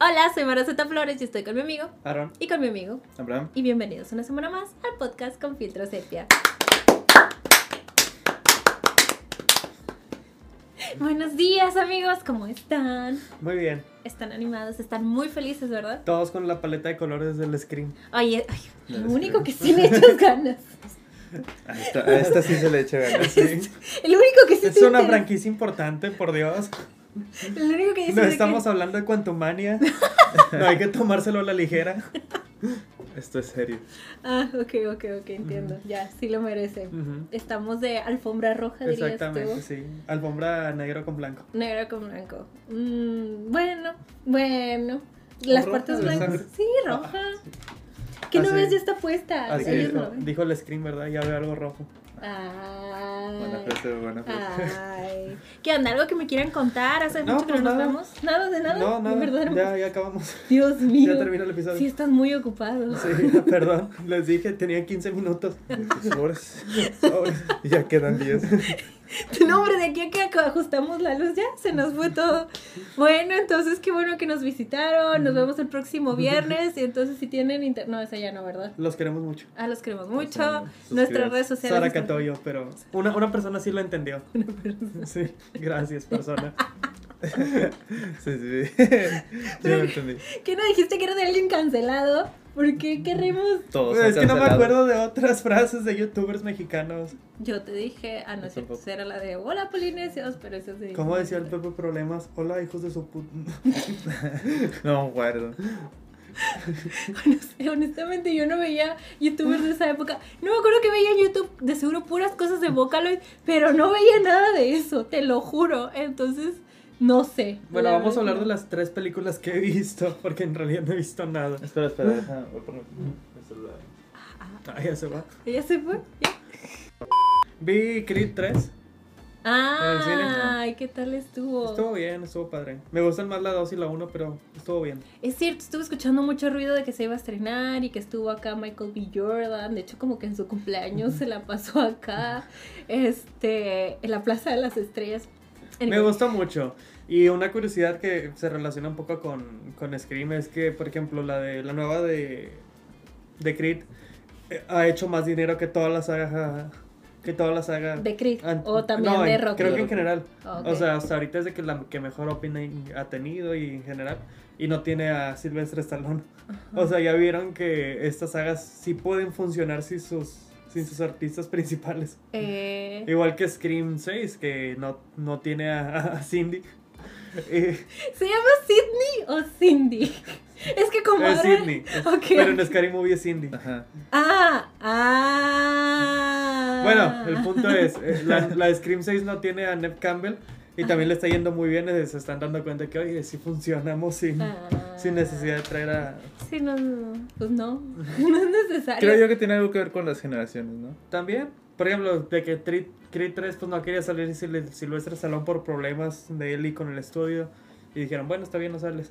Hola, soy Maraceta Flores y estoy con mi amigo Aaron, y con mi amigo. Abraham. Y bienvenidos una semana más al podcast con Filtro Sepia. Buenos días amigos, ¿cómo están? Muy bien. Están animados, están muy felices, ¿verdad? Todos con la paleta de colores del Scream. Oye, ay, lo único que sí le echas ganas. A esta, a esta sí se le echa ganas. Sí. El único que sí Es una interesa- franquicia importante, por Dios. El único que No que- estamos hablando de Quantumania. No hay que tomárselo a la ligera. Esto es serio. Ah, ok, ok, ok, entiendo. Ya, sí lo merece. Estamos de alfombra roja, dirías Exactamente, tú. sí. Alfombra negro con blanco. Negro con blanco. Mm, bueno, bueno. Las roja partes blancas. Sí, roja. ¿Qué no ves? Ya está puesta. Así Ellos no dijo, lo ven. dijo el Scream, ¿verdad? Ya veo algo rojo. Buena Ay. frase, buena frase. Ay. ¿Qué onda? ¿Algo que me quieran contar? ¿Hace No, mucho que pues no nos nada. vemos? Nada de nada. No, nada. Verdaderamente. Ya, ya acabamos. Dios mío. Ya terminó el episodio. Sí, estás muy ocupado. Sí, perdón. Les dije, tenían 15 minutos. Sobres. Sobres. Y ya quedan 10. No, hombre, de aquí a que ajustamos la luz ya se nos fue todo. Bueno, entonces qué bueno que nos visitaron. Nos vemos el próximo viernes. Y entonces si tienen inter... No, esa ya no, ¿verdad? Los queremos mucho. Ah, los queremos mucho. Nuestras redes sociales. Sara están- Catoyo, pero una, una persona sí lo entendió. Sí, gracias, persona. Sí, sí. Yo lo entendí. ¿Qué no dijiste que era de alguien cancelado? ¿Por qué queremos? Todos Pues, es que no me acuerdo de otras frases de youtubers mexicanos. Yo te dije, ah, no cierto, era la de hola polinesios, pero eso sí. ¿Cómo decía el Pepe Problemas? Hola, hijos de su puta. No me acuerdo. Honestamente yo no veía youtubers de esa época. No me acuerdo que veía en YouTube de seguro puras cosas de Vocaloid, pero no veía nada de eso, te lo juro. Entonces, no sé. Bueno, vamos a hablar de las tres películas que he visto, porque en realidad no he visto nada. Espera, espera, deja. Voy a poner el celular. Ah, ya se va. ¿Ya se fue? ¿Ya? Vi Creed 3. el cine? Ay, ¿qué tal estuvo? Estuvo bien, estuvo padre. Me gustan más la 2 y la 1, pero estuvo bien. Es cierto, estuve escuchando mucho ruido de que se iba a estrenar y que estuvo acá Michael B. Jordan. De hecho, como que en su cumpleaños se la pasó acá, este, en la Plaza de las Estrellas. Me gustó mucho. Y una curiosidad que se relaciona un poco con, con Scream es que, por ejemplo, la de la nueva de, de Creed eh, ha hecho más dinero que toda la saga. Que toda la saga. De Creed, o también no, de Rocky. Creo que en general. Ok. O sea, hasta ahorita es de que la que mejor opening ha tenido y en general. Y no tiene a Sylvester Stallone. O sea, ya vieron que estas sagas sí pueden funcionar sin sus, sin sus artistas principales. Eh, Igual que Scream 6, que no, no tiene a, a Cindy. Eh, ¿Se llama Sidney o Cindy? Es que como es ahora- Sidney. Ok. Pero en Scary Movie es Cindy. Ajá. Ah, ah. Bueno, el punto es, eh, la, la Scream 6 no tiene a Neve Campbell y también le está yendo muy bien y se están dando cuenta que, oye, sí funcionamos sin, Ah. sin necesidad de traer a... Sí, no, no, pues no, no es necesario. Creo yo que tiene algo que ver con las generaciones, ¿no? También, por ejemplo, de que Creed, Creed 3 pues no quería salir Sil- Silvestre Salón por problemas de él y con el estudio y dijeron, bueno, está bien, no sales.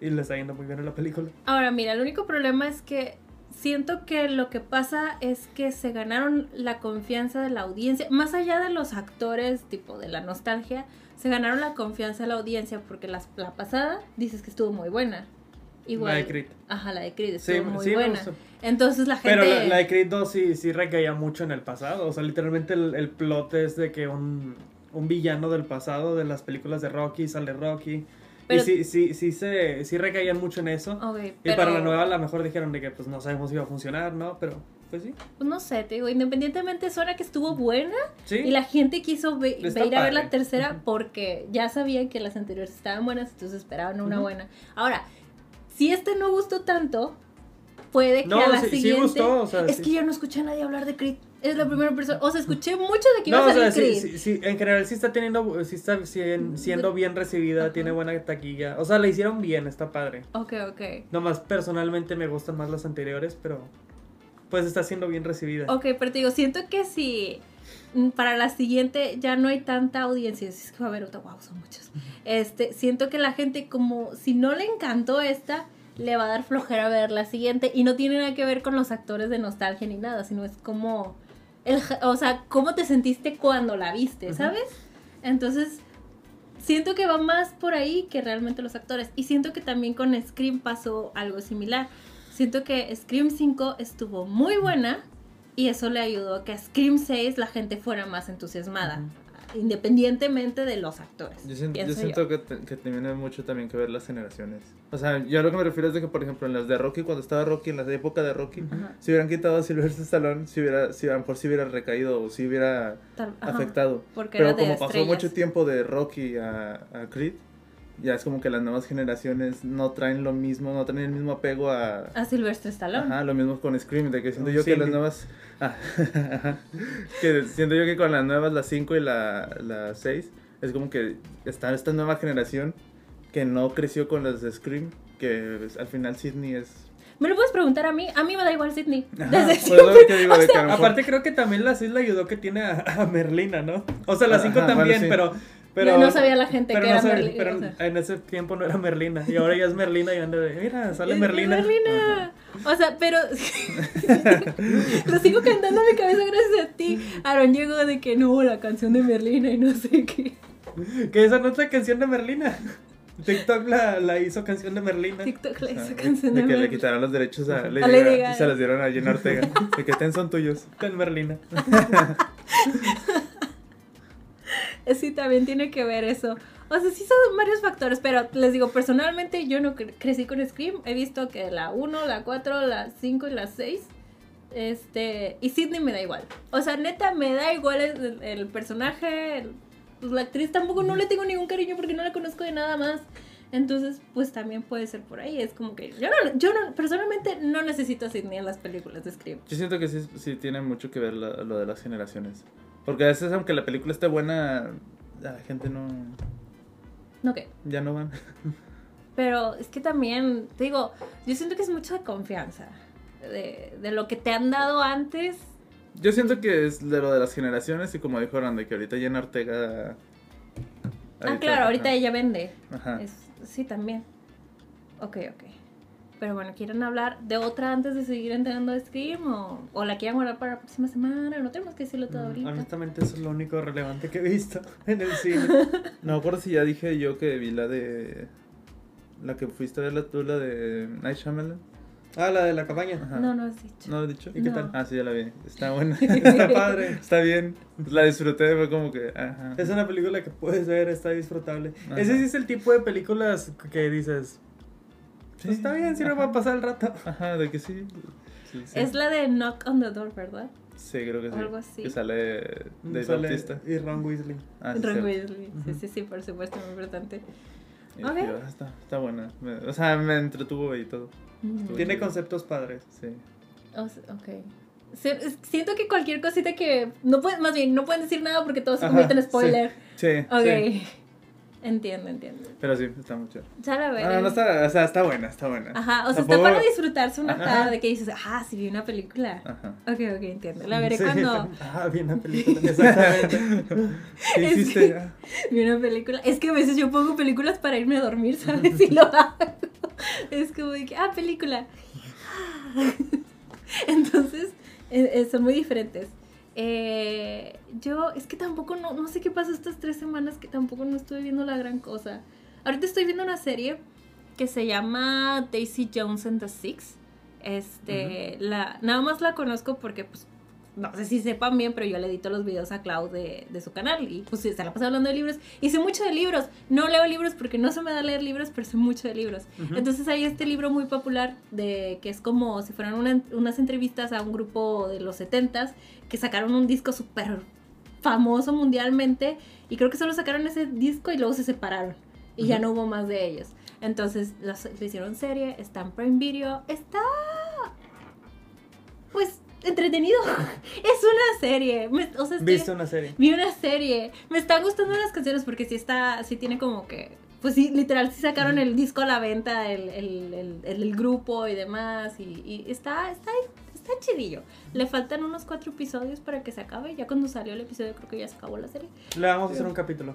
Y le está yendo muy bien en la película. Ahora, mira, el único problema es que siento que lo que pasa es que se ganaron la confianza de la audiencia, más allá de los actores, tipo de la nostalgia, se ganaron la confianza de la audiencia porque las- la, pasada dices que estuvo muy buena. Igual. La de Creed. Ajá, la de Creed Sí, muy sí buena. Entonces la gente... Pero la, la de Creed 2 sí, sí recaía mucho en el pasado. O sea, literalmente el, el plot es de que un, un villano del pasado de las películas de Rocky sale Rocky. Pero- y sí, sí, sí, se, sí recaían mucho en eso. Ok, Y pero- para la nueva a lo mejor dijeron de que pues no sabemos si iba a funcionar, ¿no? Pero pues sí. Pues no sé, te digo, independientemente suena que estuvo buena Sí. y la gente quiso ve- ver a ver la tercera porque ya sabían que las anteriores estaban buenas, entonces esperaban una Ujú. buena. Ahora, si este no gustó tanto, puede que No, a la sí- sí siguiente... gustó, o sea, es sí. que yo no escuché a nadie hablar de Creed. Es la primera persona, o sea, escuché mucho de que iba No, a o salir sea, sí, Creed. sí, sí, en general sí está teniendo, sí está sien- siendo bien recibida, tiene buena taquilla. O sea, la hicieron bien, está padre. Ok, ok. Nomás personalmente me gustan más las anteriores, pero pues está siendo bien recibida. Ok, pero te digo, siento que si mm, para la siguiente ya no hay tanta audiencia, si es que va a haber otra, wow, son muchos. Este, siento que la gente como si no le encantó esta, le va a dar flojera ver la siguiente y no tiene nada que ver con los actores de nostalgia ni nada, sino es como el, o sea, cómo te sentiste cuando la viste. ¿sabes? Entonces, siento que va más por ahí que realmente los actores. Y siento que también con Scream pasó algo similar. Siento que Scream 5 estuvo muy buena y eso le ayudó a que a Scream 6 la gente fuera más entusiasmada. Independientemente de los actores. Yo siento, yo que, te- que tiene mucho también que ver las generaciones. O sea, yo a lo que me refiero es de que, por ejemplo, en las de Rocky, cuando estaba Rocky, en la época de Rocky, Ajá. si hubieran quitado a Sylvester Stallone, si hubiera, si a lo mejor si hubiera recaído o si hubiera Tal- ajá, afectado. Porque Pero era de como pasó estrellas. mucho tiempo de Rocky a, a Creed, ya es como que las nuevas generaciones no traen lo mismo, no traen el mismo apego a... A Sylvester Stallone. Ajá, lo mismo con Scream, de que siento Con yo que las nuevas... ah, ajá, que siento yo que con las nuevas, las 5 y la, la 6, es como que está esta nueva generación que no creció con las de Scream, que al final Sidney es... Me lo puedes preguntar a mí. A mí me da igual Sidney. Ajá, Desde pues lo siempre. que digo, de que a lo mejor- Aparte creo que también la 6 le ayudó que tiene a, a Merlina, ¿no? O sea, la 5 Ajá, también, bueno, sí. pero, pero... No- no sabía la gente pero que no era sabía- Merlina, Pero o sea. en ese tiempo no era Merlina. Y ahora ya es Merlina y anda de, mira, sale Merlina. Merlina. O sea, pero lo sigo cantando en mi cabeza gracias a ti. Aaron llegó de que no, la canción de Merlina y no sé qué. Que esa no es la canción de Merlina. TikTok la, la hizo canción de Merlina. TikTok Ajá, hizo de, canción de de que le Merlina. quitaron los derechos a Lady, A Lady Gaga Gaga. y se los dieron a Jenna Ortega. De que ten son tuyos. Con Merlina. Sí, también tiene que ver eso. O sea, sí son varios factores, pero les digo, personalmente yo no cre- crecí con Scream. He visto que la 1, la 4, la 5 y la 6. Este, y Sidney me da igual. O sea, neta, me da igual el, personaje. pues la actriz tampoco no le tengo ningún cariño porque no la conozco de nada más. Entonces, pues también puede ser por ahí. Es como que yo no, yo no, personalmente no necesito a Sidney en las películas de Scream. Yo siento que sí, sí tiene mucho que ver lo de las generaciones. Porque a veces, aunque la película esté buena, la gente no. No que. Ya no van. Pero es que también, te digo, yo siento que es mucho de confianza. De, de lo que te han dado antes. Yo siento que es de lo de las generaciones y como dijo Orlando, que ahorita Jenna Ortega. ah, claro, ahorita ajá. ella vende. Ajá. Es- sí, también. Ok, ok. Pero bueno, ¿quieren hablar de otra antes de seguir entrando a Scream? O, o la quieren guardar para la próxima semana? No tenemos que decirlo todo ahorita. Honestamente, eso es lo único relevante que he visto en el cine. No me acuerdo si ya dije yo que vi la de. La que fuiste a ver la tú, la de Night Shyamalan. Ah, la de la cabaña. Ajá. No, no has dicho. ¿No lo he dicho? ¿Y qué No. tal? Ah, sí, ya la vi. Está buena. Está padre. Está bien. La disfruté, fue como que. Ajá. Es una película que puedes ver, está disfrutable. Ajá. Ese sí es el tipo de películas que dices, Sí, pues está bien, si no ajá. va a pasar el rato. Ajá, de que sí. Sí, sí. Es la de Knock on the Door, ¿verdad? Sí, creo que sí. algo así. Que sale de Sale- Bautista. Y Ron Weasley. Ah, sí, Ron sí. Weasley. Sí, sí, sí, por supuesto, muy importante. Y Ok. dije, "Ah, está, está buena. Me- o sea, me entretuvo y todo. Mm. Tiene conceptos padres. Sí. O sea, ok. Siento que cualquier cosita que. No pueden, más bien, no pueden decir nada porque todo se Ajá, convierte en sí. spoiler. Sí. Ok. sí. Entiendo, entiendo. Pero sí, está mucho. Ya la veré. Ah, no está, o sea, está buena, está buena. Ajá, o sea, Tampoco- está para disfrutarse una Ajá. tarde que dices, ah, sí vi una película. Ajá. Ok, ok, entiendo. La veré Sí. cuando Ah, bien la película. Exactamente. ¿Qué Es hiciste? que- Ah, vi una película. Es que a veces yo pongo películas para irme a dormir, ¿sabes? Y lo hago. Es como de que, ah, película. Entonces, eh, eh, son muy diferentes. Eh, yo, es que tampoco, no, no sé qué pasó estas tres semanas que tampoco no estuve viendo la gran cosa. Ahorita estoy viendo una serie que se llama Daisy Jones and the Six. Este, la, nada más la conozco porque, pues, no sé si sepan bien, pero yo le edito los videos a Clau de, de su canal y pues se la pasé hablando de libros. Y sé mucho de libros. No leo libros porque no se me da leer libros, pero sé mucho de libros. Entonces hay este libro muy popular de que es como si fueran una- unas entrevistas a un grupo de los 70s que sacaron un disco súper famoso mundialmente y creo que solo sacaron ese disco y luego se separaron y ya no hubo más de ellos. Entonces los, lo hicieron serie, está en Prime Video, está pues entretenido. es una serie. Me- o sea, estoy- ¿Viste una serie? Vi una serie. Me están gustando las canciones porque sí está, sí tiene como que, pues sí, literal, sí sacaron el disco a la venta, el, el, el, el- el grupo y demás. Y, y está, está, está chidillo. Le faltan unos cuatro episodios para que se acabe. Ya cuando salió el episodio creo que ya se acabó la serie. Le vamos a hacer un capítulo.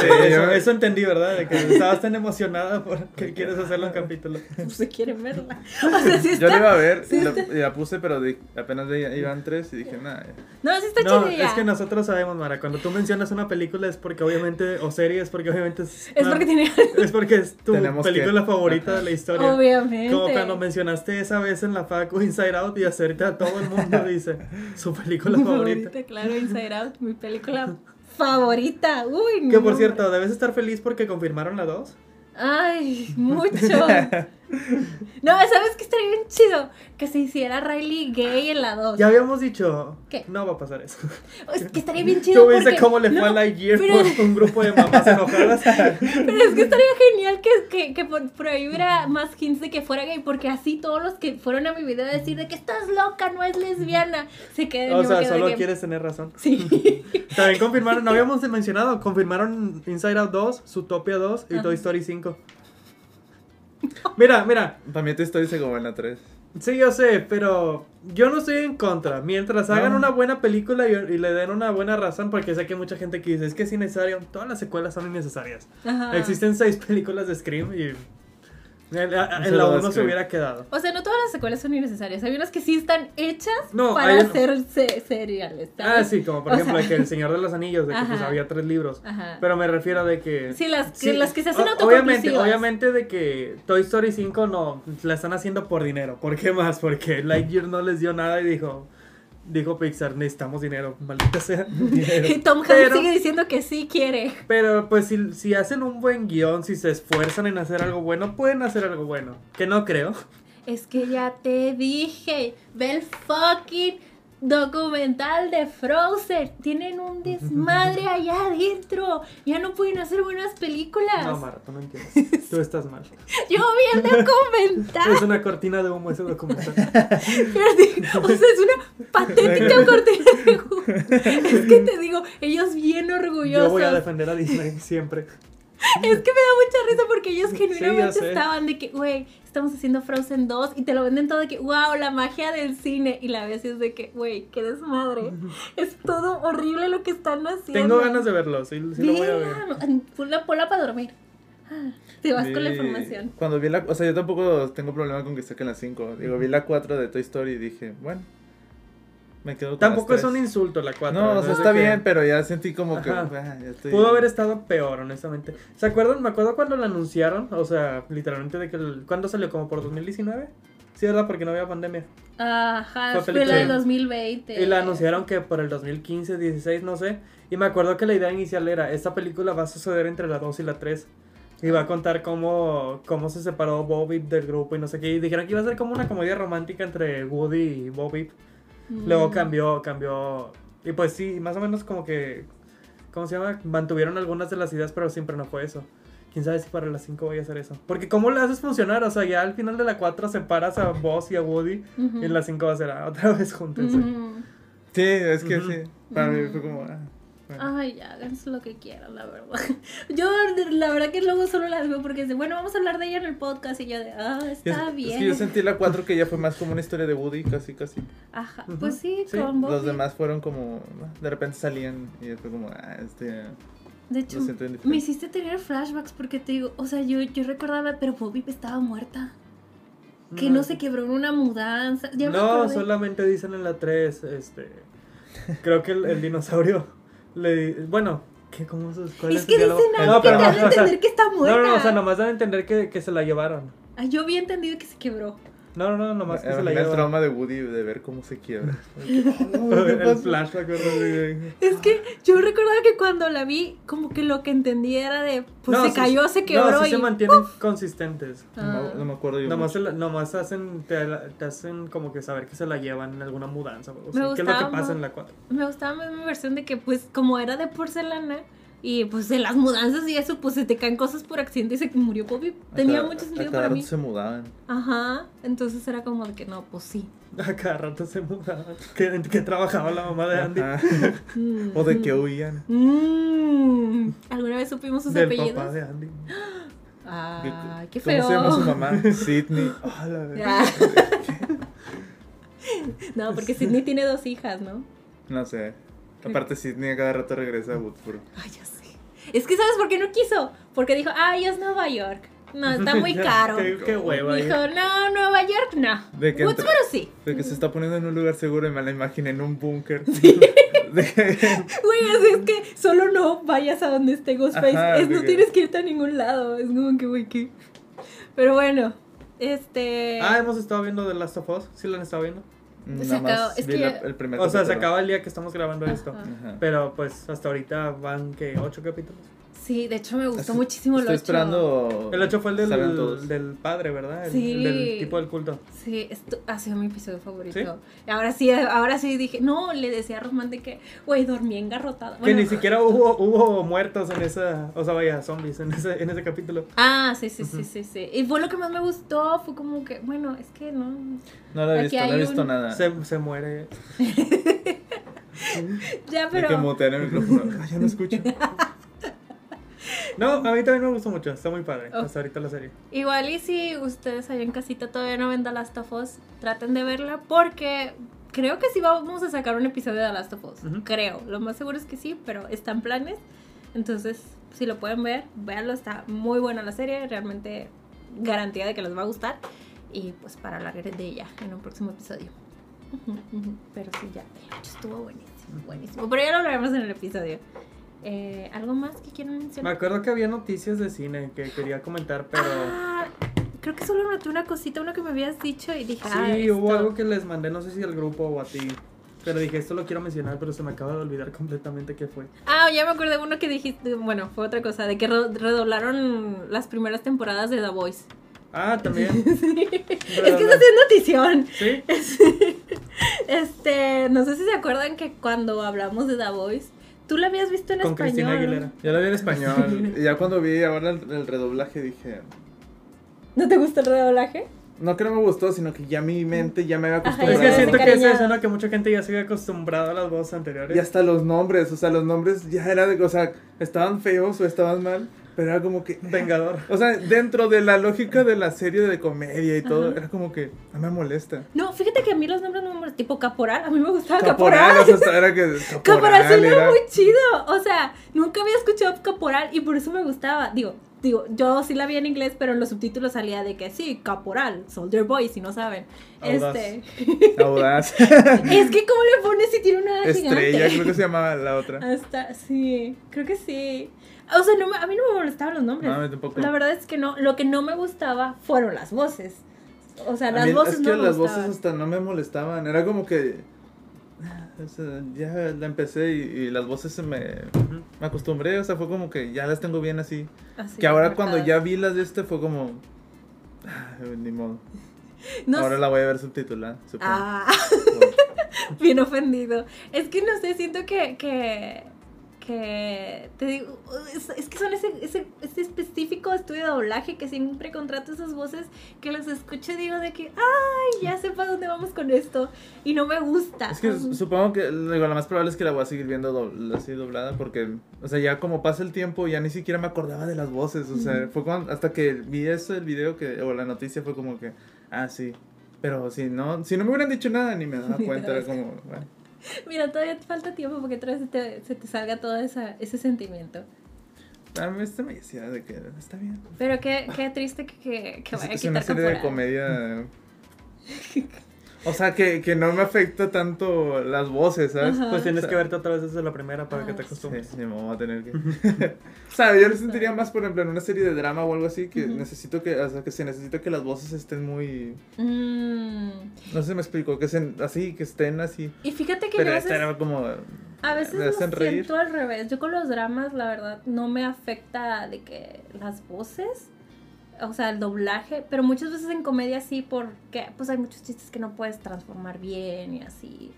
Sí, eso, eso entendí, ¿verdad? De que estabas tan emocionada porque quieres hacerlo en capítulo. Pues se quieren verla. O sea, sí Yo la iba a ver, sí la, está- y la puse, pero di- apenas de- iban tres y dije, nada. No, sí está No, chida. es que nosotros sabemos, Mara, cuando tú mencionas una película es porque obviamente, o serie es porque obviamente es... Es una- porque tiene. Es porque es tu Tenemos que- película favorita de la historia. Obviamente. Como cuando mencionaste esa vez en la facu Inside Out y ahorita todo el mundo dice su película Mi favorita. claro, Inside Out, mi película favorita. Uy, Que no, por cierto, debes estar feliz porque confirmaron la 2. Ay, mucho. No, ¿sabes qué estaría bien chido? Que se hiciera Riley gay en la 2. Ya habíamos dicho, ¿Qué? no va a pasar eso. Es que estaría bien chido. Tú viste porque- cómo le fue no, a Lightyear pero- por un grupo de mamás enojadas. Pero es que estaría genial que, que, que por, por ahí hubiera más hints de que fuera gay, porque así todos los que fueron a mi video a decir de que estás loca, no es lesbiana, se queden o sea, solo quieres tener razón. Sí. También confirmaron, no habíamos mencionado, confirmaron Inside Out 2, Zootopia 2 y Ajá. Toy Story 5. Mira, mira, Para mí tu historia se como en la 3. sí yo sé, pero yo no estoy en contra. Mientras hagan No. una buena película y, y le den una buena razón, porque sé que hay mucha gente que dice, es que es innecesario, todas las secuelas son innecesarias. Ajá. Existen seis películas de Scream y en, a- en la de 1 se hubiera quedado. O sea, no todas las secuelas son innecesarias. Hay unas que sí están hechas No, para hacer se- seriales. Ah, sí, como por O ejemplo sea- de que El Señor de los Anillos, de que pues Ajá. había tres libros. Ajá. Pero me refiero de que... Sí, las que, las que se hacen obviamente, obviamente de que Toy Story 5 no, la están haciendo por dinero. ¿Por qué más? Porque Lightyear no les dio nada y dijo, dijo Pixar, necesitamos dinero, maldita sea. Y Tom Hanks sigue diciendo que sí quiere. Pero pues si, si hacen un buen guion, si se esfuerzan en hacer algo bueno, pueden hacer algo bueno. Que no creo. Es que ya te dije, ve el fucking documental de Frozen. Tienen un desmadre allá adentro. Ya no pueden hacer buenas películas. No, Mara, tú no entiendes. Tú estás mal. Yo vi el documental. Es una cortina de humo ese documental. Pero o sea, es una patética cortina de humo. Es que te digo, ellos bien orgullosos. Yo voy a defender a Disney siempre. Es que me da mucha risa porque ellos genuinamente estaban de que, güey, estamos haciendo Frozen 2 y te lo venden todo de que, wow, la magia del cine. Y la ves y es de que, güey, qué desmadre. Es todo horrible lo que están haciendo. Tengo ganas de verlo, sí, sí lo voy a ver. Vela, Ponla, ponla para dormir. Ah, Te vas con la información. Cuando vi la. O sea, yo tampoco tengo problema con que saquen la 5. Digo, vi la 4 de Toy Story y dije, bueno. Me quedo con Tampoco es un insulto la 4. No, o sea, está bien, pero ya sentí como que. Ah, ya estoy- Pudo haber estado peor, honestamente. ¿Se acuerdan? Me acuerdo cuando la anunciaron, o sea, literalmente de que... El, ¿Cuándo salió? ¿Como por 2019? Sí, ¿verdad? Porque no había pandemia. Ajá, Fue la del 2020. Y la anunciaron que por el 2015, 16, no sé. Y me acuerdo que la idea inicial era, esta película va a suceder entre la 2 y la 3. Y va a contar cómo, cómo se separó Bobby del grupo y no sé qué. Y dijeron que iba a ser como una comedia romántica entre Woody y Bobby. Mm. Luego cambió, cambió. Y pues sí, más o menos como que. ¿Cómo se llama? Mantuvieron algunas de las ideas, pero siempre no fue eso. Quién sabe si para las 5 voy a hacer eso. Porque ¿cómo le haces funcionar? O sea, ya al final de la 4 separas a Boss y a Woody. Ujú. Y en la 5 va a ser ah, otra vez juntos. Sí, es que sí. Para mí fue como. ah, bueno. Ay, ya, háganse lo que quieran, la verdad. Yo, la verdad que luego solo las veo porque dice, bueno, vamos a hablar de ella en el podcast. Y yo de, ah, está es bien. que yo sentí la 4 que ya fue más como una historia de Woody, casi, casi. Ajá, pues sí, Sí, con. Los demás fueron como. De repente salían y fue como. Ah, este. De hecho, me hiciste tener flashbacks porque te digo, o sea, yo, yo recordaba, pero Bobby estaba muerta. Que no, se quebró en una mudanza. Ya No, solamente dicen en la 3, este... Creo que el, el dinosaurio le... Bueno, ¿qué? ¿Cómo cuál Es que dicen algo No, que dan a o sea, entender que está muerta. No, no, o sea, nomás dan a entender que, que se la llevaron. Ah, yo había entendido que se quebró. No, no, no, nomás que se la Imagina el trauma de Woody de ver cómo se quiebra. el flashback. Es que yo recordaba que cuando la vi, como que lo que entendí era de, pues No, se sí- cayó, se quebró No, sí y... se mantienen consistentes. No, Ah. me- no me acuerdo yo. Nomás, la- nomás hacen, te, te hacen como que saber que se la llevan en alguna mudanza. o algo Me que es lo que pasa en la 4. Me gustaba más mi versión de que, pues, como era de porcelana, y pues en las mudanzas y eso, pues se te caen cosas por accidente y se murió Bobby. Tenía A mucho cada- sentido a cada para mí. rato se mudaban. Ajá, entonces era como de que no, pues sí. A cada rato se mudaban. ¿Qué, qué trabajaba la mamá de Andy? Mm. o de que huían. Mm. ¿Alguna vez supimos sus Del apellidos? papá de Andy. Ay, qué ¿Cómo feo. se llama su mamá? Sidney. Ah, la verdad. Ah. no, porque Sidney tiene dos hijas, ¿no? No sé. Aparte, Sidney a cada rato regresa a Woodsboro. Ay, ya sé. Es que ¿sabes por qué no quiso? Porque dijo, ay, es Nueva York. No, está muy caro. qué, qué hueva. Dijo, no, Nueva York no. De que Woodsboro sí. De que se está poniendo en un lugar seguro y me la imaginé en un búnker. Que- Güey, así es que solo no vayas a donde esté Ghostface. Ajá, es, no que- tienes que irte a ningún lado. Es como que, güey, ¿qué? Pero bueno, este. Ah, hemos estado viendo The Last of Us. ¿Sí lo han estado viendo? Se Nada más acabó, es vi que- la- el primer O sea, se capítulo. acaba el día que estamos grabando esto. Ajá. Ajá. Pero pues hasta ahorita van que ocho capítulos. Sí, de hecho me gustó Estoy- muchísimo el Estoy 8. esperando. El 8 fue el del, del padre, ¿verdad? El, Sí. del tipo del culto. Sí, esto ha sido mi episodio favorito. ¿Sí? Y Ahora sí, ahora sí dije, no, le decía a Román de que, güey, dormí engarrotada. que Bueno, ni siquiera hubo, hubo muertos en esa. O sea, vaya, zombies en ese, en ese capítulo. Ah, sí, sí, sí, sí, sí. Y fue lo que más me gustó, fue como que, bueno, es que no. No lo he visto, no he visto un- nada. Se, se muere. Ya, Hay pero. que mutear el micrófono. Ay, ya no escucho. No, a mí también me gustó mucho. Está muy padre. Oh. Hasta ahorita la serie. Igual y si ustedes allá en casita todavía no ven The Last of Us, traten de verla porque creo que sí vamos a sacar un episodio de The Last of Us. Ujú. Creo. Lo más seguro es que sí, pero están planes. Entonces, si lo pueden ver, véanlo. Está muy buena la serie. Realmente garantía de que les va a gustar. Y pues para hablar de ella en un próximo episodio. Pero sí, ya. El 8 estuvo buenísimo. Buenísimo. Pero ya lo hablaremos en el episodio. Eh, ¿Algo más que quieran Me mencionar? acuerdo que había noticias de cine que quería comentar, pero. Ah, creo que solo noté una cosita, uno que me habías dicho y dije, ah, Sí, hubo algo que les mandé, no sé si al grupo o a ti. Pero dije, esto lo quiero mencionar, pero se me acaba de olvidar completamente qué fue. Ah, ya me acordé de uno que dijiste, bueno, fue otra cosa, de que re- redoblaron las primeras temporadas de The Voice. Ah, también. Sí. Es que está haciendo notición. Sí. Este, no sé si se acuerdan que cuando hablamos de The Voice, tú la habías visto en Con español. Cristina. Aguilera. Ya lo vi en español. Y ya cuando vi ahora el, el redoblaje dije. ¿No te gusta el redoblaje? No que no me gustó, sino que ya mi mente ya me había Ajá, Es acostumbrado. que siento que es eso, ¿no? Que mucha gente ya se había acostumbrado a las voces anteriores. Y hasta los nombres, o sea, los nombres ya era de, o sea, estaban feos o estaban mal, pero era como que... Vengador. O sea, dentro de la lógica de la serie de comedia y todo, Ajá. era como que no me molesta. No, fíjate que a mí los nombres no me molestan. Tipo Caporal, a mí me gustaba Caporal, Caporal. o sea, era que... Caporal sí era era- muy chido. O sea, nunca había escuchado Caporal y por eso me gustaba. Digo, digo, yo sí la vi en inglés, pero en los subtítulos salía de que sí, Caporal, Soldier Boy, si no saben. Audaz. Este. Audaz. es que, ¿cómo le pones si tiene una Estrella, gigante? creo que se llamaba la otra. Hasta, sí, creo que sí. O sea, no me- a mí no me molestaban los nombres. No, tampoco. La verdad es que no. Lo que no me gustaba fueron las voces. O sea, las mí voces es que no me las gustaban. voces hasta no me molestaban, era como que... ah, o sea, ya la empecé y, y las voces se me, me acostumbré, o sea, fue como que ya las tengo bien así. Así, que ahora cuando ya vi las de este fue como... ah, ni modo. No ahora sé- la voy a ver subtitulada, supongo. Ah. bien ofendido. Es que no sé, siento que, que, que te digo, es, es que son ese, ese, ese específico estudio de doblaje que siempre contrato esas voces que las escucho y digo de que, ay, ya sé para dónde vamos con esto y no me gusta. Es que su- supongo que digo, lo más probable es que la voy a seguir viendo así doblada porque, o sea, ya como pasa el tiempo ya ni siquiera me acordaba de las voces, o sea, Ujú. fue cuando, hasta que vi eso, el video que, o la noticia fue como que, ah, sí, pero si no, si no me hubieran dicho nada ni me daba cuenta, era como, bueno. Mira, todavía te falta tiempo porque otra vez se te, se te salga todo esa, ese sentimiento. A mí este me decía de que está bien. Pero qué, qué triste que, que, que Es, vaya a es una quitar serie de Caporal. comedia. O sea, que, que no me afecta tanto las voces, ¿sabes? Ajá. Pues tienes O sea, que verte otra vez desde la primera para que te Ah, acostumbres. Sí, mi mamá va a tener que. o sea, yo lo sentiría más, por ejemplo, en una serie de drama o algo así, que Ujú. necesito que, o sea, que se necesita que las voces estén muy. Mm. No sé si me explico, que estén así, que estén así. Y fíjate que Pero yo a esta veces, era como. a veces me lo reír. siento al revés. Yo con los dramas, la verdad, no me afecta de que las voces, o sea, el doblaje, pero muchas veces en comedia sí, porque pues hay muchos chistes que no puedes transformar bien y así.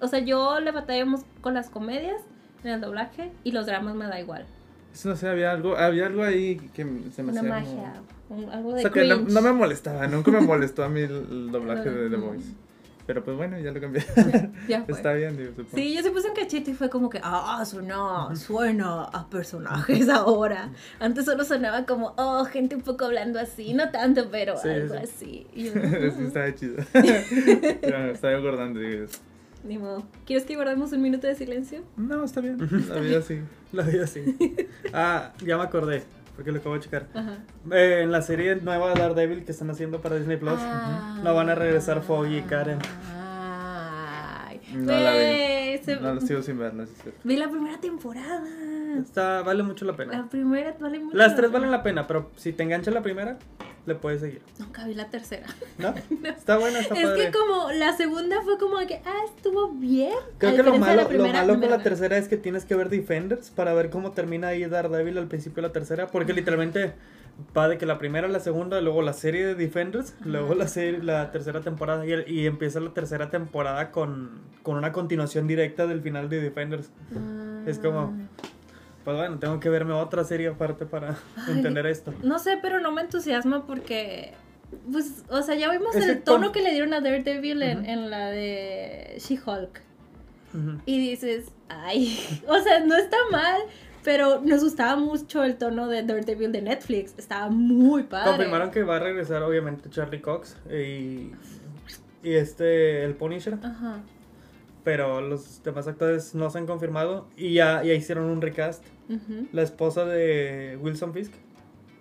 O sea, yo le batallamos con las comedias en el doblaje y los dramas me da igual. Eso no sé, había algo, había algo ahí que se me Una hacía. magia, como- un- algo O de sea, que no, me molestaba, nunca me molestó a mí el, doblaje de The. Voice. Pero pues bueno, ya lo cambié. Ya fue. Está bien, digo, supongo. Sí, yo se puse un cachito y fue como que, ah, suena, suena a personajes ahora. Antes solo sonaba como, oh, gente un poco hablando así, no tanto, pero Sí, algo sí. así. Y yo, sí, estaba chido. Ya me estaba acordando. digo, Ni modo. ¿Quieres que guardemos un minuto de silencio? No, está bien. La vida sí. La vida sí. Ah, ya me acordé, porque lo acabo de checar. Eh, en la serie nueva de Daredevil que están haciendo para Disney Plus, Ah. no van a regresar Foggy y Karen. Ay, No la vi. güey, se- No, lo sigo sin ver, no es cierto. Vi la primera temporada. Está, vale mucho la La pena. primera vale mucho. Las la tres pena. valen la pena, pero si te engancha la primera, le puedes seguir. Nunca vi la tercera. ¿No? Está buena, está es padre. que como la segunda fue como que, ah, estuvo bien. Creo que lo malo, la primera, lo malo con la la- tercera es que tienes que ver Defenders para ver cómo termina ahí Daredevil al principio de la tercera, porque literalmente va de que la primera, la segunda, luego la serie de Defenders, luego la serie, la tercera temporada y, y empieza la tercera temporada con, con una continuación directa del final de Defenders. Es como- Pues bueno, tengo que verme otra serie aparte para Ay. entender esto. No sé, pero no me entusiasma porque. Pues, o sea, ya vimos Es el tono con- que le dieron a Daredevil en, en la de She-Hulk. Y dices, ay, o sea, no está mal, pero nos gustaba mucho el tono de Daredevil de Netflix. Estaba muy padre. Confirmaron que va a regresar obviamente Charlie Cox y, y este, el Punisher. Ajá. pero los demás actores no se han confirmado y ya, ya hicieron un recast. La esposa de Wilson Fisk,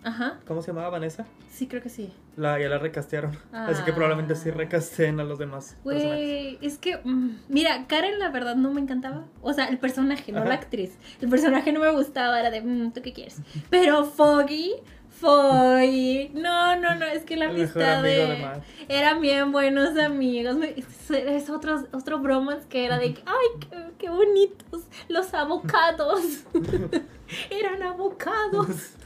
Ajá. ¿cómo se llamaba? Vanessa. Sí, creo que sí. La, ya la recastearon. Así que Ah. probablemente sí recasten a los demás. Güey, es que, mm, mira, Karen la verdad no me encantaba. O sea, el personaje, no la actriz. El personaje no me gustaba, era de, mm, ¿tú qué quieres? Pero Foggy, Foggy, no, no, no, es que la El amistad de... Eran bien buenos amigos. Es, otro, otro bromance que era de, ay, qué, qué bonitos los abocados. Eran abocados.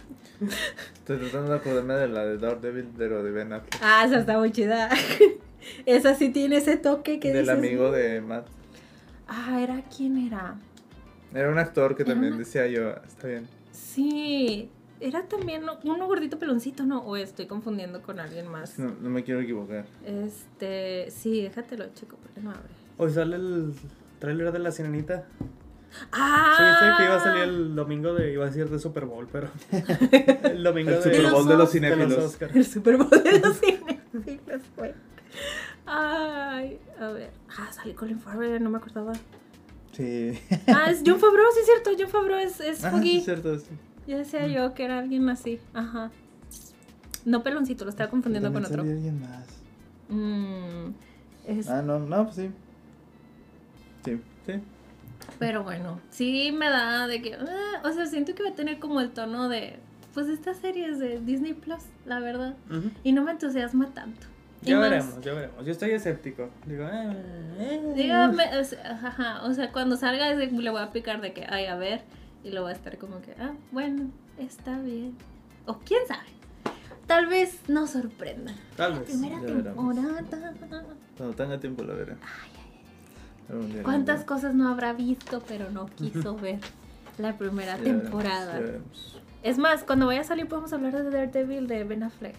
Estoy tratando de acordarme de la de Daredevil, pero de Ben Affleck. Ah, esa está muy chida. Esa sí tiene ese toque que Del dices, amigo de Matt. Ah, ¿era quién era? Era un actor que también una- decía yo, está bien. Sí, era también uno gordito peloncito, ¿no? O estoy confundiendo con alguien más. No, no me quiero equivocar. Este, sí, déjatelo, chico, porque no abre. Hoy sale el tráiler de La Sirenita. ¡Ah! Sí, viste que iba a salir el domingo de, iba a decir de Super Bowl, pero el domingo El de, Super Bowl de los cinéfilos. Oscar. El Super Bowl de los cinefilos fue. Ay, a ver. Ah, salió Colin Farrell, no me acordaba. Sí. Ah, es John Favreau, sí es cierto. John Favreau es, es Ah, sí, Foggy. es cierto. Sí. Ya decía yo que era alguien así. Ajá. No peloncito, lo estaba confundiendo con otro. alguien más. Mm, es- Ah, no, no, pues sí. Sí, sí. Pero bueno, sí me da de que. ah, o sea, siento que va a tener como el tono de. Pues estas series de Disney Plus, la verdad. Ujú. Y no me entusiasma tanto. Y Ya más- veremos, ya veremos. Yo estoy escéptico. Digo, eh, eh. Dígame, o sea, ajá, o sea, cuando salga le voy a picar de que, ay, a ver, y lo voy a estar como que, ah, bueno, está bien. O quién sabe. Tal vez nos sorprenda. Tal vez. Primera ya veremos. temporada. Cuando tenga tiempo la veré. La ¿Cuántas cosas no habrá visto, pero no quiso ver la primera temporada? Es más, cuando vaya a salir podemos hablar de Daredevil de Ben Affleck.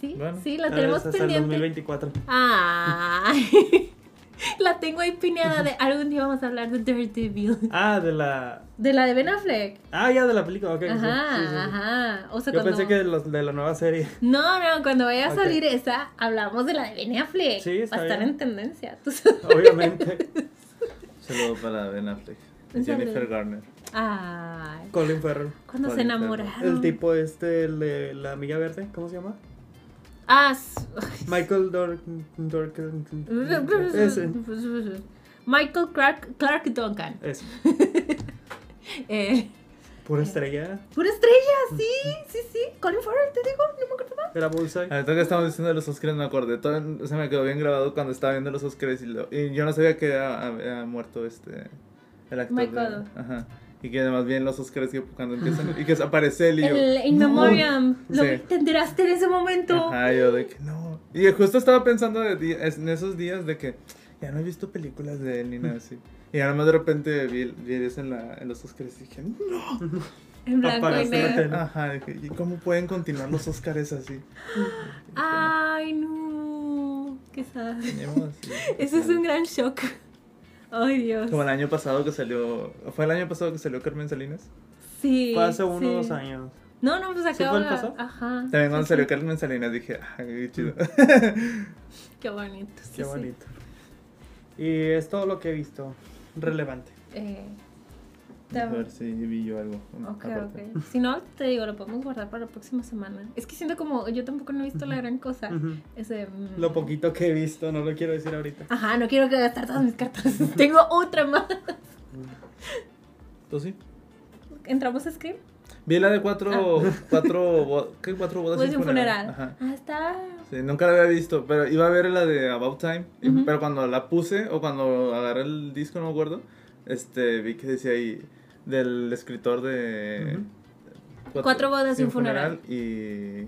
¿Sí? Bueno. sí, la tenemos vez hasta el pendiente. 2024. Ay, la tengo ahí pineada de algún día vamos a hablar de Daredevil. Ah, de la. De la de Ben Affleck. Ah, ya de la película, ok. Ajá, sí, sí, sí. ajá. O sea, Yo cuando... pensé que de, los- de la nueva serie. No, no, cuando vaya a salir esa, hablamos de la de Ben Affleck. Sí, está Va a estar bien. en tendencia. tú sabes. Obviamente. Saludo para Ben Affleck. Jennifer. Garner. Ay, Colin Farrell. cuando se enamoraron. El tipo este, el de la amiga verde, ¿cómo se llama? Ah, Michael Dork. Dork ese. Michael Clark, Clark Duncan. Ese. Eh, Pura estrella. pura estrella, sí, sí, sí. Colin Farrell, te digo, no me acuerdo. Era Bullseye. Ahorita que estamos diciendo de los Oscars me acordé. Todo, se me quedó bien grabado cuando estaba viendo los Oscars y, lo- y yo no sabía que había, había muerto este el actor. de- Michael. ajá. Y que además bien los Oscars que cuando empiezan y que aparece él y yo. El In Memoriam. Lo Sí. te enteraste en ese momento. Ajá, yo de que no. Y justo estaba pensando de en esos días de que ya no he visto películas de él ni nada así. Y además de repente vi, vi eso en, la, en los Oscars y dije, no. En blanco y negro. Ajá, dije, ¿y cómo pueden continuar los Oscars así? Ay, no. Qué sad. Eso es un gran shock. Ay, Dios. Como el año pasado que salió. ¿Fue el año pasado que salió Carmen Salinas? Sí. Fue hace uno o sí. dos años. No, no, pues ¿Sí fue el pasado? Ajá. También cuando sí, salió sí. Carmen Salinas dije, ay, qué chido. Qué bonito. sí, Qué sí. bonito. Y es todo lo que he visto relevante. Eh, A ver si vi yo algo. Ok, aparte. ok. Si no, te digo, lo podemos guardar para la próxima semana. Es que siento como, yo tampoco no he visto la gran cosa. Ese, mm. Lo poquito que he visto, no lo quiero decir ahorita. Ajá, no quiero que gastar todas mis cartas. Tengo otra más. ¿Tú sí? ¿Entramos a Scream? Vi la de cuatro, cuatro, bo- ¿qué? Cuatro bodas Pues y un funeral. Ajá. Ah, está. Sí, nunca la había visto, pero iba a ver la de About Time, pero cuando la puse o cuando agarré el disco, no me acuerdo, este, vi que decía ahí del escritor de Cuatro bodas y sí, un funeral. y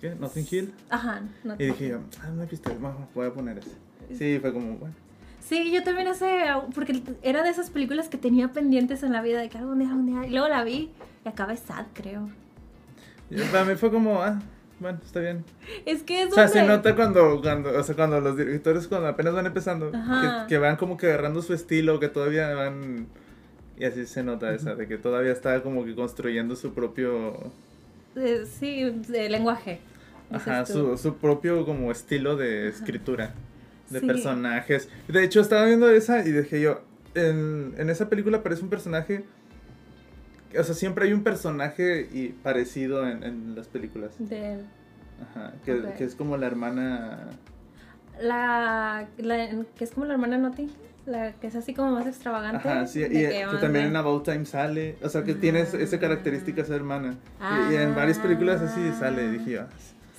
¿qué? Nothing Hill. Ajá. no Y dije yo, ah, no he visto, bueno, voy a poner ese. Sí, fue como, bueno. Sí, yo también hace. Porque era de esas películas que tenía pendientes en la vida de que algún día, algún día. Y luego la vi y acaba sad, creo. Y para mí fue como, ah, bueno, está bien. Es que es O sea, se donde- nota cuando, cuando, o sea, cuando los directores cuando apenas van empezando, que, que van como que agarrando su estilo, que todavía van... Y así se nota esa, de que todavía está como que construyendo su propio... eh, sí, de lenguaje. Ajá, su, su propio como estilo de escritura, de Sí. personajes. De hecho, estaba viendo esa y dije yo, en, en esa película aparece un personaje... O sea, siempre hay un personaje y parecido en, en las películas. De Ajá, que, que es como la hermana... la, la- que es como la hermana Notting la que es así como más extravagante. Ajá, sí, y que, también en About Time sale, o sea, que tiene ese- esa Ah. característica esa hermana. Y, y en varias películas así sale, dije yo. "Ah".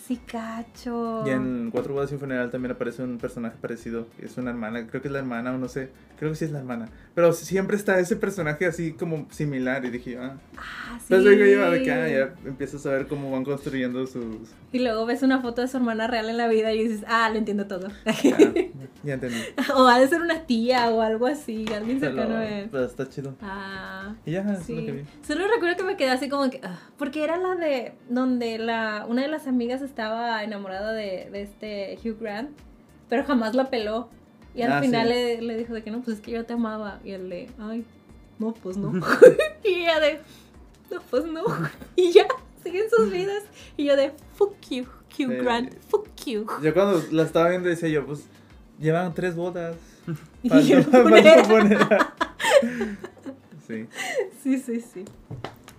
Sí, cacho. Y en Cuatro bodas y un funeral también aparece un personaje parecido, es una hermana, creo que es la hermana o no sé, creo que sí es la hermana. Pero siempre está ese personaje así como similar y dije ah. Ah, sí. Entonces digo yo, de que ah, ya empiezas a ver cómo van construyendo sus... Y luego ves una foto de su hermana real en la vida y dices, ah, lo entiendo todo. Ya, ya entendí. o ha de ser una tía o algo así, alguien cercano a él. pero está chido. Ah. Y ya, eso es lo que Sí. vi. Solo recuerdo que me quedé así como que. ah, porque era la de. Donde la una de las amigas estaba enamorada de, de este Hugh Grant. Pero jamás la peló. Y al Ah, final sí. le, le dijo de que no, pues es que yo te amaba. Y él de. Ay, no, pues no. y ella de. No, pues no. y ya, siguen sus vidas. Y yo de. Fuck you, Hugh. Grant. Fuck you. Yo cuando la estaba viendo decía yo, pues llevan tres bodas. Y el falta funeral. funeral. Sí. Sí, sí, sí.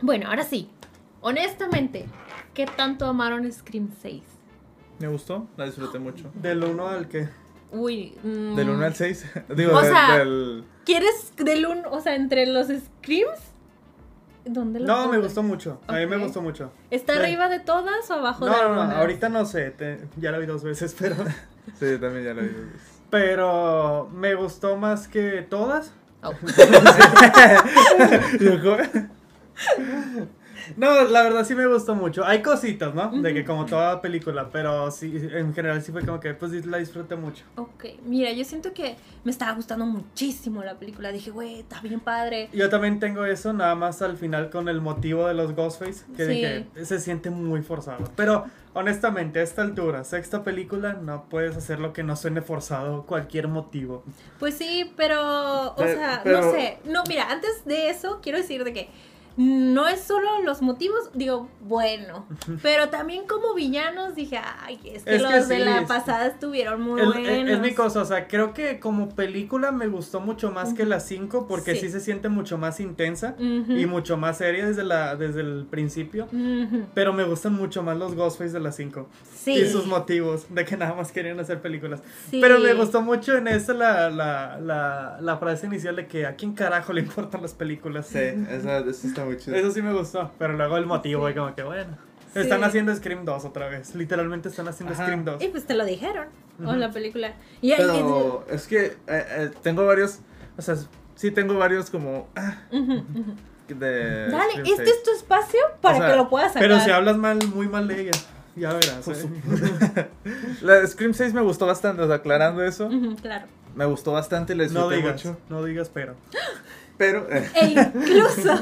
Bueno, ahora sí. Honestamente, ¿qué tanto amaron Scream 6? Me gustó, la disfruté mucho. Del 1 al que. Uy. mm, Del 1 al 6. Digo, O del- sea, del. ¿Quieres del 1, o sea, entre los Screams? ¿Dónde lo No, me gustó mucho. A mí me gustó mucho. ¿Está Sí. arriba de todas o abajo de No, no, no, ahorita no sé. te- ya la vi dos veces, pero. Sí, yo también ya lo vi. Pero me gustó más que todas. Oh. No, la verdad sí me gustó mucho. Hay cositas, ¿no? De que como toda película, pero sí, en general sí fue como que pues la disfruté mucho. Ok, mira, yo siento que me estaba gustando muchísimo la película. Dije, güey, está bien padre. Yo también tengo eso, nada más al final con el motivo de los Ghostface, que Sí. dije, se siente muy forzado. Pero honestamente, a esta altura, sexta película, no puedes hacer lo que no suene forzado cualquier motivo. Pues sí, pero, o sea, pero- no sé. No, mira, antes de eso, quiero decir de que no es solo los motivos, digo, bueno, pero también como villanos dije, ay, es que Es que los de la es- pasada estuvieron muy El- buenos. el- es mi cosa, o sea, creo que como película me gustó mucho más que Ujú. la 5 porque sí. Sí. se siente mucho más intensa y mucho más seria desde, la, desde el principio. Pero me gustan mucho más los Ghostface de la 5. Sí. Y sus motivos de que nada más querían hacer películas. Sí. Pero me gustó mucho en esa la, la, la, la frase inicial de que a quién carajo le importan las películas. Sí, esa, eso está muy chido. Eso sí me gustó. Pero luego el motivo, Sí. y como que bueno. Sí. Están haciendo Scream 2 otra vez. Literalmente están haciendo Ajá. Scream 2. Y pues te lo dijeron, o Ujú. en la película. Y ahí- Pero es que eh, eh, tengo varios, o sea, sí tengo varios como ah, de... Dale, Scream este 6. es tu espacio para O sea, que lo puedas sacar. Pero si hablas mal, muy mal de ella. Ya verás. Pues, ¿eh? La de Scream 6 me gustó bastante, o sea, aclarando eso, claro. me gustó bastante, la No disfruté digas, mucho. no digas pero. Pero eh, E incluso.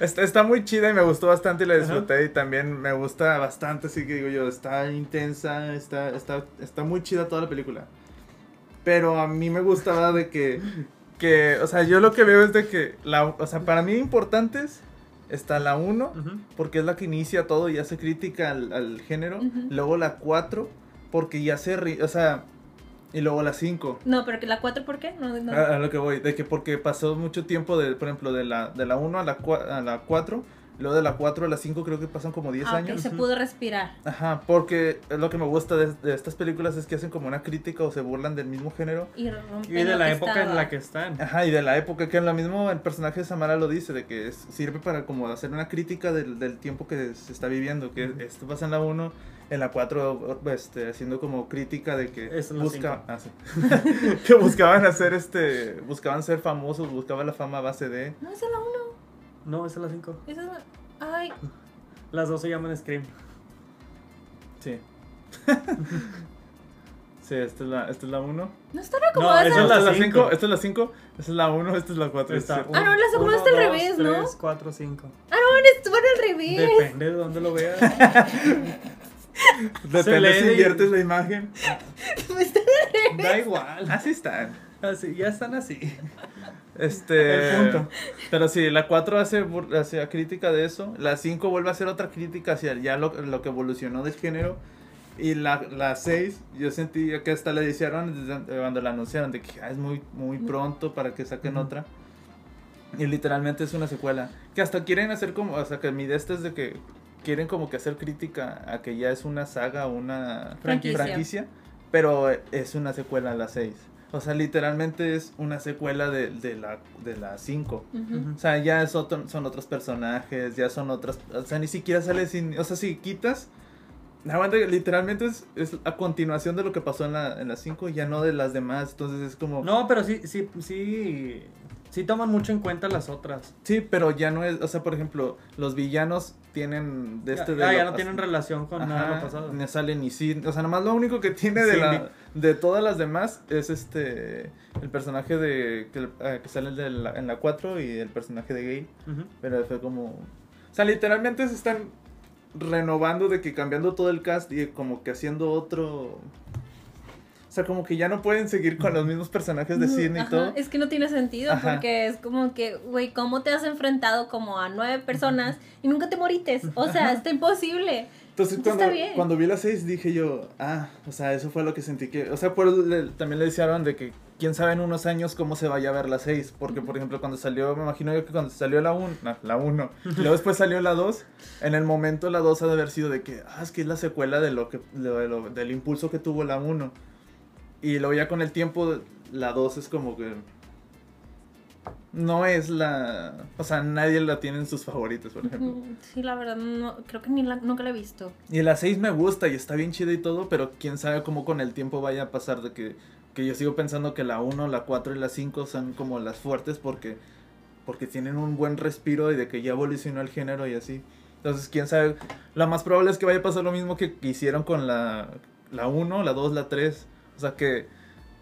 Está, está muy chida y me gustó bastante y la disfruté y también me gusta bastante, así que digo yo, está intensa, está, está, está muy chida toda la película. Pero a mí me gustaba de que, que, o sea, yo lo que veo es de que, la, o sea, para mí importantes está la 1, Ujú. porque es la que inicia todo y hace crítica al, al género. Luego la 4, porque ya se... O sea, y luego la 5. No, pero que la 4, ¿por qué? No, no. A, a lo que voy, de que porque pasó mucho tiempo, de, por ejemplo, de la, de la 1 a la, cua- a la 4, luego de la 4 a la 5 creo que pasan como 10 Ah, años. se pudo respirar. Ajá, porque lo que me gusta de, de estas películas es que hacen como una crítica o se burlan del mismo género. Y, rompen Y de lo la que época en la que están. Ajá, y de la época, que en lo mismo el personaje de Samara lo dice, de que es- sirve para como hacer una crítica del, del tiempo que se está viviendo, que esto pasa en la 1, en la 4 este, haciendo como crítica de que Es busca, ah, sí. que buscaban hacer este, buscaban ser famosos, buscaban la fama a base de... No, esa es la 1. No, esa es la 5. Esa es la... Ay, Las dos se llaman Scream. Sí. sí, esta es la, esta es la 1. no están acomodadas. esa es Esta la es la cinco. 5, esta es la 5, esta es la 1, esta es la 4. Está Ah, no, la segunda está al revés, ¿no? 3, 4, 5. Ah, no, estuvo al revés. Depende de dónde lo veas. Depende si y- inviertes la imagen. Da igual. Así están. Así, ya están así. Este. El punto. Pero sí, la 4 hace, hace crítica de eso. La 5 vuelve a hacer otra crítica hacia ya lo, lo que evolucionó del género. Y la, la 6, yo sentí que hasta le dijeron desde- cuando la anunciaron de que "Ah, es muy, muy pronto para que saquen Ujú. otra. Y literalmente es una secuela. Que hasta quieren hacer como. O sea, que mi de este es de que quieren como que hacer crítica a que ya es una saga, una Franquicia. franquicia. Pero es una secuela a la 6. O sea, literalmente es una secuela de, de la de la 5. Ujú. O sea, ya es otro- son otros personajes, ya son otras... O sea, ni siquiera sale sin... O sea, si quitas... La banda literalmente es, es a continuación de lo que pasó en la, en la 5, ya no de las demás. Entonces es como... No, pero sí, sí, sí. Sí toman mucho en cuenta las otras. Sí, pero ya no es... O sea, por ejemplo, los villanos tienen de este... ah, de ya lo no tienen relación con nada de lo pasado. No sale ni Sid. O sea, nomás lo único que tiene de, la, de todas las demás es este... El personaje de que, eh, que sale de la- en la 4 y el personaje de Gay. Pero fue como. O sea, literalmente se están renovando de que cambiando todo el cast y como que haciendo otro. O sea, como que ya no pueden seguir con los mismos personajes de Sidney y todo. Es que no tiene sentido Ajá. porque es como que, güey, ¿cómo te has enfrentado como a nueve personas y nunca te morites? O sea, está imposible. Entonces, cuando, bien. cuando vi las seis dije yo, ah, o sea, eso fue lo que sentí que. O sea, por le- también le decían de que quién sabe en unos años cómo se vaya a ver la 6. Porque, por ejemplo, cuando salió, me imagino yo que cuando salió la 1, no, la 1, y luego después salió la 2, en el momento la 2 ha de haber sido de que, ah, es que es la secuela de lo que, de lo- del impulso que tuvo la 1. Y luego ya con el tiempo, la 2 es como que. No es la. O sea, nadie la tiene en sus favoritos, por ejemplo. Sí, la verdad, no, creo que ni la, nunca la he visto. Y la 6 me gusta y está bien chida y todo, pero quién sabe cómo con el tiempo vaya a pasar de que, que yo sigo pensando que la 1, la 4 y la 5 son como las fuertes porque, porque tienen un buen respiro y de que ya evolucionó el género y así. Entonces, quién sabe, lo más probable es que vaya a pasar lo mismo que, que hicieron con la, la 1, la 2, la 3. O sea, que,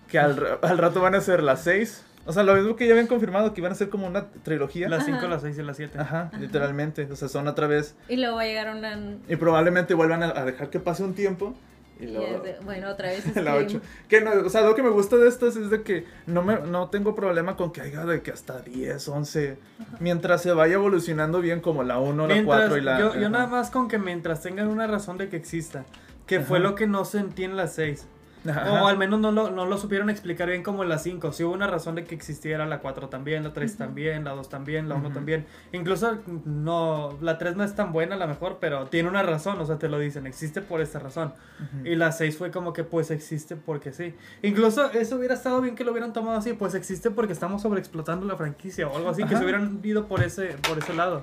que al, al rato van a ser las 6. O sea, lo mismo que ya habían confirmado, que iban a ser como una trilogía. Las Ajá. 5, las 6 y las 7. Ajá, literalmente. O sea, son otra vez. Y luego va a llegar una... Y probablemente vuelvan a, a dejar que pase un tiempo. Y y luego... de- bueno, otra vez la Scream. 8. Que no, o sea, lo que me gusta de estas es de que no me no tengo problema con que haya de que hasta 10, 11, mientras se vaya evolucionando bien como la 1, la Mientras- 4 y la yo, yo ajá. nada más con que mientras tengan una razón de que exista. Que fue Ajá. lo que no sentí en las 6. Ajá. O al menos no lo, no lo supieron explicar bien como en la 5. Si hubo una razón de que existiera la 4 también, la 3 también, la 2 también, la 1 Ujú. también. Incluso no, la 3 no es tan buena a lo mejor, pero tiene una razón, o sea, te lo dicen, existe por esta razón. Y la 6 fue como que pues existe porque sí. Incluso eso hubiera estado bien que lo hubieran tomado así, pues existe porque estamos sobreexplotando la franquicia o algo así, que se hubieran ido por ese, por ese lado.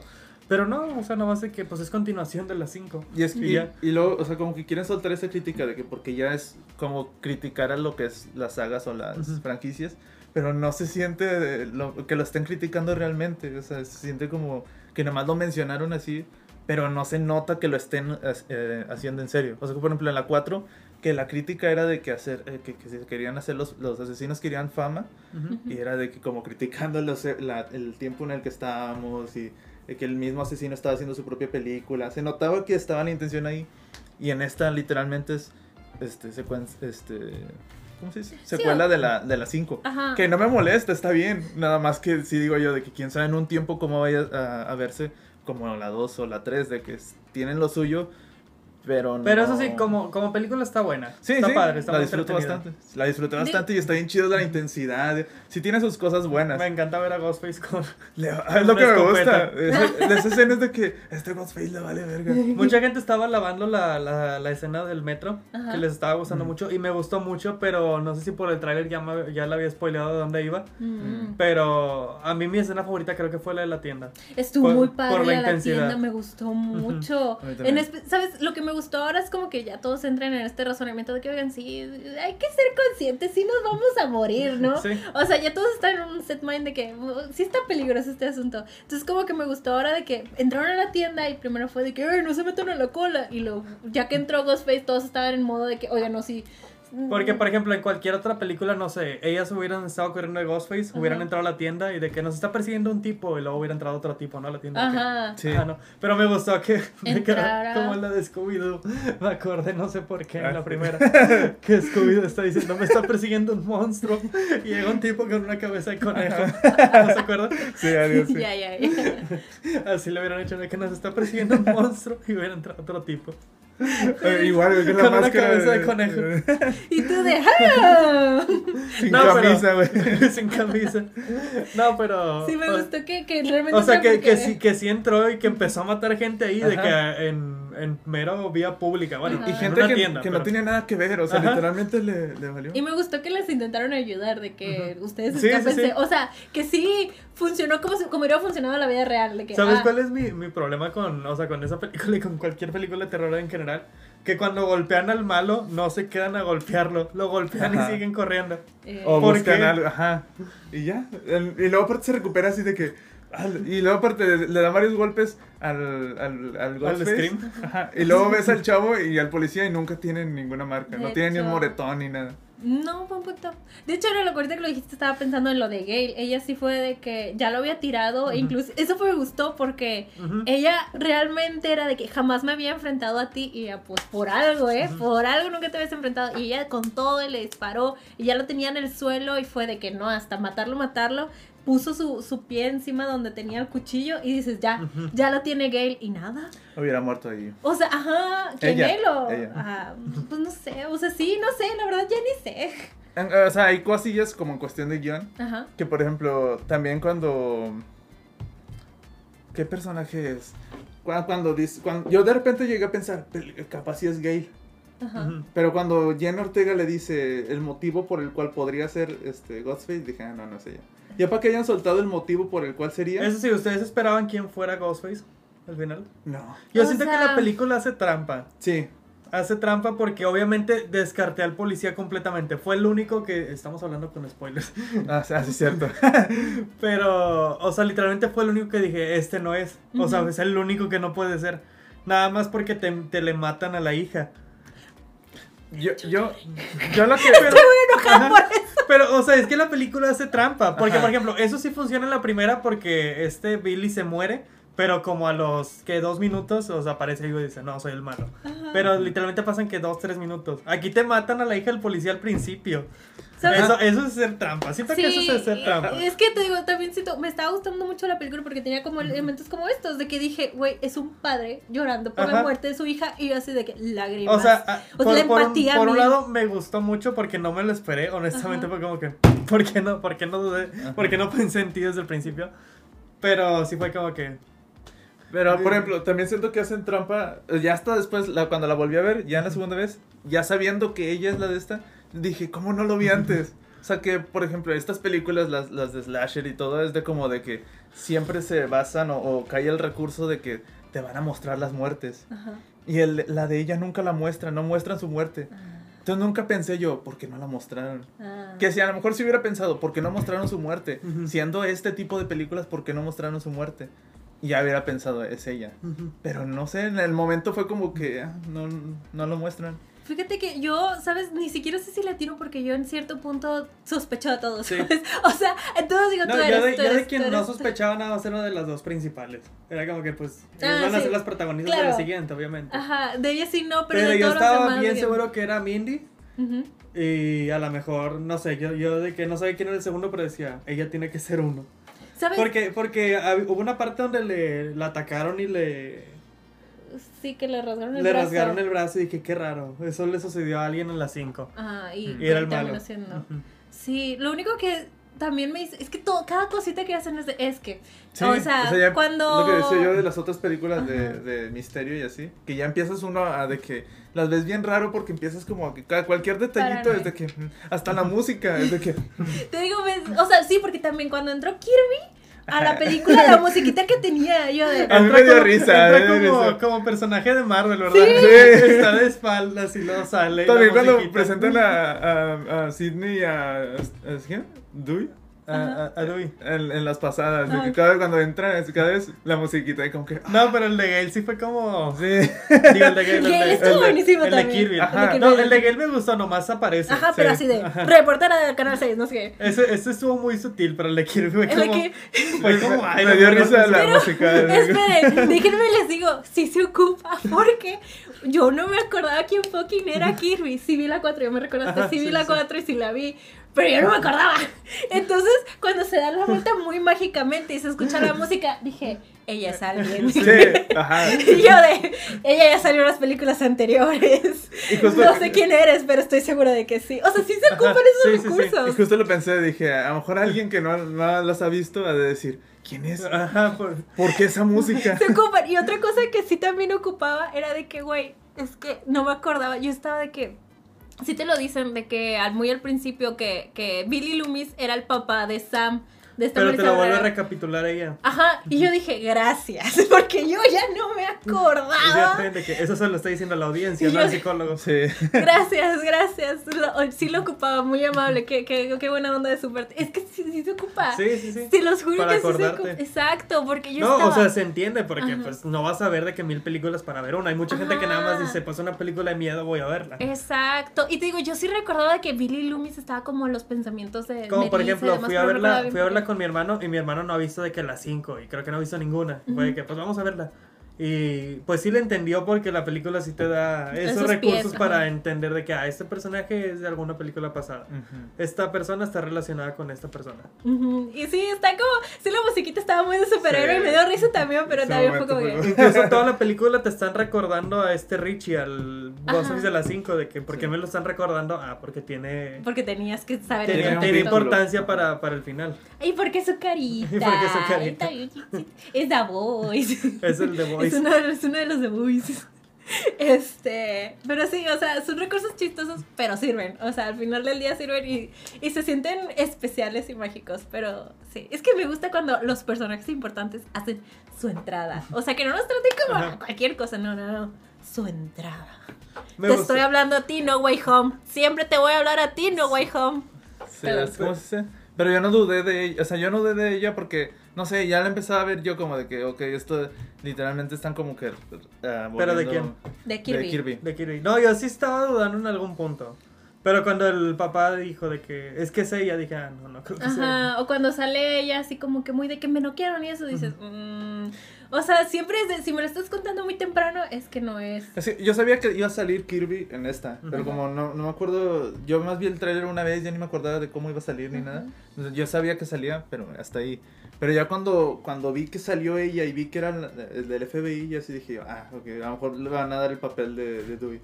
Pero no, o sea, nomás de que pues es continuación de la 5. Y, es, Y y, ya. y luego, o sea, como que quieren soltar esa crítica de que porque ya es como criticar a lo que es las sagas o las Ujú. franquicias, pero no se siente lo, que lo estén criticando realmente, o sea, se siente como que nomás lo mencionaron así, pero no se nota que lo estén eh, haciendo en serio. O sea, que, por ejemplo, en la 4, que la crítica era de que hacer, eh, que, que se querían hacer los, los asesinos querían fama, y era de que como criticando los- la- el tiempo en el que estábamos y de que el mismo asesino estaba haciendo su propia película. Se notaba que estaba la intención ahí. Y en esta literalmente es este este ¿cómo se dice? Secuela de la de la 5. Ajá. Que no me molesta, está bien. Nada más que sí digo yo de que quién sabe en un tiempo cómo vaya a, a verse como la 2 o la 3 de que tienen lo suyo Pero, Pero no- eso sí, como, como película está buena. Sí, está sí, padre, está la disfruto bastante. La disfruté Di- bastante y está bien chido la intensidad. Sí tiene sus cosas buenas. Me encanta ver a Ghostface con... Le- es lo que me gusta. Esa- Las escenas de que este Ghostface le vale verga. Mucha gente estaba lavando la, la, la escena del metro, Ajá. que les estaba gustando mucho y me gustó mucho, pero no sé si por el tráiler ya, me- ya le había spoileado de dónde iba. Mm. Pero a mí mi escena favorita creo que fue la de la tienda. Estuvo Por- muy por padre la la, intensidad. tienda, me gustó mucho. A mí En ¿Sabes? Lo que me gustó ahora es como que ya todos entran en este razonamiento de que, oigan, sí, hay que ser conscientes, sí nos vamos a morir, ¿no? Sí. O sea, ya todos están en un set mind de que "Uh, sí está peligroso este asunto. Entonces, como que me gustó ahora de que entraron a la tienda y primero fue de que, ay, no se metan a la cola. Y luego, ya que entró Ghostface, todos estaban en modo de que, oigan, no, sí. Porque, por ejemplo, en cualquier otra película, no sé, ellas hubieran estado corriendo de Ghostface, hubieran Ajá. entrado a la tienda y de que nos está persiguiendo un tipo y luego hubiera entrado otro tipo, ¿no? A la tienda. de que- Ajá. Sí. Ah, no. Pero me gustó que, Entrara. como la de Scooby-Doo. Me acordé, no sé por qué, en Ah, la sí. primera. Que Scooby-Doo está diciendo, me está persiguiendo un monstruo. Y llega un tipo con una cabeza de conejo. ¿No se acuerdan? Sí, adiós. sí. Ya, ya, ya. Así le hubieran hecho de que nos está persiguiendo un monstruo y hubiera entrado otro tipo. Eh, igual, que la Con una máscara cabeza de conejo. Y tú de, ¡ah! Sin No, pero- camisa, güey. Sin camisa. No, pero. Sí, me o- gustó que, que realmente. O sea, que, que, sí, que sí entró y que empezó a matar gente ahí, de Ajá. que en, en mero vía pública. Bueno, Ajá. Y en gente una que, tienda, que pero- no tiene nada que ver, o sea, Ajá. literalmente le, le valió. Y me gustó que les intentaron ayudar, de que ustedes Sí, sí. O sea, que sí funcionó como, si- como hubiera funcionado en la vida real. De que, ¿Sabes ah, cuál es mi, mi problema con, o sea, con esa película y con cualquier película de terror en general? Que cuando golpean al malo, no se quedan a golpearlo, lo golpean Ajá. y siguen corriendo. eh, O ¿Por buscan algo, ajá. Y ya. El- Y luego aparte se recupera así de que. Y luego aparte le, le da varios golpes al, al, al. Scream. Ajá. Y luego ves al chavo y al policía y nunca tienen ninguna marca. De no tienen ni un moretón ni nada. No, buen punto. De hecho, ahora lo que lo dijiste estaba pensando en lo de Gail. Ella sí fue de que ya lo había tirado. E incluso, eso fue, me gustó porque ella realmente era de que jamás me había enfrentado a ti. Y ya, pues por algo, ¿eh? Por algo nunca te habías enfrentado. Y ella con todo y le disparó. Y ya lo tenía en el suelo. Y fue de que no, hasta matarlo, matarlo. Puso su, su pie encima donde tenía el cuchillo. Y dices, ya, ya lo tiene Gail. Y nada. Hubiera muerto ahí. O sea, ajá, ¿quién Ella, ella. Ajá, pues no sé, o sea, sí, no sé, la verdad ya ni sé. En- O sea, hay cosillas como en cuestión de guion. Ajá. Que por ejemplo, también cuando. ¿Qué personaje es? Cuando, cuando dice. Cuando, yo de repente llegué a pensar, "Pero capaz si es gay. Ajá. Pero cuando Jen Ortega le dice el motivo por el cual podría ser este Ghostface, dije, ah, no, no es ella. Ya para que hayan soltado el motivo por el cual sería. Eso sí, ¿ustedes esperaban quién fuera Ghostface al final? No. Yo O siento que la película hace trampa. Sí. Hace trampa porque obviamente descarté al policía completamente. Fue el único que. Estamos hablando con spoilers. Ah, sí, ah, sí, cierto. Pero, o sea, literalmente fue el único que dije, este no es. O sea, es el único que no puede ser. Nada más porque te, te le matan a la hija. Yo, yo, yo lo que. Ajá. Pero, o sea, es que la película hace trampa. Porque, Ajá. por ejemplo, eso sí funciona en la primera porque este Billy se muere. Pero como a los que dos minutos, o sea, aparece y dice, no, soy el malo. Ajá. Pero literalmente pasan que dos, tres minutos. Aquí te matan a la hija del policía al principio. ¿Sabes? Eso, eso es ser trampa. Siento que eso es ser trampa. Es que te digo, también siento, me estaba gustando mucho la película porque tenía como elementos como estos, de que dije, güey, es un padre llorando por la Ajá. muerte de su hija y yo así de que lágrimas. O sea, ah, O sea, por, la por un- empatía por un lado me gustó mucho porque no me lo esperé, honestamente Ajá. fue como que, ¿por qué no? ¿Por qué no dudé? Ajá. ¿Por qué no pensé en ti desde el principio? Pero sí fue como que, Pero, por ejemplo, también siento que hacen trampa. Ya hasta después, la- cuando la volví a ver, ya en la segunda vez, ya sabiendo que ella es la de esta, dije, ¿cómo no lo vi antes? O sea que, por ejemplo, estas películas, las, las de Slasher y todo, es de como de que siempre se basan o, o cae el recurso de que te van a mostrar las muertes. Ajá. Y el, la de ella nunca la muestra, no muestran su muerte. Entonces nunca pensé yo, ¿por qué no la mostraron? Ah. Que si a lo mejor si hubiera pensado, ¿por qué no mostraron su muerte? Siendo este tipo de películas, ¿por qué no mostraron su muerte? Y ya hubiera pensado, es ella. Pero no sé, en el momento fue como que ah, no, no lo muestran. Fíjate que yo, ¿sabes? Ni siquiera sé si la tiro porque yo en cierto punto sospecho a todos, Sí. ¿sabes? O sea, a todos digo, no, tú yo eres, de, tú yo de quien no eres". sospechaba nada más era de las dos principales. Era como que pues, Ah, van a ser las protagonistas de la siguiente, obviamente. Ajá, de ella sí no, pero, Pero, de yo todos los estaba demás, bien de- seguro que era Mindy. Y a lo mejor, no sé, yo, yo de que no sabía quién era el segundo, pero decía, ella tiene que ser uno. ¿Sabes? Porque, porque hubo una parte donde le la atacaron y le Sí, que le rasgaron el Le brazo. rasgaron el brazo y dije, qué raro. Eso le sucedió a alguien en las 5. Ajá, y, Y era el malo. Sí, lo único que también me dice, es que todo, cada cosita que hacen es, de- es que, Sí, o sea, ya cuando... Lo que decía yo de las otras películas de, misterio y así, que ya empiezas uno a de que las ves bien raro porque empiezas como a que cualquier detallito Paranoia. es de que mm, hasta la música es de que Te digo, ves, o sea, sí, porque también cuando entró Kirby a la película, la musiquita que tenía, yo de... A mí me dio como- risa, entra me dio como, risa. como personaje de Marvel, ¿verdad? Sí. Está de espaldas y luego sale. también cuando presentan a, a, a Sidney y a, a, ¿a quién? Dewey A- a- en, en las pasadas, de Ah. que cada vez cuando entran, es- cada vez la musiquita y como que No, pero el de Gale sí fue como. sí. Digo, el de Gale. el de- Gale estuvo el de- buenísimo el de también. Kirby. Ajá. El de Kirby. No, el de Gale me gustó, nomás aparece. Ajá, pero Sí. así de, Ajá. reportera del Canal 6, no sé qué. Ese, ese estuvo muy sutil, pero el de Kirby fue de como. que- Fue como. ay, me dio risa la Pero, música. Esperen, déjenme les digo, sí se ocupa, porque yo no me acordaba quién fucking era Kirby. Sí vi la 4, yo me recordaste, Ajá, sí vi la sí. 4 y sí la vi, pero yo no me acordaba. Entonces, cuando se da la vuelta muy mágicamente y se escucha la música, dije, ella es alguien. Sí, ajá. Y yo de, ella ya salió en las películas anteriores. Y justo- No sé quién eres, pero estoy segura de que sí. O sea, sí se ocupan Ajá, esos sí, sí, sí. Y recursos. justo lo pensé, dije, a lo mejor alguien que no, no las ha visto ha de decir, ¿quién es? Ajá, por- ¿Por qué esa música? Se ocupan. Y otra cosa que sí también ocupaba era de que, güey, es que no me acordaba. Yo estaba de que. Sí te lo dicen de que al, muy al principio que, que Billy Loomis era el papá de Sam. De esta Pero te lo vuelve a recapitular ella. Ajá, y yo dije, gracias, porque yo ya no me acordaba. que eso se lo está diciendo la audiencia, no el psicólogo. Sí. Gracias, gracias. Lo- sí lo ocupaba, muy amable. Qué, qué, qué buena onda de su parte. Es que sí, sí se ocupa. Sí, sí, sí. Se los juro Para que sí se acordarte. ocupa. Exacto, porque yo No, estaba... o sea, se entiende porque Ajá. pues no vas a ver de que mil películas para ver una. Hay mucha gente que nada más dice, pues una película de miedo voy a verla. Exacto. Y te digo, yo sí recordaba de que Billy Loomis estaba como en los pensamientos de. Como por Melissa ejemplo, fui a verla, fui a verla. Con mi hermano y mi hermano no ha visto de que las 5 y creo que no ha visto ninguna. Fue de que pues vamos a verla. Y pues sí le entendió porque la película sí te da esos, Esos recursos pies, para ajá. entender de que ah, este personaje es de alguna película pasada. Esta persona está relacionada con esta persona. Ujú. Y sí, está como. Sí, la musiquita estaba muy de superhéroe Sí. y me dio risa también, pero Ese también fue como que. Incluso toda la película te están recordando a este Richie, al. Ghostface de las 5, de que ¿por qué Sí. me lo están recordando? Ah, porque tiene, Porque tenías que saber el Tiene importancia para, para el final. Y porque su carita. Y porque su carita. Está. Es The Voice. Es el The Es uno, de- es uno de los The Voice. Este, pero sí, o sea, son recursos chistosos, pero sirven. O sea, al final del día sirven y, y se sienten especiales y mágicos. Pero sí, es que me gusta cuando los personajes importantes hacen su entrada. O sea, que no nos traten como Ajá. cualquier cosa, no, no, no. Su entrada. Me te estoy hablando a ti, No Way Home. Siempre te voy a hablar a ti, No Way Home. Pero- es- ¿cómo se dice? Pero yo no dudé de ella, o sea, yo no dudé de ella porque, no sé, ya la empezaba a ver yo como de que, ok, esto literalmente están como que... ah, ¿Pero de Kirby. De Kirby. De Kirby. No, yo sí estaba dudando en algún punto. Pero cuando el papá dijo de que es que es ella, dije, ah, no, no creo que sea. Ajá, o cuando sale ella así como que muy de que me noquearon y eso dices, "Mm". o sea, siempre es de, si me lo estás contando muy temprano, es que no es. Es que yo sabía que iba a salir Kirby en esta, pero Ujú. como no, no me acuerdo, yo más vi el trailer una vez, ya ni me acordaba de cómo iba a salir ni Ujú. nada. Entonces, yo sabía que salía, pero hasta ahí. Pero ya cuando, cuando vi que salió ella y vi que era el del FBI, ya sí dije, ah, ok, a lo mejor le van a dar el papel de, de Dewey.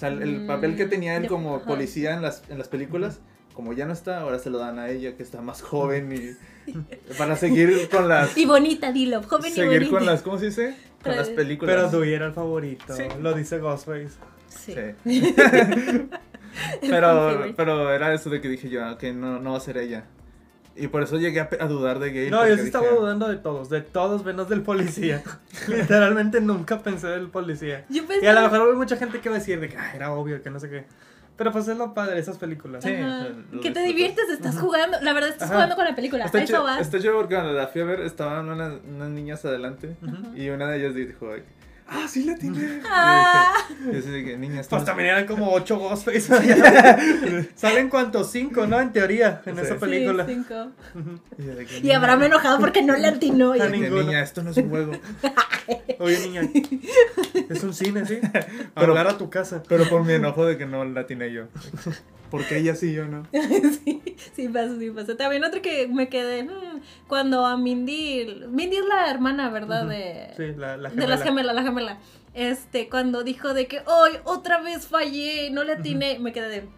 O sea, el, Mm, papel que tenía él de- como ajá. policía en las, en las películas, como ya no está, ahora se lo dan a ella, que está más joven y para seguir con las... Y bonita, dilo, joven y Seguir bonita. con las, ¿cómo se dice? Con las películas. Pero Dewey era el favorito. Sí. Lo dice Ghostface. Sí. Sí. Pero, pero era eso de que dije yo, que no, no va a ser ella. Y por eso llegué a, a dudar de Gale. No, yo sí dije, estaba dudando de todos, de todos menos del policía. Literalmente nunca pensé del policía. Yo Y pensé, a lo mejor hay mucha gente que va a decir de que "Ah, era obvio, que no sé qué. Pero pues es lo padre de esas películas. Sí. Que te diviertes, estás jugando, la verdad estás Ajá. jugando con la película, Está eso chido, vas. está chido porque cuando la fui a ver estaban unas, unas niñas adelante y una de ellas dijo, ah, sí la tiene. Ah. Y yo así de que, niña, Pues también eran como ocho Ghostface. Salen cuántos, cinco, ¿no? En teoría, en Sí. esa película. Sí, cinco. Y, de que, Y "Niña, Abraham enojado porque no le atinó. y- Ah, niña, esto no es un juego. Oye, niña, es un cine, ¿sí? Pero- Hablar a tu casa. Pero por mi enojo de que no la atiné yo. Porque ella sí, yo no. sí, sí pasa, sí pasa. También otro que me quedé, mm, cuando a Mindy, Mindy es la hermana, ¿verdad? De, Sí, la, la de las gemela. gemelas, la gemela. Este, cuando dijo de que, hoy otra vez fallé, no le atiné, me quedé de,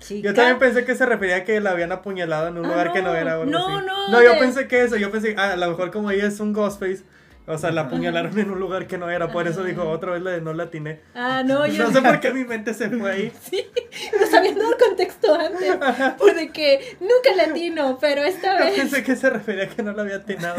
chica. Yo también pensé que se refería a que la habían apuñalado en un Ah, lugar que no era. o algo No, así. no, No, yo de- pensé que eso. Yo pensé, ah, a lo mejor como ella es un Ghostface. O sea, la apuñalaron en un lugar que no era. Por eso dijo otra vez la de no la atiné. Ah, no, yo No sé por qué mi mente se fue ahí. Sí, nos habían dado contexto antes. Por de que nunca le atino, pero esta Yo vez. pensé que se refería a que no la había atinado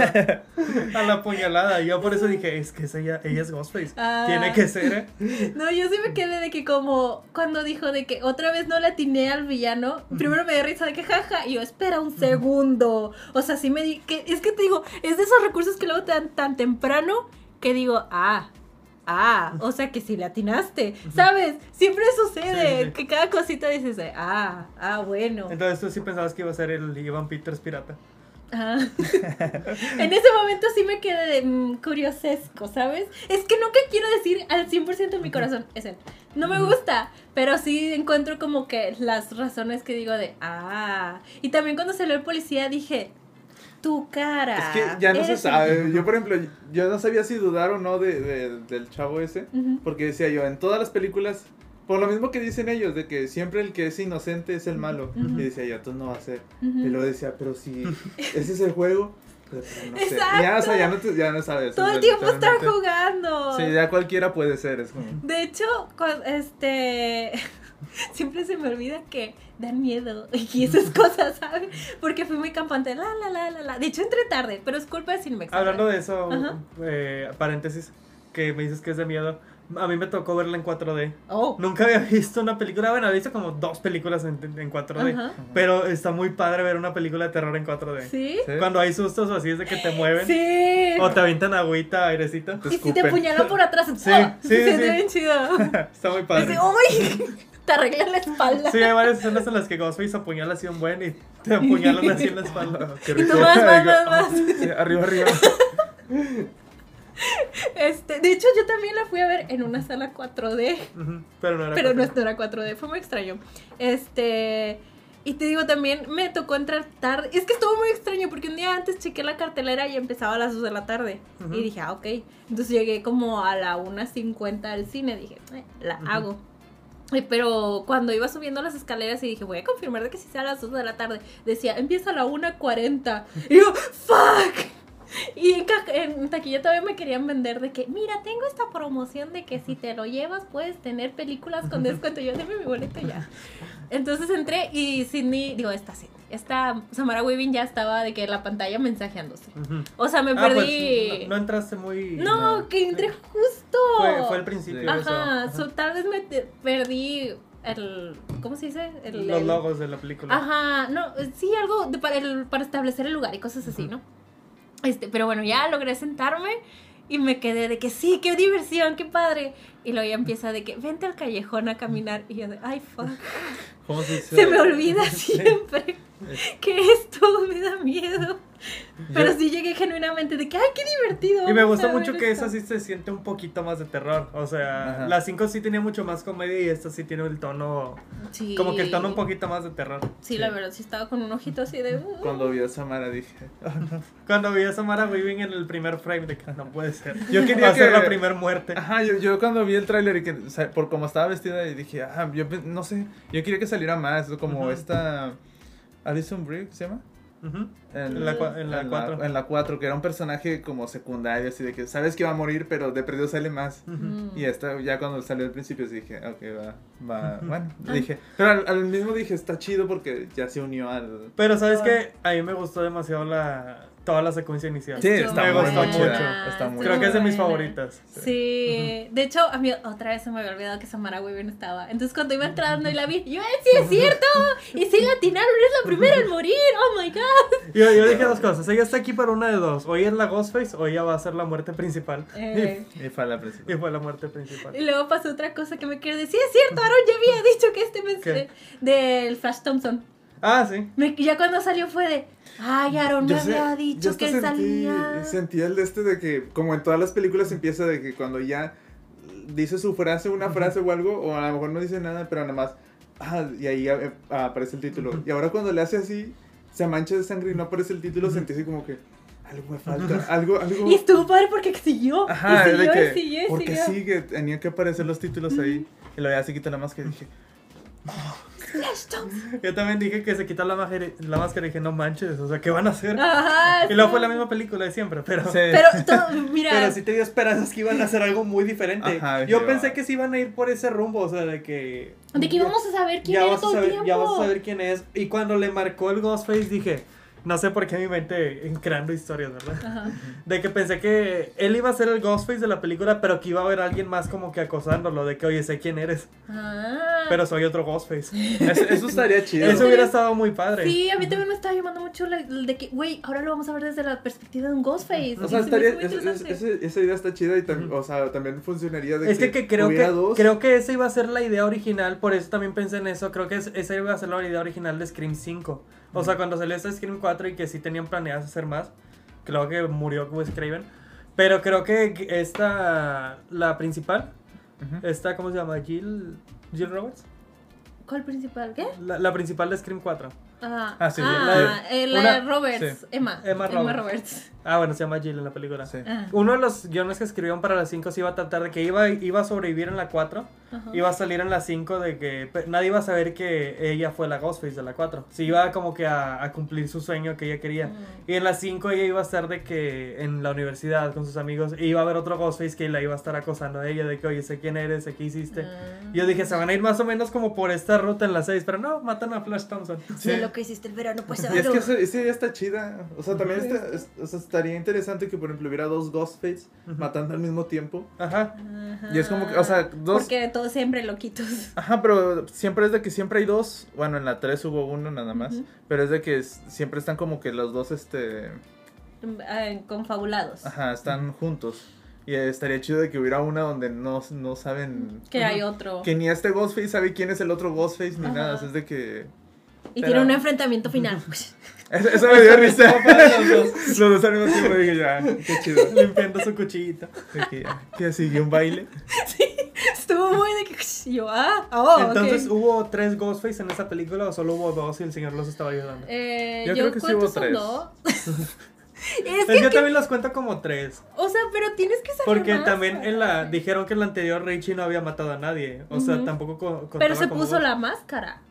a la puñalada. Yo por eso dije, es que es ella, ella es Ghostface. Ah. Tiene que ser, ¿eh? No, yo sí me quedé de que como cuando dijo de que otra vez no le atiné al villano, primero me dio risa de que jaja, y yo, espera un segundo. O sea, sí me di que es que te digo, es de esos recursos que luego te dan tan temprano que digo, ah, ah, o sea que si le atinaste, ¿sabes? Siempre sucede Sí, sí. que cada cosita dices, ah, ah, bueno. Entonces tú sí pensabas que iba a ser el Ivan Peters pirata. Ah. en ese momento sí me quedé de mm, curiosesco, ¿sabes? Es que nunca quiero decir al 100% de mi corazón, es él. No me gusta, pero sí encuentro como que las razones que digo de, ah. Y también cuando salió el policía dije, tu cara. Es que ya no se sabe. Yo, por ejemplo, yo no sabía si dudar o no de, de- del chavo ese. Porque decía yo, en todas las películas, por lo mismo que dicen ellos, de que siempre el que es inocente es el malo. Y decía yo, entonces no va a ser. Y luego decía, pero si ese es el juego, pero no sé. Exacto. Ya, o sea, ya no, te- ya no sabes. Todo el tiempo están jugando. Sí, ya cualquiera puede ser. Es como... De hecho, este. Siempre se me olvida que dan miedo y esas cosas, ¿sabes? Porque fui muy campante, la, la, la, la, la. De hecho, entré tarde, pero es culpa de Cinemax. Hablando de eso, eh, paréntesis, que me dices que es de miedo. A mí me tocó verla en 4D. Oh. Nunca había visto una película, bueno, había visto como dos películas en, en 4D. Ajá. Pero está muy padre ver una película de terror en 4D. ¿Sí? Sí. Cuando hay sustos o así es de que te mueven. Sí. O te avientan agüita, airecito. Te Y si te apuñalan por atrás, Sí, ¡oh! sí, se sí. siente bien chido. Está muy padre. de, ¡Uy! Te arreglan la espalda. Sí, hay varias escenas en las que Ghostface apuñala así un buen y te apuñalan así en la espalda. Qué Y rico. tú más, más, más, más. Sí, arriba, arriba. Este, de hecho, yo también la fui a ver en una sala 4D. Ujú, Pero no era Pero no, cuatro. no era 4D, fue muy extraño. Este. Y te digo, también me tocó entrar tarde. Es que estuvo muy extraño porque un día antes chequé la cartelera y empezaba a las 2 de la tarde. Y dije, ah, ok. Entonces llegué como a la 1.50 al cine. Dije, "Eh, la hago. Pero cuando iba subiendo las escaleras y dije, voy a confirmar de que si sea a las 2 de la tarde, decía, empieza a la 1.40. Y yo, ¡fuck! Y en, taquilla todavía me querían vender de que, mira, tengo esta promoción de que si te lo llevas puedes tener películas con descuento. Yo, deme mi boleto ya. Entonces entré y Sidney, digo, esta Sidney, esta Samara Weaving ya estaba de que la pantalla mensajeándose. O sea, me Ah, pues, perdí. no, no entraste muy. no, que entré justo. Fue, fue el principio. Sí. eso. Ajá, Ajá. so, tal vez me perdí el. ¿Cómo se dice? El, Los el- logos de la película. Ajá, no, sí, algo de- para, el- para establecer el lugar y cosas así. ¿no? Este, pero bueno, ya logré sentarme y me quedé de que sí, qué diversión, qué padre. Y luego ya empieza de que vente al callejón a caminar. Y yo de, ay, fuck. ¿Cómo se dice? Se me olvida siempre que esto me da miedo. Pero sí llegué genuinamente de que, ay, qué divertido. Y me ver mucho que esto". esa sí se siente un poquito más de terror. O sea, Ajá. la 5 sí tenía mucho más comedia y esta sí tiene el tono. Sí. Como que el tono un poquito más de terror. Sí, la verdad, sí estaba con un ojito así de. "Uh". Cuando vi a Samara dije, Cuando vi a Samara Weaving en el primer frame, de que no puede ser. Yo quería ser que- la primer muerte. Ajá, yo, yo cuando vi el tráiler y que, o sea, por cómo estaba vestida, y dije, ah, yo no sé, yo quería que saliera más, como esta Alison Brie, ¿se llama? En, En la cua- en la cuatro. En la 4, que era un personaje como secundario, así de que sabes que va a morir, pero de perdido sale más. Y esta, ya cuando salió al principio, dije, ok, va, va, bueno, Ah. dije, pero al, al mismo dije, está chido porque ya se unió al... Pero sabes Ah. que a mí me gustó demasiado la toda la secuencia inicial. Sí, está Me muy, gustó muy mucho. está muy Creo que es de mis favoritas. Sí, de hecho, a mí otra vez se me había olvidado que Samara Weaving estaba. Entonces, cuando iba entrando y la vi, yo, "Eh, sí, es cierto. Y sí, la atinaron, es la primera en morir. Oh my god. Yo, yo dije dos cosas. Ella está aquí para una de dos. O ella es la Ghostface o ella va a ser la muerte principal. Eh, Y fue la Y principal. fue la muerte principal. y luego pasó otra cosa que me quedé de, sí, es cierto, Aaron ya había dicho que este mes del Flash Thompson. Ah, sí. Me- ya cuando salió fue de, ay, Aaron me Yo había dicho que sentí, salía. Sentí el de este de que, como en todas las películas, empieza de que cuando ya dice su frase, una frase o algo, o a lo mejor no dice nada, pero nada más Ah, y ahí eh, aparece el título. Y ahora cuando le hace así, se mancha de sangre y no aparece el título, sentí así como que algo me falta, algo, algo. Y estuvo padre porque siguió. Ajá, y siguió, que, y siguió, y porque siguió. sí, que tenía que aparecer los títulos ahí. Y luego ya se quita la máscara y dije, Thompson. Yo también dije que se quitó la máscara, la máscara y dije, no manches, o sea, ¿qué van a hacer? Ajá. Y luego sí. fue la misma película de siempre, pero... Sí. Pero todo, mira. Pero sí te dio esperanzas que iban a hacer algo muy diferente. Ajá, Yo pensé va. que sí iban a ir por ese rumbo, o sea, de que... de que íbamos a saber quién todo el tiempo. ya vas a saber quién es. Y cuando le marcó el Ghostface dije, no sé por qué mi mente en- creando historias, ¿verdad? Ajá. De que pensé que él iba a ser el Ghostface de la película, pero que iba a haber alguien más como que acosándolo, de que, oye, sé quién eres, Ah. pero soy otro Ghostface. eso, eso estaría chido. Eso hubiera estado muy padre. Sí, a mí también me estaba llamando mucho la, el de que, güey, ahora lo vamos a ver desde la perspectiva de un Ghostface. O sea, estaría, es- es- ese- esa idea está chida y tam- o sea, también funcionaría de Es que, que creo hubiera que dos. creo que esa iba a ser la idea original, por eso también pensé en eso. Creo que es- esa iba a ser la idea original de Scream 5. O sea, cuando salió esta Scream 4 y que sí tenían planeadas hacer más. Creo que murió Wes Craven. Pero creo que esta, la principal, Ujú. esta, ¿cómo se llama? Jill, Jill Roberts. ¿Cuál principal? ¿Qué? La, la principal de Scream 4. Ah, Ah, sí, ah, la- eh, la una- Roberts, sí. Emma. Emma Emma Roberts. Roberts. Ah, bueno, se llama Jill en la película. Sí. Ah, Uno de los guiones que escribieron para las 5 se iba a tratar de que iba, iba a sobrevivir en la 4. Ajá. Iba a salir en la 5 de que nadie iba a saber que ella fue la Ghostface de la 4. Se iba como que a, a cumplir su sueño que ella quería. Mm. Y en la 5 ella iba a estar de que en la universidad con sus amigos y iba a haber otro Ghostface que la iba a estar acosando a ella de que, oye, sé quién eres, sé qué hiciste. Ah. Y yo dije, se van a ir más o menos como por esta ruta en la 6, pero no, matan a Flash Thompson. Sí. Sé lo que hiciste el verano pues Y es que esa, esa idea está chida. O sea, también está, es- o sea, estaría interesante que, por ejemplo, hubiera dos Ghostface matando al mismo tiempo. Ajá. Y es como que, o sea, dos. Porque todos siempre loquitos. Ajá, pero siempre es de que siempre hay dos. Bueno, en la 3 hubo uno nada más. Pero es de que siempre están como que los dos, este. Ah, confabulados. Ajá, están juntos. Y estaría chido de que hubiera una donde no, no saben. Que hay otro. Que ni este Ghostface sabe quién es el otro Ghostface ni Ajá. nada. Es de que. Y tiene un enfrentamiento final. Eso, eso me dio risa. Los dos. Los dos al mismo tiempo dije, ya, qué chido. Limpiando su cuchillito. Que siguió un baile. Estuvo muy de que. yo, ah, oh. Entonces, ¿hubo tres Ghostface en esa película o solo hubo dos y el señor los estaba ayudando? Eh, Yo yo, creo que sí hubo tres. dos. es Pues que, yo también los cuento como tres. o sea, pero tienes que saber Porque más, también en la dijeron que en la anterior Richie no había matado a nadie. O sea, tampoco co- Pero se puso dos. la máscara.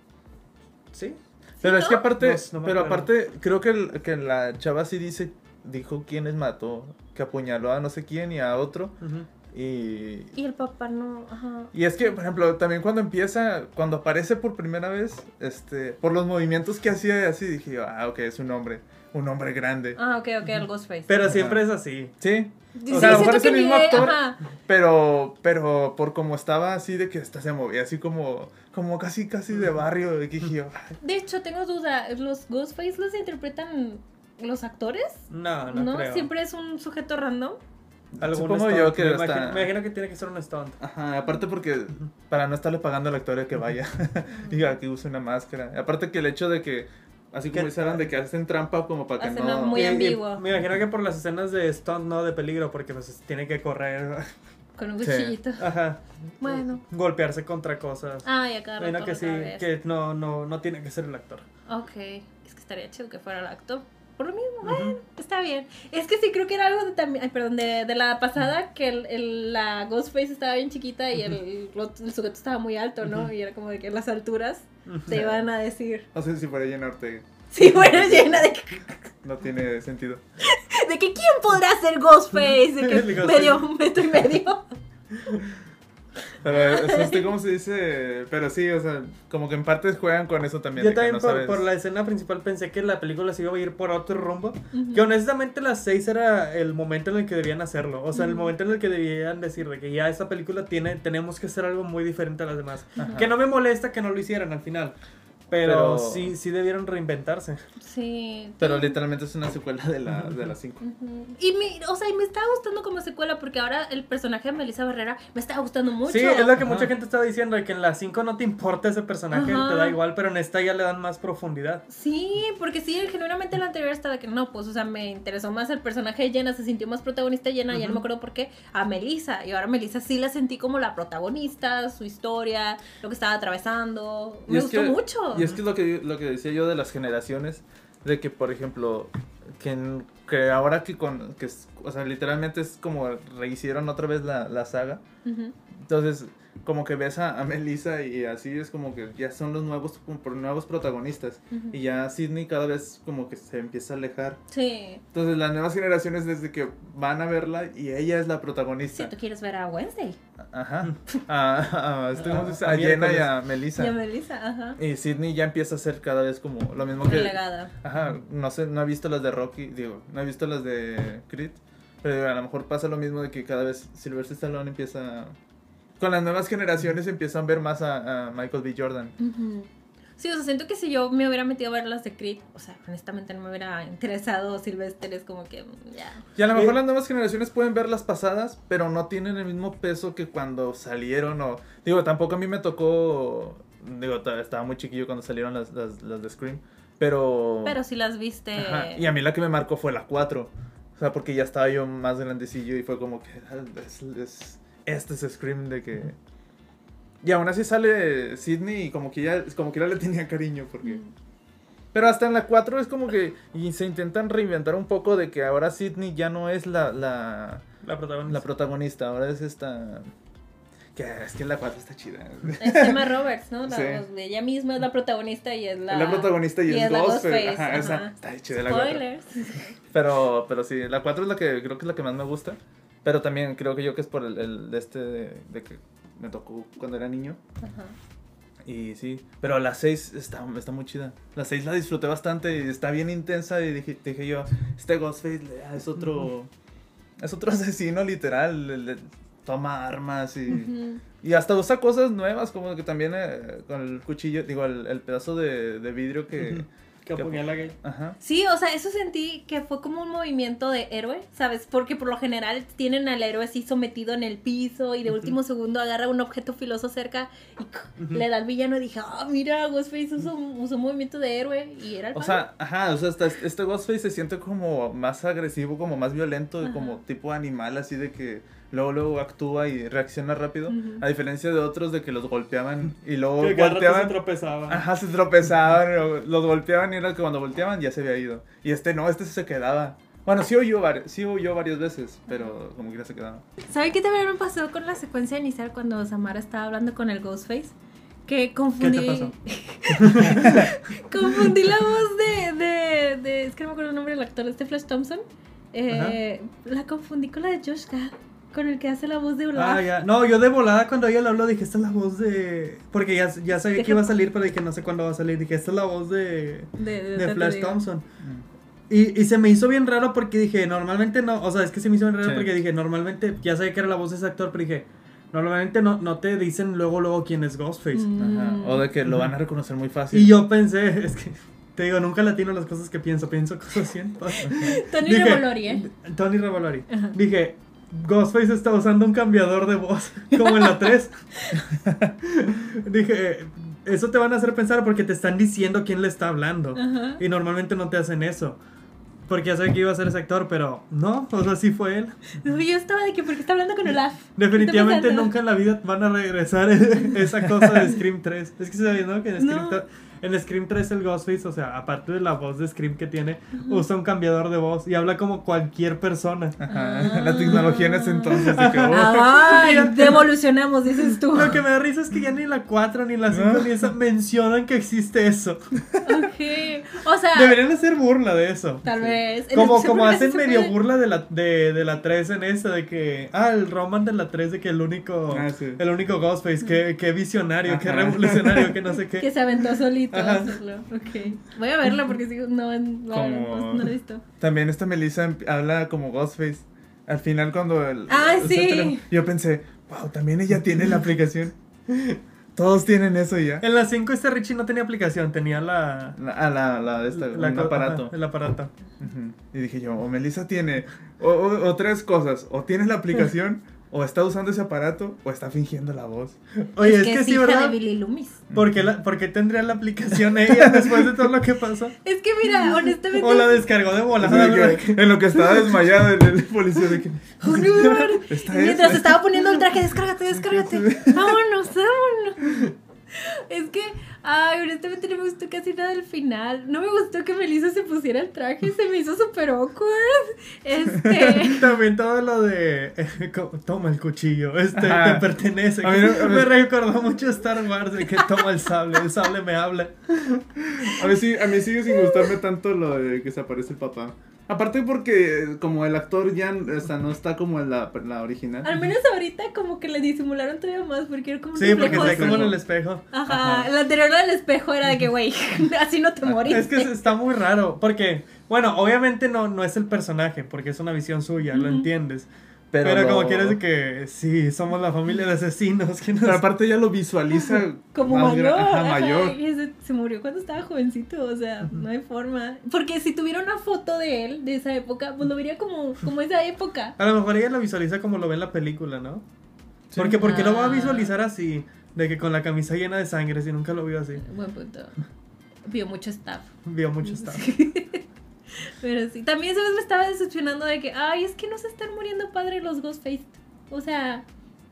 Sí. Pero es que aparte, No, no me pero aparte, creo que, el- que la chava sí dice, dijo quiénes mató, que apuñaló a no sé quién y a otro. Ujú. Y, Y el papá no. Ajá. y es que, por ejemplo, también cuando empieza, cuando aparece por primera vez, este, por los movimientos que hacía así, dije, yo, ah, ok, es un hombre, un hombre grande. Ah, ok, ok, el Ghostface. Pero Ajá. siempre es así. Sí, Sí, o sea, a lo mejor es el mismo ni- actor. ajá. pero, pero por como estaba así de que hasta se movía así como, como casi, casi de barrio, de que dije yo, "Ay, De hecho, tengo duda. ¿Los Ghostface los interpretan los actores? No, no, creo. Siempre es un sujeto random. Supongo stunt, yo que me, hasta- imagino, me imagino que tiene que ser un stunt. Ajá, aparte porque para no estarle pagando al actor que vaya, diga que use una máscara. Aparte que el hecho de que, así como Alan, de que hacen trampa como para que no... muy ambiguo. Me imagino que por las escenas de stunt, no de peligro, porque pues tiene que correr. Con un Sí. cuchillito. Ajá. Bueno. Golpearse contra cosas. Ah, ya cada Imagino rato que sí, que no, no, no tiene que ser el actor. Ok. Es que estaría chido que fuera el actor. Por lo mismo, bueno, está bien. Es que sí creo que era algo de también, ay, perdón, de, de la pasada, que el, el- la Ghostface estaba bien chiquita y el, sujeto estaba muy alto, ¿no? Y era como de que las alturas te iban a decir. No sé si fuera Jenna Ortega, Sí, bueno, llena de que, no tiene sentido. de que ¿quién podrá ser Ghostface? De que medio, un metro y medio. Pero, o sea, este, ¿cómo se dice? Pero sí, o sea, como que en partes juegan con eso también. Yo también no por, sabes- por la escena principal pensé que la película se iba a ir por otro rumbo. Ujú. Que honestamente las 6 era el momento en el que debían hacerlo. O sea, el Ujú. momento en el que debían decir de que ya esta película tiene, tenemos que hacer algo muy diferente a las demás. Ajá. Que no me molesta que no lo hicieran al final. Pero, Pero- sí, sí debieron reinventarse. Sí. Pero literalmente es una secuela de la, de la 5. Ujú. Y me, o sea, y me está gustando como secuela porque ahora el personaje de Melissa Barrera me está gustando mucho. Sí, es lo que Ajá. mucha gente estaba diciendo, de que en la 5 no te importa ese personaje, Ajá. te da igual, pero en esta ya le dan más profundidad. Sí, porque sí, genuinamente la anterior estaba que no, pues, o sea, me interesó más el personaje de Jenna, se sintió más protagonista Jenna, ya no me acuerdo por qué, a Melissa. Y ahora Melissa sí la sentí como la protagonista, su historia, lo que estaba atravesando. Y Me es gustó que- mucho. Y es que es lo que, lo que decía yo de las generaciones, de que, por ejemplo, que, que ahora que con, que o sea, literalmente es como rehicieron otra vez la, la saga, entonces como que ves a, a Melissa y así es como que ya son los nuevos, nuevos protagonistas, y ya Sidney cada vez como que se empieza a alejar. Sí. Entonces las nuevas generaciones desde que van a verla y ella es la Si protagonista. tú quieres ver a Wednesday. Ajá. A, a, este, ¿cómo se dice? A a Jenna y miércoles. a Melissa. Y a Melissa, ajá. Y Sidney ya empieza a ser cada vez como lo mismo que... Relegada. Ajá, no sé, no he visto las de Rocky, digo, no he visto las de Creed, pero a lo mejor pasa lo mismo de que cada vez Sylvester Stallone empieza... Con las nuevas generaciones empiezan a ver más a, a Michael B. Jordan. Sí, o sea, siento que si yo me hubiera metido a ver las de Creed, o sea, honestamente no me hubiera interesado Sylvester, es como que mm, ya. Y a lo mejor Eh. las nuevas generaciones pueden ver las pasadas, pero no tienen el mismo peso que cuando salieron o... Digo, tampoco a mí me tocó... Digo, ta- estaba muy chiquillo cuando salieron las, las, las de Scream, pero... Pero si las viste. Ajá, Y a mí la que me marcó fue la 4. O sea, porque ya estaba yo más grandecillo y fue como que ah, es, es- este es Scream de que... Y aún así sale Sidney y como que ya, como que ya le tenía cariño porque... Mm. Pero hasta en la 4 es como que y se intentan reinventar un poco de que ahora Sidney ya no es la, la, La protagonista. la protagonista, ahora es esta... Que es que la 4 está chida. Es Emma Roberts, ¿no? La, Sí. ella misma es la protagonista y es la. Es la protagonista y, es la Ghostface. Ajá, esa ajá. está chida la 4. Spoilers. Pero, pero sí, la 4 es la que creo que es la que más me gusta. Pero también creo que yo que es por el, el de este de, de que me tocó cuando era niño. Ajá. Y sí, pero la 6 está, está muy chida. La 6 la disfruté bastante y está bien intensa. Y dije, dije yo, este Ghostface ah, es otro. Es otro asesino literal. le- le toma armas y. Y hasta usa cosas nuevas, como que también eh, con el cuchillo, digo, el, el pedazo de, de vidrio que. Que apuñala gay. Ajá. Sí, o sea, eso sentí que fue como un movimiento de héroe, ¿sabes? Porque por lo general tienen al héroe así sometido en el piso y de último segundo agarra un objeto filoso cerca y le da al villano y dije, ah, mira, Ghostface usó, usó un movimiento de héroe y era el O sea, ajá, o sea, hasta este Ghostface se siente como más agresivo, como más violento, Ajá. como tipo animal, así de que luego luego actúa y reacciona rápido, Ujú. a diferencia de otros de que los golpeaban y luego Que rato se volteaban. tropezaba. Ajá, se tropezaban, los golpeaban y era que cuando volteaban ya se había ido. Y este no, este se quedaba. Bueno, sí huyó, sí huyó varias veces, pero como quiera se quedaba. ¿Saben qué también me pasó con la secuencia inicial cuando Samara estaba hablando con el Ghostface? Que ¿Qué confundí. te pasó? confundí la voz de, de, de- Es que no me acuerdo el nombre del actor, este Flash Thompson. Eh, la confundí con la de Josh Gad, con el que hace la voz de Olaf. Ah, ya. No, yo de volada cuando ella lo habló dije, esta es la voz de... Porque ya, ya sabía que iba a salir, pero dije, no sé cuándo va a salir. Dije, esta es la voz de, De, de- de Flash. Thompson. Y, y se me hizo bien raro porque dije, normalmente no, o sea, es que se me hizo bien raro Sí. porque dije, normalmente, ya sabía que era la voz de ese actor, pero dije, normalmente no, no te dicen luego, luego quién es Ghostface. Mm. Ajá, O de que lo van a reconocer muy fácil. Y yo pensé, es que, te digo, nunca latino las cosas que pienso, pienso cosas siento. Tony Revolori, ¿eh? Tony Revolori. Dije, Ghostface está usando un cambiador de voz, como en la 3. Dije, eso te van a hacer pensar porque te están diciendo quién le está hablando. Ajá. Y normalmente no te hacen eso. Porque ya sabía que iba a ser ese actor, pero no, o sea, sí fue él. Yo estaba de que porque está hablando con Olaf. Definitivamente nunca en la vida van a regresar esa cosa de Scream 3. Es que se ¿no? Que en Scream, No. tre- en Scream 3 el Ghostface, o sea, aparte de la voz de Scream que tiene, usa un cambiador de voz y habla como cualquier persona. Ajá, Ah. la tecnología en ese entonces. de que, oh, Ay, devolucionamos, dices tú. Lo que me da risa es que ya ni la 4 ni la 5 No. ni esa mencionan que existe eso. Ok. O sea, Deberían hacer burla de eso. tal vez. Como, como hacen medio puede- burla de la, de, de la 3 en esa, de que, ah, el Roman de la 3 de que el único, Ah, sí. el único Ghostface, qué, qué visionario, qué Ajá. revolucionario, que no sé Que qué. se aventó solito Ajá. hacerlo. Ok. Voy a verla porque si no, no, Como- no, no la he visto. También esta Melissa habla como Ghostface. Al final cuando el, Ah, el sí. teléfono, yo pensé, wow, también ella tiene la aplicación. Todos tienen eso ya. En las 5 este Richie no tenía aplicación, tenía la... La, ah, la, la, esta, la un aparato. ajá, el aparato. Ujú. Y dije yo, o Melissa tiene, o, o- o tres cosas, o tiene la aplicación, o está usando ese aparato, o está fingiendo la voz. Oye, es, que, que es sí, hija ¿verdad? de Billy Loomis. ¿Por qué, la, por qué tendría la aplicación ella después de todo lo que pasó? Es que mira, honestamente. O la descargó de volada, en lo que estaba desmayado el, el policía de que... Honor. Está Mientras estaba poniendo el traje, descárgate, descárgate. Vámonos, vámonos. Es que, ay, honestamente no me gustó casi nada del final. No me gustó que Melissa se pusiera el traje, se me hizo súper awkward. Este. También todo lo de eh, toma el cuchillo, este Ajá. te pertenece. A mí no- a mí- me recordó mucho Star Wars de que toma el sable, el sable me habla. A mí, sí, a mí sigue sin gustarme tanto lo de que se aparece el papá. Aparte porque como el actor ya o sea, no está como en la, la original. Al menos ahorita como que le disimularon todavía más porque era como un Sí, porque está como en el espejo. Ajá, Ajá. el anterior del espejo era de que, güey, así no te moriste. Es que está muy raro, porque, bueno, obviamente no, no es el personaje, porque es una visión suya, lo entiendes. Pero, lo- como quieres que sí, somos la familia de asesinos. Que nos- Pero aparte ya lo visualiza Como más mayor. gra- ajá, ajá, mayor. y ese- se murió cuando estaba jovencito, o sea, no hay forma. Porque si tuviera una foto de él, de esa época, pues lo vería como, como esa época. A lo mejor ella lo visualiza como lo ve en la película, ¿no? Sí. Porque ¿por qué lo va a Ah. visualizar así? De que con la camisa llena de sangre, si nunca lo vio así. Buen punto. Vio mucho staff. Vio mucho stuff. Pero sí, también sabes me estaba decepcionando de que, ay, es que no se están muriendo padre los Ghostface. O sea,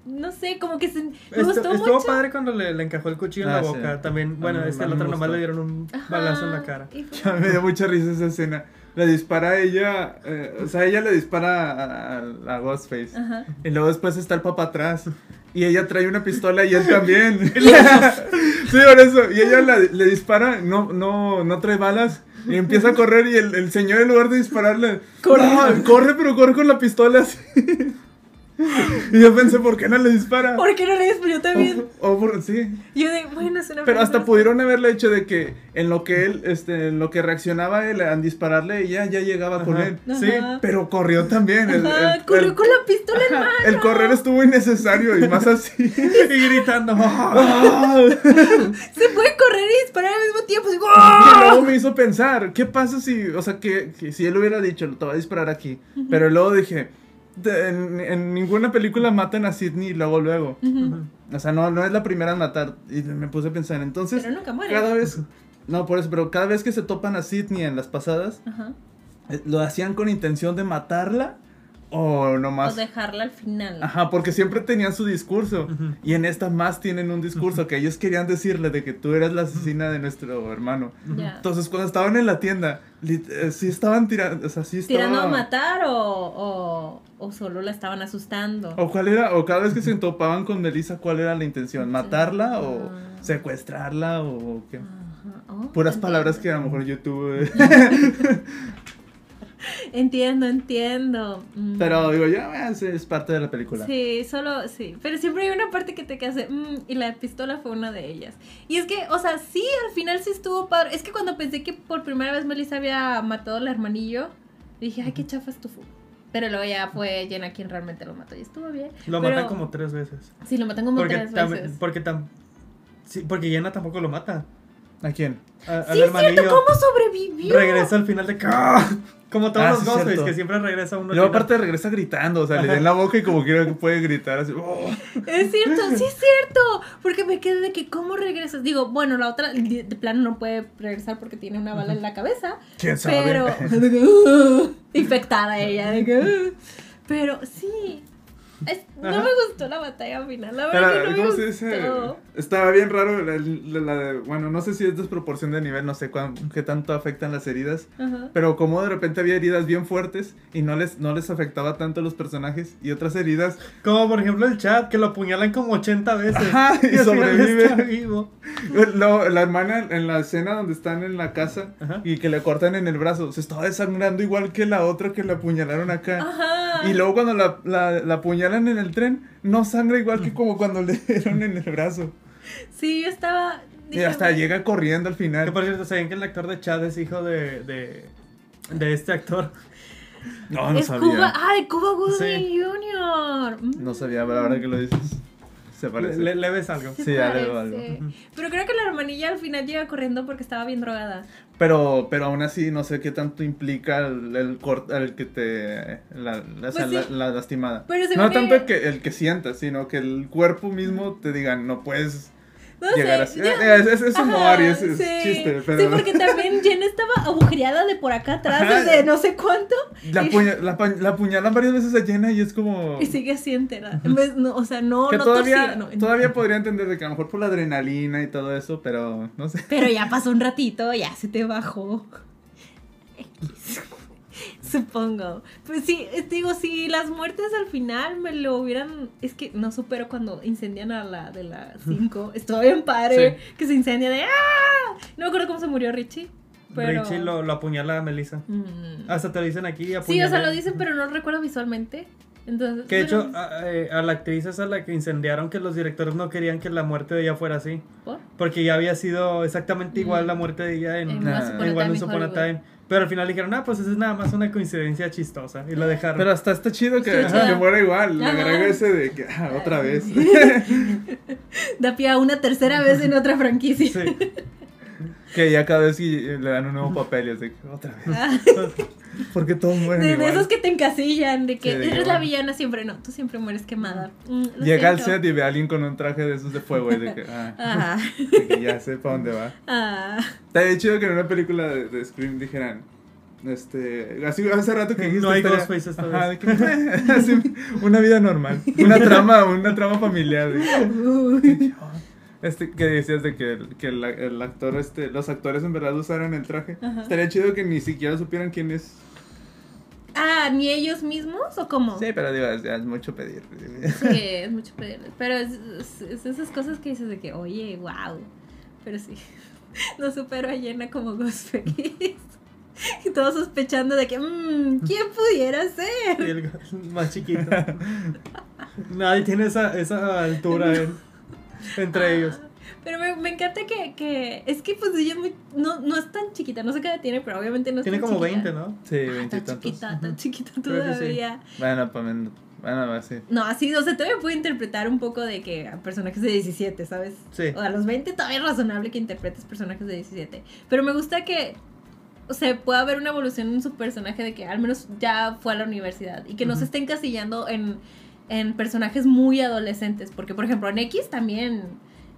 no sé, como que se, me Estu- gustó estuvo mucho. padre cuando le, le encajó el cuchillo en Ah, la sí. boca. También, bueno, este, al mí otro nomás le dieron un Ajá, balazo en la cara. Ya me dio mucha risa esa escena. Le dispara a ella, eh, o sea, ella le dispara a, a- a Ghostface. Ajá. Y luego después está el papá atrás. Y ella trae una pistola y él también. sí, por eso. Y ella la- le dispara, no, no, no trae balas. Y empieza a correr y el, el señor en lugar de dispararle, Corre. "No, corre, pero corre con la pistola así. y yo pensé, ¿por qué no le dispara? ¿Por qué no le disparó también? O, o por- sí. Yo de, bueno, es una Pero hasta pudieron haberle hecho de que en lo que él, este, en lo que reaccionaba él a dispararle, ella ya llegaba con Ajá. él. Sí. Pero corrió también. El, Ajá, el- corrió el- con la pistola en mano. el correr estuvo innecesario y más así. y gritando. ¡Ah! Se puede correr y disparar al mismo tiempo. así, Y luego me hizo pensar, ¿qué pasa si, o sea, que, que si él hubiera dicho, te voy a disparar aquí? Pero luego dije, en, en ninguna película matan a Sidney luego, luego. O sea, no, no es la primera en matar. Y me puse a pensar, entonces, Pero nunca muere. cada vez, no, por eso, pero cada vez que se topan a Sidney en las pasadas, eh, ¿lo hacían con intención de matarla? O O nomás... dejarla al final. Ajá, porque siempre tenían su discurso. Y en esta más tienen un discurso que ellos querían decirle de que tú eras la asesina de nuestro hermano. Entonces, cuando estaban en la tienda, eh, sí estaban tirando, o sea, sí estaba... ¿Tirando a matar o, o, o solo la estaban asustando? O cuál era, o cada vez que se topaban con Melissa, ¿cuál era la intención? ¿Matarla o Ah. secuestrarla o qué? Ajá. Oh, Puras entiendo. palabras que a lo mejor yo tuve. Entiendo, entiendo. Mm. Pero digo, ya es, es parte de la película. Sí, solo, sí. Pero siempre hay una parte que te queda así, "Mm", y la pistola fue una de ellas. Y es que, o sea, sí, al final sí estuvo padre. Es que cuando pensé que por primera vez Melissa había matado al hermanillo, dije, ay, qué chafa estuvo. Pero luego ya fue Jenna quien realmente lo mató y estuvo bien. Lo Pero- matan como tres veces. Sí, lo matan como Porque, tres tam- veces. porque, tam- sí, porque Jenna tampoco lo mata. ¿A quién? A- al Sí, es cierto, ¿cómo sobrevivió? regresa al final de ¡Ah! Como todos Ah, los sí, Ghostface, cierto. que siempre regresa uno. Y luego al final. aparte regresa gritando, o sea, le Ajá. da en la boca y como quiera que puede gritar así. "Oh". Es cierto, sí es cierto. Porque me quedé de que, ¿cómo regresas? Digo, bueno, la otra de, de plano no puede regresar porque tiene una bala en la cabeza. ¿Quién sabe? Pero. de que, "Uh", infectada ella. de que, "Uh". pero sí. es- no Ajá. me gustó la batalla final. La verdad que no me ¿Cómo gustó. se dice? Estaba bien raro. la- la- la de- bueno, no sé si es desproporción de nivel, no sé cuán, qué tanto afectan las heridas. Ajá. Pero como de repente había heridas bien fuertes y no les, no les afectaba tanto a los personajes. Y otras heridas. Como por ejemplo el chat, que lo apuñalan como 80 veces. Ajá, y final sobrevive. vivo. lo- la hermana en la escena donde están en la casa Ajá. y que le cortan en el brazo. Se estaba desangrando igual que la otra que la apuñalaron acá. Ajá. Y luego cuando la, la, la apuñalan en el tren, no sangra igual que como cuando le dieron en el brazo. Sí, yo estaba. Y hasta llega corriendo al Que final. por cierto, ¿saben que el actor de Chad es hijo de, de, de este actor? No, no es sabía. Cuba. Ah, de Cuba Gooding Sí. Jr. Mm. No sabía, pero ahora que lo dices. Se parece. Le, le ves algo. Se Sí, ya le veo algo. Pero creo que la hermanilla al final llega corriendo porque estaba bien drogada. Pero, pero aún así no sé qué tanto implica el, el, cort- el que te... La, Pues sí. la- la lastimada. Pero no tanto que- el que, el que sientas, sino que el cuerpo mismo te diga, no puedes No llegar sé, Eh, Es, es, es humor Ajá, y es, es sí. chiste, pero... Sí, porque también Jen estaba agujereada de por acá atrás Ajá. desde no sé cuánto La, y- puña- la, la apuñalan varias veces a Jenna y es como... y sigue así entera. En vez- no, o sea, no, que no todavía, torcida, no. todavía podría entender de que a lo mejor por la adrenalina y todo eso, pero no sé. Pero ya pasó un ratito, ya se te bajó. X. Supongo. Pues sí, eh, digo, si las muertes al final me lo hubieran. Es que no supero cuando incendian a la de la 5. Estuvo bien padre que se incendia de ¡Ah! No me acuerdo cómo se murió Richie. Pero... Richie lo, lo apuñala a Melissa. Mm. Hasta te lo dicen aquí. Sí, o sea, lo dicen, pero no recuerdo visualmente. Entonces. Que de hecho, pero- a, eh, a la actriz esa a la que incendiaron, que los directores no querían que la muerte de ella fuera así. ¿por? Porque ya había sido exactamente igual Mm. la muerte de ella en, En a en Once Upon a. Time. Pero al final dijeron, ah, pues eso es nada más una coincidencia chistosa. Y lo dejaron. Pero hasta está chido que, muera igual. Le Ajá. agrega ese de que, ah, otra vez. Da pie a una tercera vez en otra franquicia. Sí. que ya cada vez que le dan un nuevo papel y es de que, otra vez. Porque todos mueren de, de esos que te encasillan, de que Sí, de eres igual. la villana siempre. No, tú siempre mueres quemada. Mm, Llega al set y ve a alguien con un traje de esos de fuego y de que, ah, Ah, de que ya sé para dónde va. ah. Estaría chido que en una película de, de Scream dijeran, este, así hace rato que dijiste No hay Ghostface esta Ajá, vez. de que, así, una vida normal, una trama, una trama familiar. de. Este, que decías de que, el, que el, el actor, este, los actores en verdad usaran el traje. Ajá. Estaría chido que ni siquiera supieran quién es. Ah, ¿ni ellos mismos o cómo? Sí, pero digo, es, mucho pedir. Sí, es mucho pedir. Pero es, es- es esas cosas que dices de que, oye, wow. Pero sí, no supero a Jenna como Ghostface. Y todos sospechando de que, mmm, ¿quién pudiera Y ser? el más chiquito. Nadie tiene esa, esa altura en- entre ellos. Pero me, me encanta que, que, es que pues ella es muy- no, no es tan chiquita, no sé qué edad tiene, pero obviamente no es Tiene tan como chiquita. 20, ¿no? Sí, Ah, tan veintitantos. chiquita, tan chiquita sí. todavía. Bueno, pues, bueno, va, sí. No, así, o sea, todavía puedo interpretar un poco de que a personajes de 17, ¿sabes? Sí. O a los 20 todavía es razonable que interpretes personajes de 17. Pero me gusta que, o sea, pueda haber una evolución en su personaje de que al menos ya fue a la universidad y que no se Ujú. esté encasillando en, en personajes muy adolescentes. Porque, por ejemplo, en X también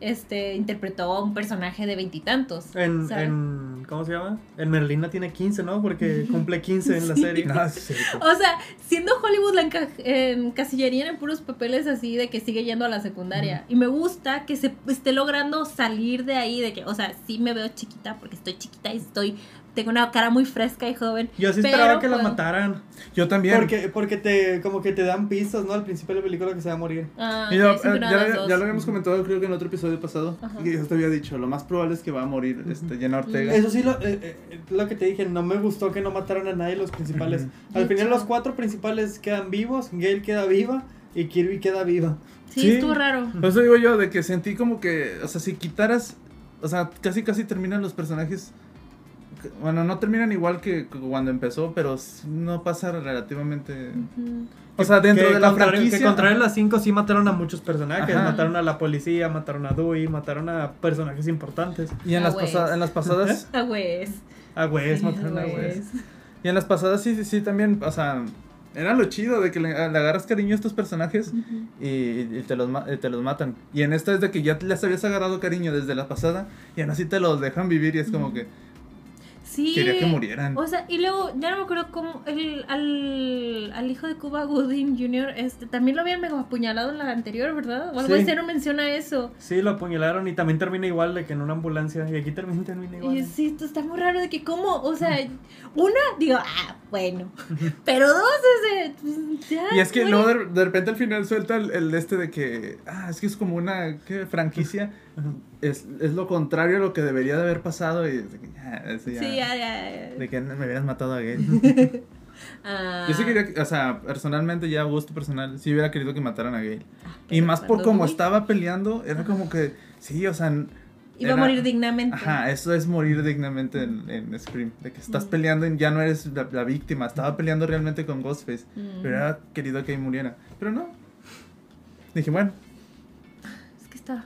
este, interpretó a un personaje de veintitantos. En, ¿cómo se llama? En Merlina tiene 15, ¿no? Porque cumple 15 en la Sí. serie. No, sí, sí. O sea, siendo Hollywood la enca- encasillarían en puros papeles así de que sigue yendo a la secundaria. Y me gusta que se esté logrando salir de ahí, de que, o sea, sí me veo chiquita porque estoy chiquita y estoy, tengo una cara muy fresca y joven. Yo sí esperaba que la pues, mataran. Yo también. Porque, porque te, como que te dan pistas, ¿no? Al principio de la película que se va a morir. Ah, Y yo, eh, ya, lo- dos. ya lo habíamos comentado creo que en otro episodio pasado Ajá. y yo te había dicho lo más probable es que va a morir este Jenna Ortega Eso sí, lo, eh, eh, lo que te dije, no me gustó que no mataran a nadie los principales. Al De final hecho. los cuatro principales quedan vivos, Gail queda viva y Kirby queda viva. Sí, Sí. estuvo raro. Por eso digo yo de que sentí como que o sea si quitaras o sea casi casi terminan los personajes bueno no terminan igual que cuando empezó pero no pasa relativamente o sea dentro que de la contrario, franquicia Que contrario a las cinco sí mataron a muchos personajes. Ajá. Mataron a la policía, mataron a Dewey, mataron a personajes importantes. y en las en las pasadas Ah, güey. A Wes, Sí, mataron a. Wes. y en las pasadas sí sí sí también o sea era lo chido de que le, le agarras cariño a estos personajes y, y te, los, te los matan. Y en esta es de que ya les habías agarrado cariño desde la pasada y aún así te los dejan vivir y es como que Sí. quería que murieran. O sea, y luego, ya no me acuerdo cómo el, al, al hijo de Cuba Gooding Jr. Este, también lo habían mega apuñalado en la anterior, ¿verdad? O algo Sí. así no menciona eso. Sí, lo apuñalaron y también termina igual de que en una ambulancia. Y aquí también termina igual. Y sí, esto está muy raro de que cómo, o sea, una, digo, ah, bueno, pero dos es de, pues, ya, Y es que güey. luego de, de repente al final suelta el, el este de que, ah, es que es como una ¿qué? franquicia, es, es lo contrario a lo que debería de haber pasado y es de que ya, eso ya, Sí, ya, ya, ya. de que me hubieras matado a Gale. Ah, Yo sí quería, que- o sea, personalmente ya a gusto personal, sí hubiera querido que mataran a Gale. Y pero más por cómo estaba peleando, era como que, sí, o sea... Iba a era- morir dignamente. Ajá, eso es morir dignamente en, en Scream. De que estás Mm. peleando y ya no eres la, la víctima. Estaba peleando realmente con Ghostface. Mm. Pero era querido que muriera. Pero no. Dije, bueno, gusta.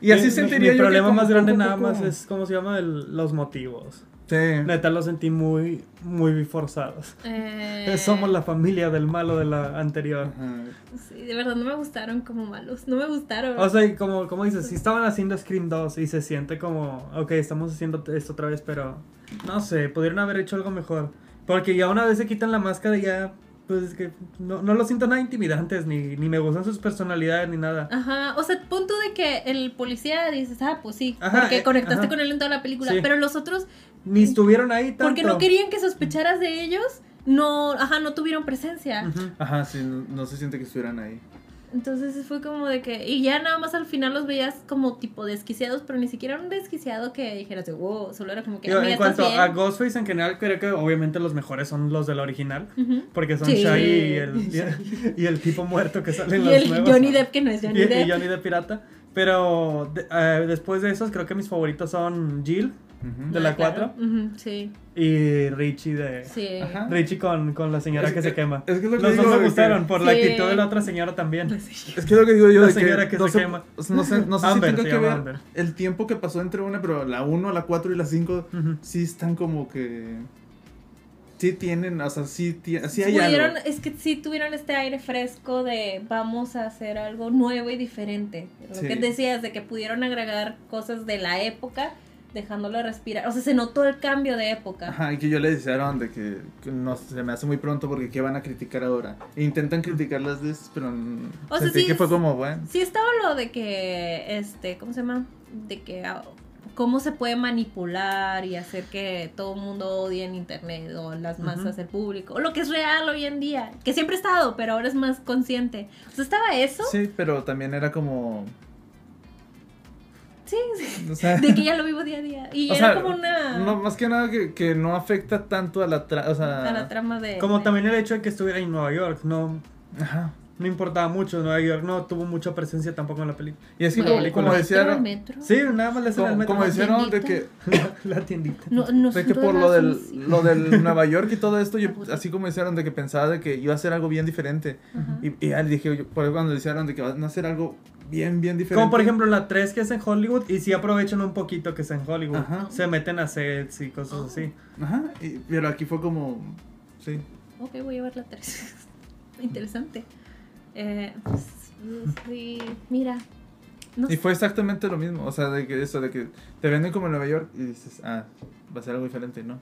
Y así Mi- sentiría mi yo que problema como más grande a nada más es, ¿cómo se llama? El- los motivos. Sí. Neta, los sentí muy, muy forzados. Eh, Somos la familia del malo de la anterior. Ajá. Sí, de verdad no me gustaron como malos. No me gustaron. O sea, y como, como dices, si estaban haciendo Scream 2 y se siente como, ok, estamos haciendo esto otra vez, pero no sé, pudieron haber hecho algo mejor. Porque ya una vez se quitan la máscara, ya, pues es que no, no lo siento nada intimidantes, ni, ni me gustan sus personalidades, ni nada. Ajá, o sea, punto de que el policía dices, ah, pues sí, Ajá, porque eh, conectaste ajá. con él en toda la película, Sí. pero los otros, Ni estuvieron ahí tanto. porque no querían que sospecharas de ellos, no, ajá, no tuvieron presencia. Ajá, sí, no, no se siente que estuvieran ahí. Entonces fue como de que, y ya nada más al final los veías como tipo desquiciados, pero ni siquiera un desquiciado que dijeras de wow, solo era como que, "Amiga, en cuanto ¿estás bien?". a Ghostface en general, creo que obviamente los mejores son los del original. Porque son Sí. Shaggy y el, y el- y el tipo muerto que sale en Y los el nuevos. Johnny Depp que no es Johnny y, y Depp. Johnny Depp pirata. Pero de- eh, después de esos, creo que mis favoritos son Jill De la Ah, claro. 4 Ujú, sí, y Richie de. sí. Ajá. Richie con, con la señora Es que se quema. es que es lo que Los digo dos me que- gustaron por la actitud de la otra señora también. Es que es lo que digo yo La de señora que no se quema. No sé, no sé Amber, si tenga que llama ver Amber. el tiempo que pasó entre una, pero la 1, la 4 y la 5 Ujú. sí están como que... Sí tienen, o sea, sí, sí hay algo. es que sí tuvieron este aire fresco de vamos a hacer algo nuevo y diferente. Lo Sí. que decías de que pudieron agregar cosas de la época dejándolo respirar. O sea, se notó el cambio de época. Ajá, y que yo le Aaron de que, que no se me hace muy pronto porque qué van a criticar ahora. E intentan criticar las de esas, pero O sea, sí que fue como, bueno. Sí estaba lo de que, este, ¿cómo se llama? De que ah, cómo se puede manipular y hacer que todo el mundo odie en internet o las masas, Ujú. el público, o lo que es real hoy en día, que siempre ha estado, pero ahora es más consciente. O sea, estaba eso, Sí, pero también era como... sí, sí, O sea, de que ya lo vivo día a día. Y era sea, como una... no, más que nada que, que no afecta tanto a la... tra- o sea, a la trama de... Como de- también el hecho de que estuviera en Nueva York, no, Ajá. No importaba mucho. Nueva York no tuvo mucha presencia tampoco en la película. Y es que Bueno, como, el como metro, decía el Aaron- metro. Sí, nada más le hacen el como, metro. como decía Aaron, de que, la tiendita. No, no de que por lo del, así. lo del Nueva York y todo esto, yo así como decían de que pensaba de que iba a ser algo bien diferente. Ajá. Y, y ya le dije, yo, por eso cuando decían de que van a hacer algo bien, bien diferente. Como por ejemplo la 3 que es en Hollywood y sí aprovechan un poquito que es en Hollywood. Ajá. Se meten a sets y cosas Oh. así. Ajá, y- pero aquí fue como, sí. Ok, voy a ver la 3. Interesante. Eh, pues, sí, mira. No Y fue exactamente lo mismo, o sea, de que eso, de que te venden como en Nueva York y dices, ah, va a ser algo diferente, ¿no?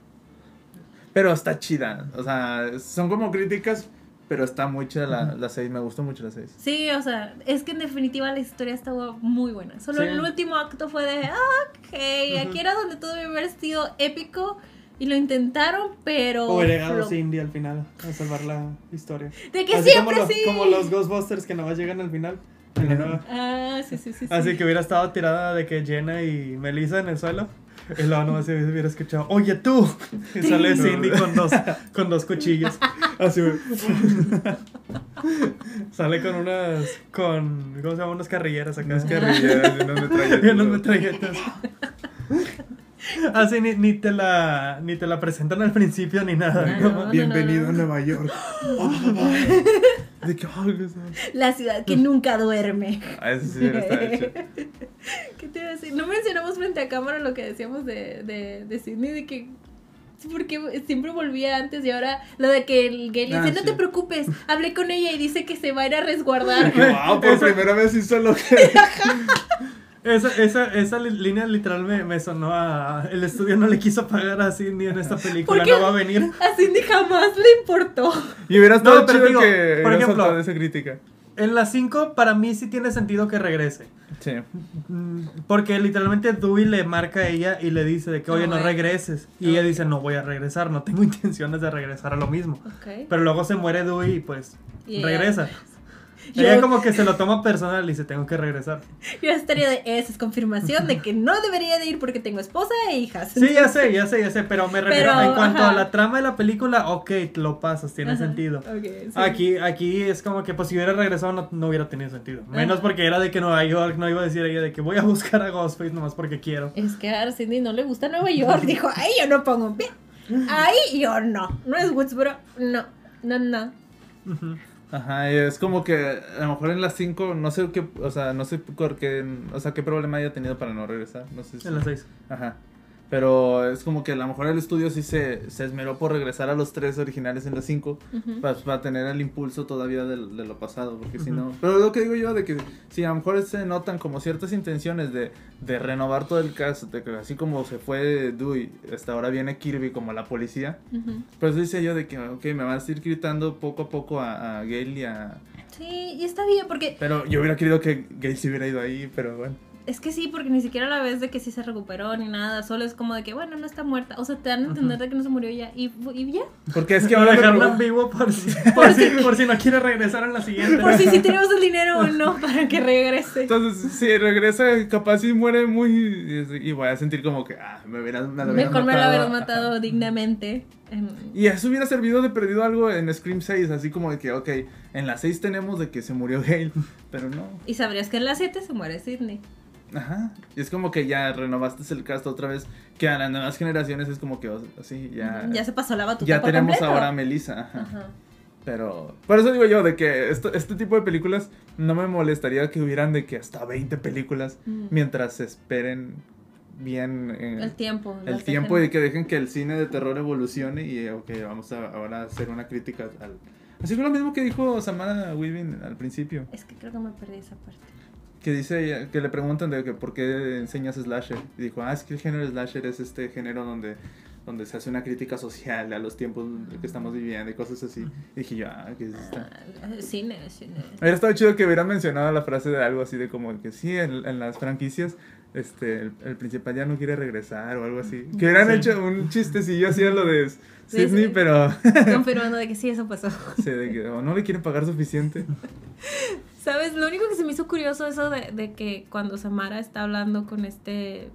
Pero está chida, o sea, son como críticas, pero está muy chida la, la 6, me gustó mucho la 6. Sí, o sea, es que en definitiva la historia estaba muy buena. Solo Sí. el último acto fue de, ah, ok, aquí era donde todo debió haber sido épico y lo intentaron, pero... O llegado flop. Cindy al final a salvar la historia. De que Así siempre como, los, sí. como los Ghostbusters que no llegan al final. en la nueva. Ah, sí, sí, sí. sí. Así que hubiera estado tirada de que Jenna y Melissa en el suelo. Y luego nomás se hubiera escuchado, oye tú. Y sale Cindy con dos, con dos cuchillos. Así. Sale con unas, con, ¿cómo se llama? Unas carrilleras acá. Unas carrilleras y unas metralletas. Y unas metralletas. Así ni, ni te la ni te la presentan al principio ni nada. Ah, como- no. Bienvenido a Nueva York. de que, ay, qué. La ciudad que nunca duerme. Ah, eso sí estado hecho. ¿Qué te iba a decir? No mencionamos frente a cámara lo que decíamos de, de, de Sidney, de que porque siempre volvía antes y ahora lo de que el gay le Ah, dice, no sí. te preocupes, hablé con ella y dice que se va a ir a resguardar. Wow, por Eso- primera vez hizo lo que. Esa, esa, esa línea literal me, me sonó a... El estudio no le quiso pagar a Cindy en esta película, no va a venir. A Cindy jamás le importó. Y hubiera estado No, pero chido digo, que por ejemplo- soltado esa crítica. En la 5 para mí sí tiene sentido que regrese. Sí. Mm, Porque literalmente Dewey le marca a ella y le dice de que, oye, no No, eh. regreses. Y ella dice, no voy a regresar, no tengo intenciones de regresar a lo mismo. Pero luego se muere Dewey y pues Y regresa. Yo- Ella como que se lo toma personal y dice, tengo que regresar. Yo estaría de, esa es confirmación de que no debería de ir porque tengo esposa e hijas. Sí, ya sé, ya sé, ya sé, pero me refiero Pero, en cuanto ajá. a la trama de la película, ok, lo pasas, tiene Ajá, sentido. ok, sí. Aquí, aquí es como que pues si hubiera regresado no, no hubiera tenido sentido. Menos Ajá. porque era de que Nueva York no iba a decir ella de que voy a buscar a Ghostface nomás porque quiero. Es que a Cindy no le gusta Nueva York. Dijo, ahí yo no pongo un pie. Ahí yo no. No es Woodsboro. No. No, no. Ujú. Ajá, y es como que a lo mejor en las 5, no sé qué, o sea, no sé por qué, o sea, qué problema haya tenido para no regresar, no sé si... En las 6. Ajá. Pero es como que a lo mejor el estudio sí se, se esmeró por regresar a los tres originales en las 5 Ujú. para, para tener el impulso todavía del- de, lo pasado, porque si Ujú. no... Pero lo que digo yo de que si a lo mejor se notan como ciertas intenciones de, de renovar todo el cast, de que así como se fue Dewey, hasta ahora viene Kirby como la policía, Ujú. pues decía yo de que, ok, me van a ir gritando poco a poco a, a Gale y a... Sí, y está bien, porque Pero yo hubiera querido que Gale se hubiera ido ahí, pero bueno. Es que sí, porque ni siquiera la vez de que sí se recuperó ni nada, solo es como de que, bueno, no está muerta. O sea, te dan a entender de que no se murió ya. Y, y ya. Porque es que ahora... me dejarlo en vivo por si, por, si, por si no quiere regresar en la siguiente. Por si sí tenemos el dinero o no para que regrese. Entonces, si regresa, capaz y muere muy. Y voy a sentir como que, ah, me hubieran me hubieran Mejor me lo hubieras Ajá. matado dignamente. Y eso hubiera servido de perdido algo en Scream 6, así como de que, ok, en la 6 tenemos de que se murió Gale, pero no. Y sabrías que en las 7 se muere Sidney. Ajá. Y es como que ya renovaste el cast otra vez, que a las nuevas generaciones es como que, así, ya. Ya se pasó la batuta. ya por tenemos completo. ahora a Melissa. Ajá. Ajá. Pero, por eso digo yo, de que esto, este tipo de películas no me molestaría que hubieran de que hasta 20 películas Mm. mientras se esperen bien en El tiempo. el tiempo dejen- y que dejen que el cine de terror evolucione y ok, vamos a ahora hacer una crítica al... Así que lo mismo que dijo Samara Weaving al principio, Es que creo que me perdí esa parte. Que dice que le preguntan de que por qué enseñas slasher y dijo, ah, es que el género slasher es este género donde donde se hace una crítica social a los tiempos que estamos viviendo y cosas así. Y dije yo, ah, ¿qué es esto? Ah, cine, cine. Hubiera estado chido que hubieran mencionado la frase de algo así de como que sí, en, en las franquicias este, el, el principal ya no quiere regresar o algo así. Que hubieran Sí. hecho un chistecillo así a lo de Sí, Sidney, sí. pero Confirmando de que sí, eso pasó. sí, de que o no le quieren pagar suficiente. ¿Sabes? Lo único que se me hizo curioso eso de, de que cuando Samara está hablando con este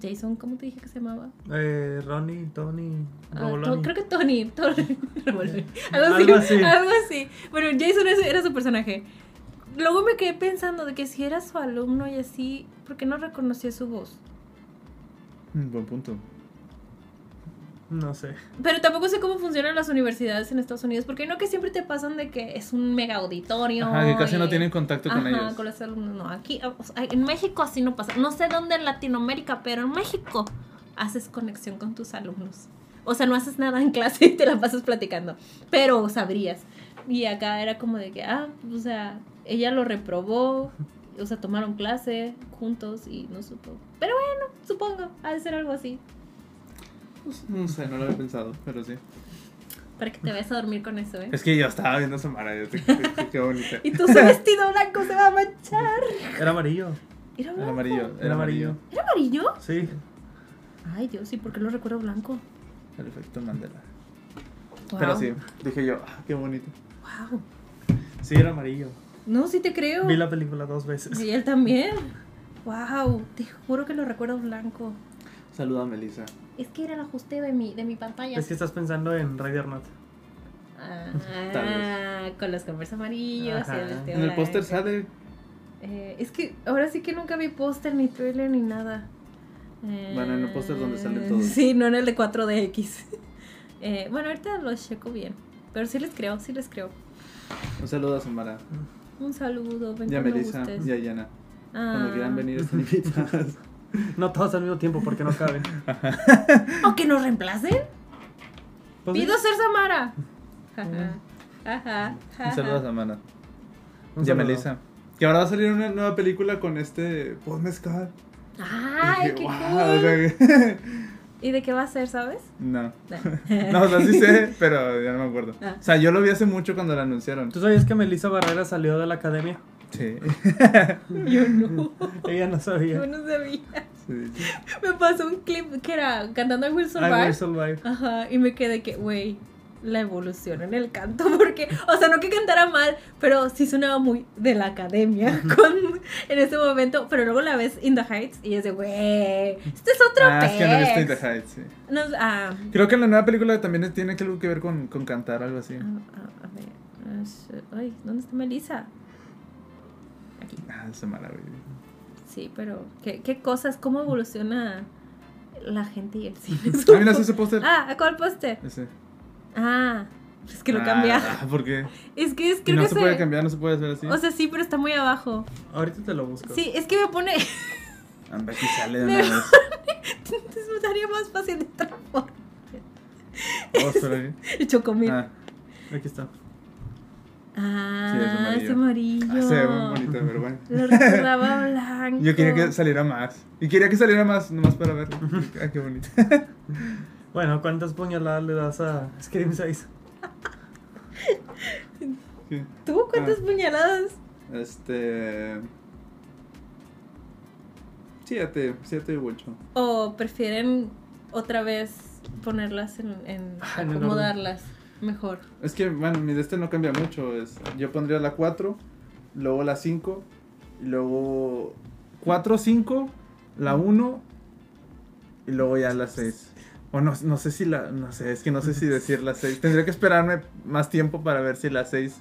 Jason, ¿cómo te dije que se llamaba? Eh, Ronnie, Tony, Ah, to- creo que Tony. Tony Revolver. algo, así, Algo así. algo así. Bueno, Jason era su personaje. Luego me quedé pensando de que si era su alumno y así, ¿por qué no reconocía su voz? Mm, Buen punto. No sé. Pero tampoco sé cómo funcionan las universidades en Estados Unidos, porque no que siempre te pasan de que es un mega auditorio. Ajá, que casi no tienen contacto con Ajá, ellos. con los alumnos. No, aquí, en México así no pasa. No sé dónde en Latinoamérica, pero en México haces conexión con tus alumnos. O sea, no haces nada en clase y te la pasas platicando, pero sabrías. Y acá era como de que, ah, o sea, ella lo reprobó, o sea, tomaron clase juntos y no supo. Pero bueno, supongo, ha de ser algo así. Pues, no sé, no lo había pensado, pero sí. Para que te vayas a dormir con eso, ¿eh? Es que yo estaba viendo a Samara, yo te- qué, qué bonita. Y tu vestido blanco se va a manchar. Era amarillo. ¿Era amarillo, Era amarillo. ¿Era amarillo? Sí. Ay, Dios, ¿y por qué lo recuerdo blanco? El efecto Mandela. Wow. Pero sí, dije yo, ah, qué bonito. Wow. Sí, era amarillo. No, sí te creo. Vi la película dos veces. Y él también. Wow, te juro que lo recuerdo blanco. Saluda a Melissa. Es que era el ajuste de mi, de mi pantalla. Es que estás pensando en Ready or Not. Ah, con los converse amarillos y el En el póster sale. Eh, es que ahora sí que nunca vi póster, ni trailer, ni nada. Eh, Bueno, en el póster donde salen todos. Sí, no en el de 4DX. Eh, bueno, ahorita lo checo bien. Pero sí les creo, sí les creo. Un saludo a Samara. Un saludo, Y a Melissa y a Yana. Ah. Cuando quieran venir están invitadas. No todos al mismo tiempo porque no caben. ¿O que nos reemplacen? Pues sí. Pido ser Samara. Ajá. Ajá. Un saludo a Samara. Un Y a saludo. Melissa. Que ahora va a salir una nueva película con este Paul Mezcal. Ay, Dije, qué "Wow", cool. o sea, ¿Y de qué va a ser, sabes? No. No. No, o sea, sí sé, pero ya no me acuerdo. Ah. O sea, yo lo vi hace mucho cuando lo anunciaron. ¿Tú sabías que Melissa Barrera salió de la academia? Sí. Yo no. Ella no sabía. Yo no sabía. sí. Me pasó un clip que era cantando I Will I Survive. will survive. Ajá, y me quedé que, güey, la evolución en el canto, porque, o sea, no que cantara mal, pero sí sonaba muy de la academia con, en ese momento, pero luego la ves in the Heights y es de, güey, este es otro Ah, es que no he visto In pex". the Heights, sí. No, ah, Creo que en la nueva película también tiene algo que ver con, con cantar, algo así. a, a- a ver, ay, ¿dónde está Melissa? Aquí. Ah, esa maravilla. Sí, pero ¿qué, qué cosas, cómo evoluciona la gente y el cine. Ah, mira, ese póster. Ah, ¿a cuál póster? Ese. Ah, Es que lo cambia. Ah, ¿por qué? Es que es creo no que se se- puede cambiar, no se puede hacer así. O sea, sí, pero está muy abajo. Ahorita te lo busco. Sí, es que me pone. Anda, aquí sale de Me- una vez. Entonces me daría más fácil de transformar. Oh, espera ahí. El chocomil. Ah, Aquí está. Ah, Sí, es amarillo. es amarillo. ah, se ve muy bonito, pero bueno. Lo recordaba blanco. Yo quería que saliera más. Y quería que saliera más, nomás para verlo. Ah, qué bonito. Bueno, ¿cuántas puñaladas le das a Scream 6? Sí. ¿Tú cuántas Ah. puñaladas? Este. Siete, siete y ocho. ¿O prefieren otra vez ponerlas en, en Ah, acomodarlas mejor? Es que, bueno, mi de este no cambia mucho. Es, yo pondría la 4, luego la 5, y luego 4, 5, la 1, y luego ya la 6. O no, no sé si la. No sé, es que no sé si decir la 6. Tendría que esperarme más tiempo para ver si la 6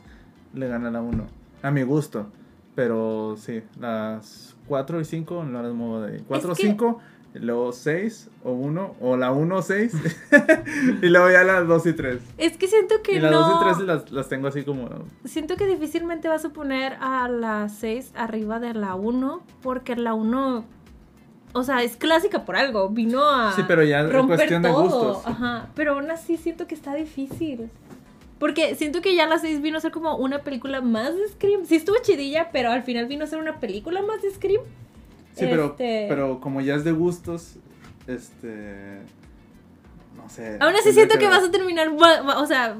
le gana la 1. A mi gusto. Pero sí, las 4 y 5 no las muevo de ahí. 4 o que- 5, y luego 6 o 1, o la 1 o 6, y luego ya las 2 y 3. Es que siento que Y las no. 2 y 3 las, las tengo así como. Siento que difícilmente vas a poner a la 6 arriba de la 1, porque la 1, o sea, es clásica por algo, vino a Sí, pero ya romper cuestión de todo. gustos. Ajá, pero aún así siento que está difícil. Porque siento que ya la 6 vino a ser como una película más de Scream. Sí estuvo chidilla, pero al final vino a ser una película más de Scream. Sí, pero, Este- pero como ya es de gustos, este. No sé. Aún así siento que vas a terminar, o sea,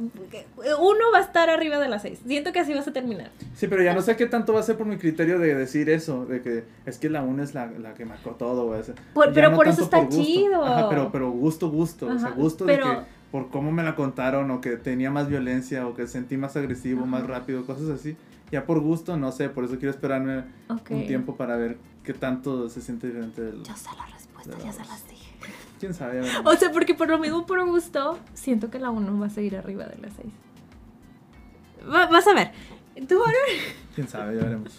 uno va a estar arriba de la 6. Siento que así vas a terminar. Sí, pero ya no sé qué tanto va a ser por mi criterio de decir eso, de que es que la 1 es la, la que marcó todo, güey. Por- pero no por eso está chido. Ajá, pero, pero gusto, gusto. o sea, Ajá, gusto de que por cómo me la contaron, o que tenía más violencia, o que sentí más agresivo, más Ajá. rápido, cosas así. Ya por gusto, no sé, por eso quiero esperarme un tiempo para ver qué tanto se siente diferente del. Yo sé la respuesta, ya se las dije. ¿Quién sabe? O sea, porque por lo mismo, por gusto, siento que la 1 va a seguir arriba de la 6. vas a ver. Tú, ¿Quién sabe? Ya veremos.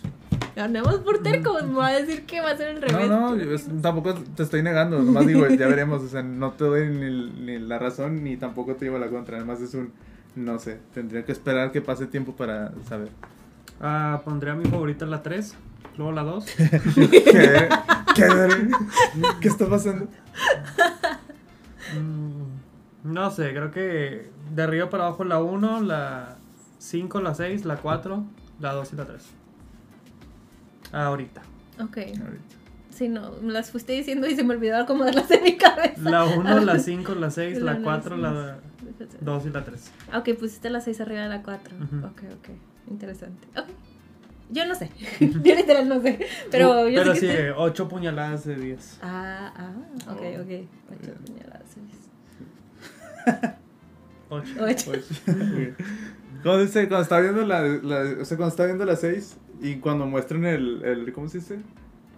andamos por tercos. Me va a decir que va a ser el No, revés. no, yo es- tampoco te estoy negando, nomás digo, ya veremos, o sea, no te doy ni, ni la razón ni tampoco te llevo la contra, además es un, no sé, tendría que esperar que pase tiempo para saber. Ah, pondré a mi favorita la 3, luego la 2. ¿Qué? ¿Qué, ¿Qué está pasando? Mm, no sé, creo que de arriba para abajo la 1, la 5, la 6, la 4, la 2 y la 3. Ahorita. Ok. Ahorita. Sí, no, me las fuiste diciendo y se me olvidó acomodarlas en mi cabeza. La 1, la 5, la 6, La la 4, la seis. 2 y la 3. Ah, Ok, pusiste la 6 arriba de la 4. Ujú. Ok, ok. Interesante. Ok. Yo no sé. yo literal no sé. Pero yo Pero sé sí, que. te- 8 puñaladas de 10. Ah, ah, ok, Oh, ok. bien. Ocho puñaladas, seis. 8. Ocho. Pues, cuando, dice, cuando está viendo la, la- o sea, cuando está viendo la 6 y cuando muestran el, el, ¿cómo se dice?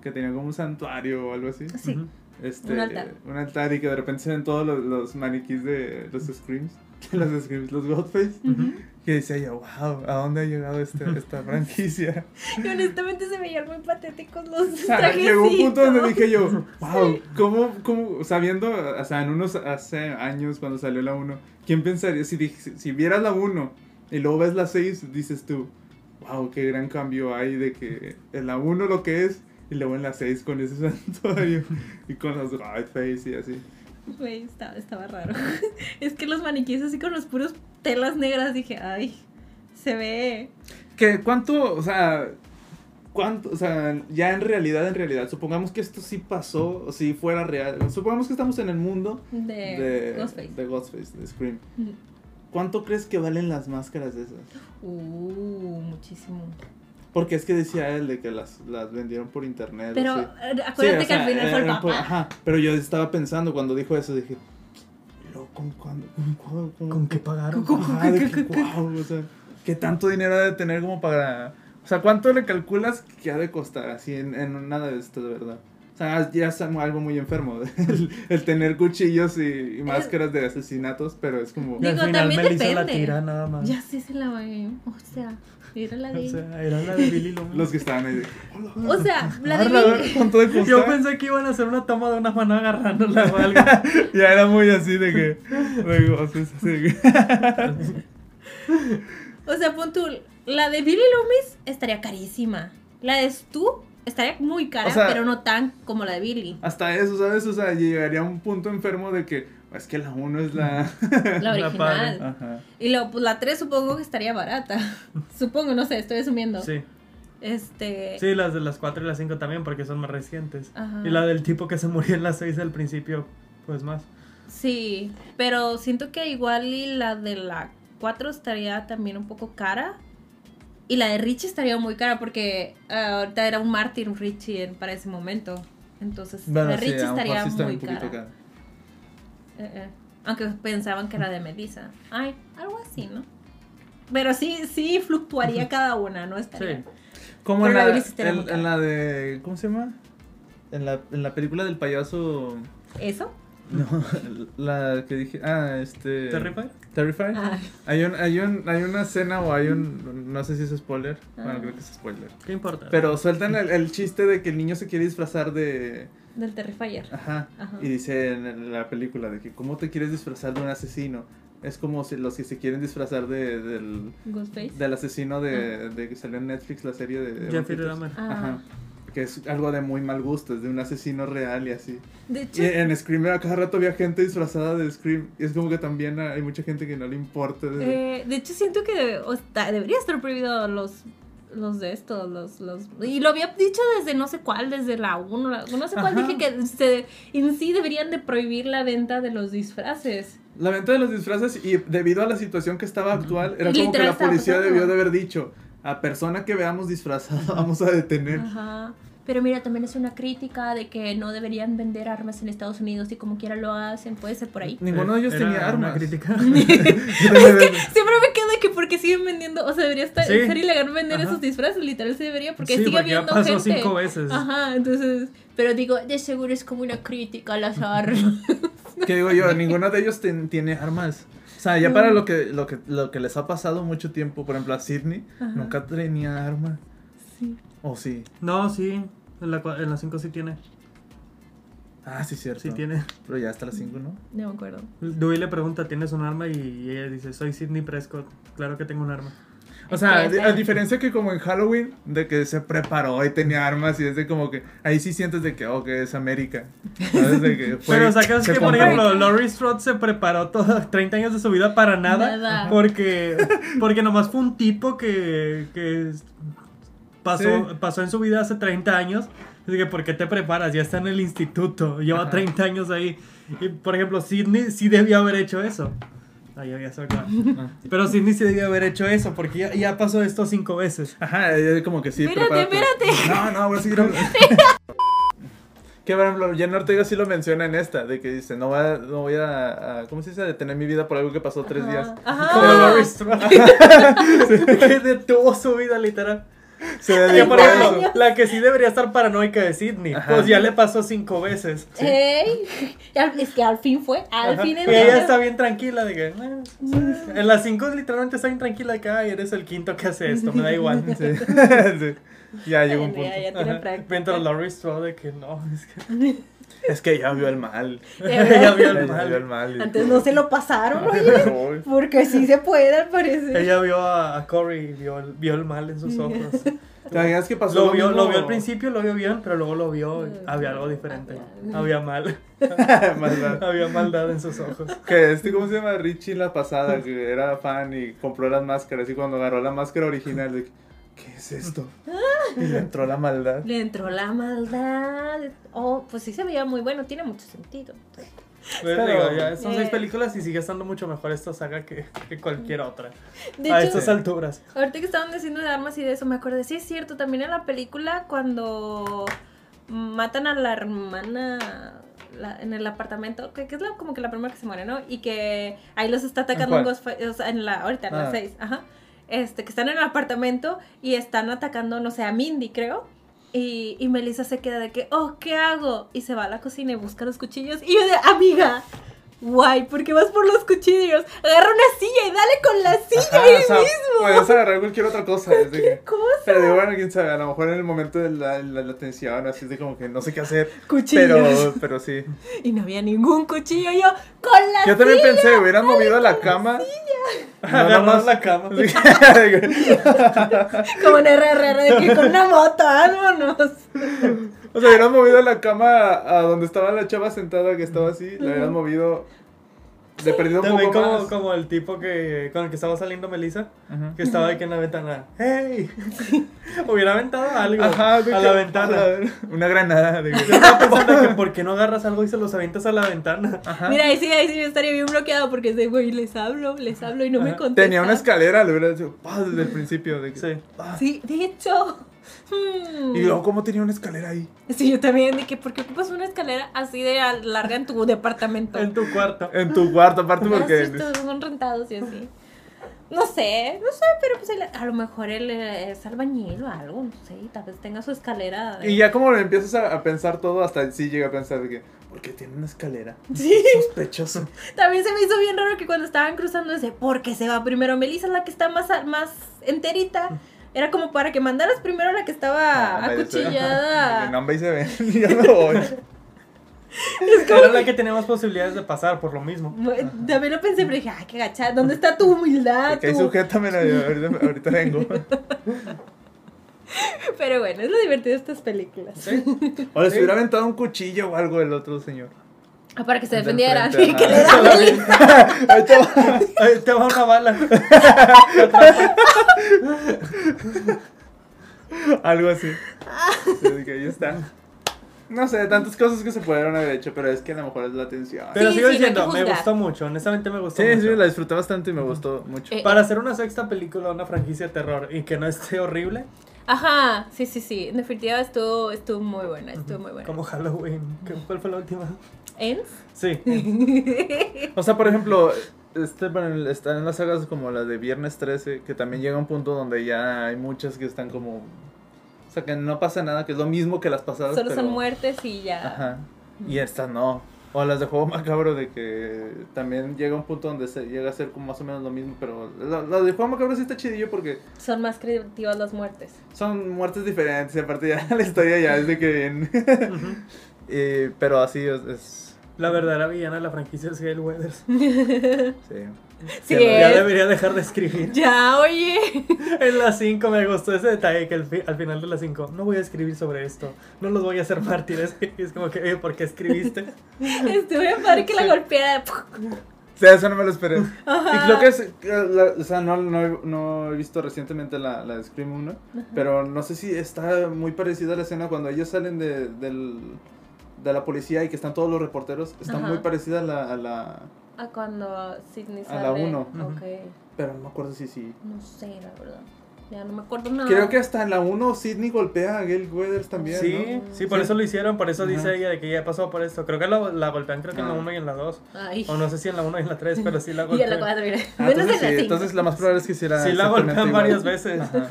Que tenía como un santuario o algo así. Sí. Este, Un altar. un altar y que de repente se ven todos los, los maniquís de los Screams. los Screams, los Godface. Que decía yo, wow, ¿a dónde ha llegado este, esta franquicia? Y honestamente se veían muy patéticos los O sea, llegó un punto donde dije yo, wow, ¿cómo, cómo, sabiendo, o sea, en unos, hace años cuando salió la 1, ¿quién pensaría, si, si vieras la 1 y luego ves la 6, dices tú, wow, qué gran cambio hay de que en la 1 lo que es y luego en la 6 con ese santuario y con los Godface y así. Güey, estaba, estaba raro. es que los maniquíes así con los puros telas negras dije, ay, se ve. Que cuánto, o sea, cuánto, o sea, ya en realidad, en realidad, supongamos que esto sí pasó, o si fuera real, supongamos que estamos en el mundo De, de Ghostface. de Ghostface, de Scream. ¿Cuánto crees que valen las máscaras de esas? Uh, muchísimo. Porque es que decía él de que las, las vendieron por internet. Pero eh, Sí, acuérdate que al final fue el papá. Ajá, pero yo estaba pensando cuando dijo eso, dije, "Lo- ¿con, cuándo- con, cuándo- con- ¿Con qué pagaron? Con- Ajá, de que, guau, o sea, ¿qué tanto dinero ha de tener como para... O sea, ¿cuánto le calculas que ha de costar así en, en nada de esto, de verdad? Sea, ya es algo muy enfermo, el, el tener cuchillos y, y máscaras de asesinatos, pero es como... Y al Digo, final también me hizo la depende. tira nada más. Ya sí se la bañé. O sea, era la de. O sea, era la de Billy Loman. Los que estaban ahí de... O sea, la de "Arla, Billy- ¿Cuánto de costar? Yo pensé que iban a hacer una toma de una mano agarrándola o algo. Ya era muy así de que... de Ghostface, así de que- O sea, pon tú, la de Billy Loomis estaría carísima. La de Stu estaría muy cara, O sea- pero no tan como la de Billy. Hasta eso, ¿sabes? O sea, llegaría a un punto enfermo de que es que la 1 es la... Original. Ajá. Y luego, pues la 3 supongo que estaría barata. supongo, no sé, estoy asumiendo. Sí. Este. Sí, las de las 4 y las 5 también, porque son más recientes. Ajá. Y la del tipo que se murió en las 6 al principio, pues más. Sí, pero siento que igual y la de la 4 estaría también un poco cara. Y la de Richie estaría muy cara porque ah, ahorita era un mártir Richie en- para ese momento. Entonces, la de Richie estaría muy cara. cara. Eh, eh. Aunque pensaban que era de Melissa. Ay, algo así, ¿no? Pero sí, sí fluctuaría cada una, ¿no? Estaría. Sí. Como en la en la de... ¿Cómo se llama? En la, en la película del payaso... ¿Eso? No, la que dije... Ah, este... ¿Terrifier? Terrifier. Ay, Hay, un, hay, un, hay una escena o hay un... No sé si es spoiler. Ah. Bueno, creo que es spoiler. ¿Qué importa? Pero sueltan el, el chiste de que el niño se quiere disfrazar de... del Terrifier. Ajá. Ajá. Y dice en la película de que cómo te quieres disfrazar de un asesino. Es como si los que se quieren disfrazar de, del, Ghostface. del asesino de, de que salió en Netflix la serie de... Jeffrey. Dahmer. Ah. Ajá. Que es algo de muy mal gusto, es de un asesino real y así. De hecho, Y en Scream a cada rato había gente disfrazada de Scream. Y es como que también hay mucha gente que no le importa. de- Eh, de hecho, siento que debe- está- debería estar prohibido los los de estos, los, los... Y lo había dicho desde no sé cuál, desde la 1, no sé cuál, Ajá. dije que se, en sí deberían de prohibir la venta de los disfraces. La venta de los disfraces y debido a la situación que estaba actual, era como que la policía debió de haber dicho, a persona que veamos disfrazada vamos a detener. Ajá. Pero mira, también es una crítica de que no deberían vender armas en Estados Unidos y como quiera lo hacen, puede ser por ahí. Ninguno de ellos Era tenía una armas. crítica. Siempre me queda que porque siguen vendiendo, o sea, debería estar, Sí. ser ilegal vender Ajá. esos disfraces, literal se debería, porque Sí, sigue porque ya habiendo pasó gente. cinco veces. Ajá, entonces, pero digo, de seguro es como una crítica a las armas. que digo yo, ninguno de ellos ten- tiene armas. O sea, ya para lo que, lo que lo que les ha pasado mucho tiempo, por ejemplo a Sidney, Ajá. nunca tenía arma. Sí. O sí. No, sí. En la, cua- en la 5 sí tiene. Ah, sí, cierto. Sí tiene. Pero ya hasta las 5, ¿no? No me acuerdo. Dewey le pregunta, ¿tienes un arma? Y ella dice, soy Sidney Prescott. Claro que tengo un arma. O sea, a diferencia que como en Halloween, de que se preparó y tenía armas y es de como que ahí sí sientes de que, oh, que es América. ¿Sabes? De que fue- Pero sacas se que, por ejemplo, Laurie Strode se preparó todo, 30 años de su vida para nada. Nada. Porque, porque nomás fue un tipo que, que pasó, Sí. pasó en su vida hace 30 años. Así que, ¿por qué te preparas? Ya está en el instituto, lleva Ajá. 30 años ahí. Y, por ejemplo, Sidney sí debió haber hecho eso. Ah, ya, ya se acaba. Ah. Pero Sidney sí debió haber hecho eso, porque ya, ya pasó esto cinco veces. Ajá, como que sí. Espérate, prepárate. No, no, voy a seguir hablando. Que por ejemplo, Jenna Ortega sí lo menciona en esta, de que dice, no voy a, no voy a, a- ¿cómo se dice? Detener mi vida por algo que pasó tres Ajá. días. Ajá. Como Laurie Strode. que detuvo su vida, literal. Se dedicó por ejemplo, eso. la que sí debería estar paranoica de Sidney, Ajá. pues ya le pasó cinco veces. Ey, es que al fin fue, al Ajá. fin Y ella está bien tranquila de que... "Eh, En las cinco literalmente está bien tranquila de que, ay, eres el quinto que hace esto, me da igual. Sí. Sí. Ya llegó un punto. Ya, ya tiene Ajá. práctica. Mientras Laurie Strode de que no, es que Es que ella vio el mal. ella vio el Ella vio el mal. Antes no se lo pasaron, oye. Porque sí se puede, al parecer. Ella vio a, a Corey y vio, el- vio el mal en sus ojos. ¿Te imaginas que pasó Lo lo vio, mismo? lo vio al principio, lo vio bien, pero luego lo vio y había algo diferente. Había mal. Maldad. Había maldad en sus ojos. Que este, ¿cómo se llama? Richie la pasada, que era fan y compró las máscaras y cuando agarró la máscara original, de que, ¿qué es esto? Y le entró la maldad. Le entró la maldad. Oh, pues sí se veía muy bueno, tiene mucho sentido. Pero, Pero- digo, ya son Eh. seis películas y sigue estando mucho mejor esta saga que, que cualquier otra. De a hecho, estas alturas. ahorita que estaban diciendo de armas y de eso, me acordé, sí es cierto, también en la película cuando matan a la hermana la- en el apartamento, que, que es la- como que la primera que se muere, ¿no? Y que ahí los está atacando un? Ghostface, o sea, en la, ahorita, en Ah. la 6, ajá. Este, que están en el apartamento y están atacando, no sé, a Mindy, creo. Y, y Melissa se queda de que, oh, ¿qué hago? Y se va a la cocina y busca los cuchillos. Y yo de, amiga, guay, ¿por qué vas por los cuchillos? Agarra una silla y dale con la silla Ajá, ahí o sea, mismo. puedes agarrar cualquier otra cosa. es de que- cosa. Pero digo, bueno, quién sabe, a lo mejor en el momento de la, la, la tensión, así de como que no sé qué hacer. Cuchillos. Pero, pero sí. Y no había ningún cuchillo. Yo, con la Yo también pensé, hubieran movido la cama. No, nada Agarrar más- la cama. Como en RRR, de que con una moto, vámonos. O sea, hubieran movido la cama a, a donde estaba la chava sentada que estaba así, la hubieran movido de perdido un También poco como, más. como el tipo que con el que estaba saliendo Melissa, Ajá. que estaba aquí en la ventana. ¡Hey! Hubiera aventado algo Ajá, de a que- la ventana. Una granada. De Yo estaba pensando que por qué no agarras algo y se los avientas a la ventana. Ajá. Mira, ahí sí, ahí sí yo estaría bien bloqueado porque ese güey les hablo, les hablo y no me Ajá. contesta. Tenía una escalera, le hubiera dicho, "Pah", desde el principio. De que, Sí. "Ah". Sí, de hecho. Hmm. Y luego, ¿cómo tenía una escalera ahí? Sí, yo también, que ¿por qué ocupas una escalera así de larga en tu departamento? En tu cuarto. En tu cuarto, aparte porque... sí, todos son rentados y así. No sé, no sé, pero pues él- a lo mejor él eh, es albañil o algo, no sé, y tal vez tenga su escalera. de- Y ya como lo empiezas a, a pensar todo, hasta sí llega a pensar de que, ¿por qué tiene una escalera? Sí. Sospechoso. También se me hizo bien raro que cuando estaban cruzando ese, ¿por qué se va primero? Melissa es la que está más, más enterita. Era como para que mandaras primero a la que estaba Ah, acuchillada. No, hombre, y se ven. ya me voy. Era la que tenía más posibilidades de pasar por lo mismo. Bueno, También lo pensé, pero dije, ay, qué gacha, ¿dónde está tu humildad? Que hay tu-?" sujétamela, ahorita, ahorita vengo. Pero bueno, es lo divertido de estas películas. ¿Sí? O le Sí. hubiera aventado un cuchillo o algo el otro señor. Ah, Para que se defendieran. frente, que. Ahí te va. Ahí te va una bala. Algo así. Que ahí está. No sé, tantas cosas que se pudieron haber hecho, pero es que a lo mejor es la atención. Pero Sí, sigo sí, no diciendo, me gustó mucho. Honestamente me gustó Sí, mucho. sí, la disfruté bastante y me gustó mucho. Eh, Para hacer una sexta película, una franquicia de terror y que no esté horrible, Ajá, sí, sí, sí. En definitiva estuvo, estuvo muy buena, estuvo muy buena. como Halloween. ¿Qué- ¿Cuál fue la última? ¿Ends? Sí. O sea, por ejemplo, este, bueno, están en las sagas como la de Viernes 13, que también llega un punto donde ya hay muchas que están como... O sea, que no pasa nada, que es lo mismo que las pasadas. Solo pero- son muertes y ya. Ajá. Y estas no. O las de juego macabro de que también llega un punto donde se llega a ser como más o menos lo mismo, pero la, la de juego macabro sí está chidillo porque Son más creativas las muertes. son muertes diferentes y aparte ya la historia ya es de que bien. Pero así es, es- La verdadera villana de la franquicia es Gail Weathers. sí. Sí, Ya es. debería dejar de escribir. Ya, oye. En la 5 me gustó ese detalle que al, fi- al final de la 5 no voy a escribir sobre esto, no los voy a hacer mártires. Y es como que, oye, ¿por qué escribiste? Estuvo bien padre que la Sí. golpeara. Sí, eso no me lo esperé. Ajá. Y creo que es, la- o sea, no, no, he- no he visto recientemente la, la de Scream 1, pero no sé si está muy parecida a la escena cuando ellos salen de, del, de la policía y que están todos los reporteros, está Ajá. muy parecida a la, a la... A cuando Sidney A sale. la uno. Ok. Pero no me acuerdo si sí. No sé, la verdad. Ya no me acuerdo nada. Creo que hasta en la 1 Sidney golpea a Gail Weathers también, Sí, ¿no? sí, por Sí. eso lo hicieron, por eso dice Ajá. ella de que ya pasó por esto. Creo que la, la golpean, creo que en la Ah. 1 y en la 2. Ay. O no sé si en la 1 y en la 3, pero sí la Y a la golpean. cuadra, mira. Ah, Menos entonces, en la sí, entonces la más probable es que hiciera Sí la exactamente golpean igual. varias veces. Ajá,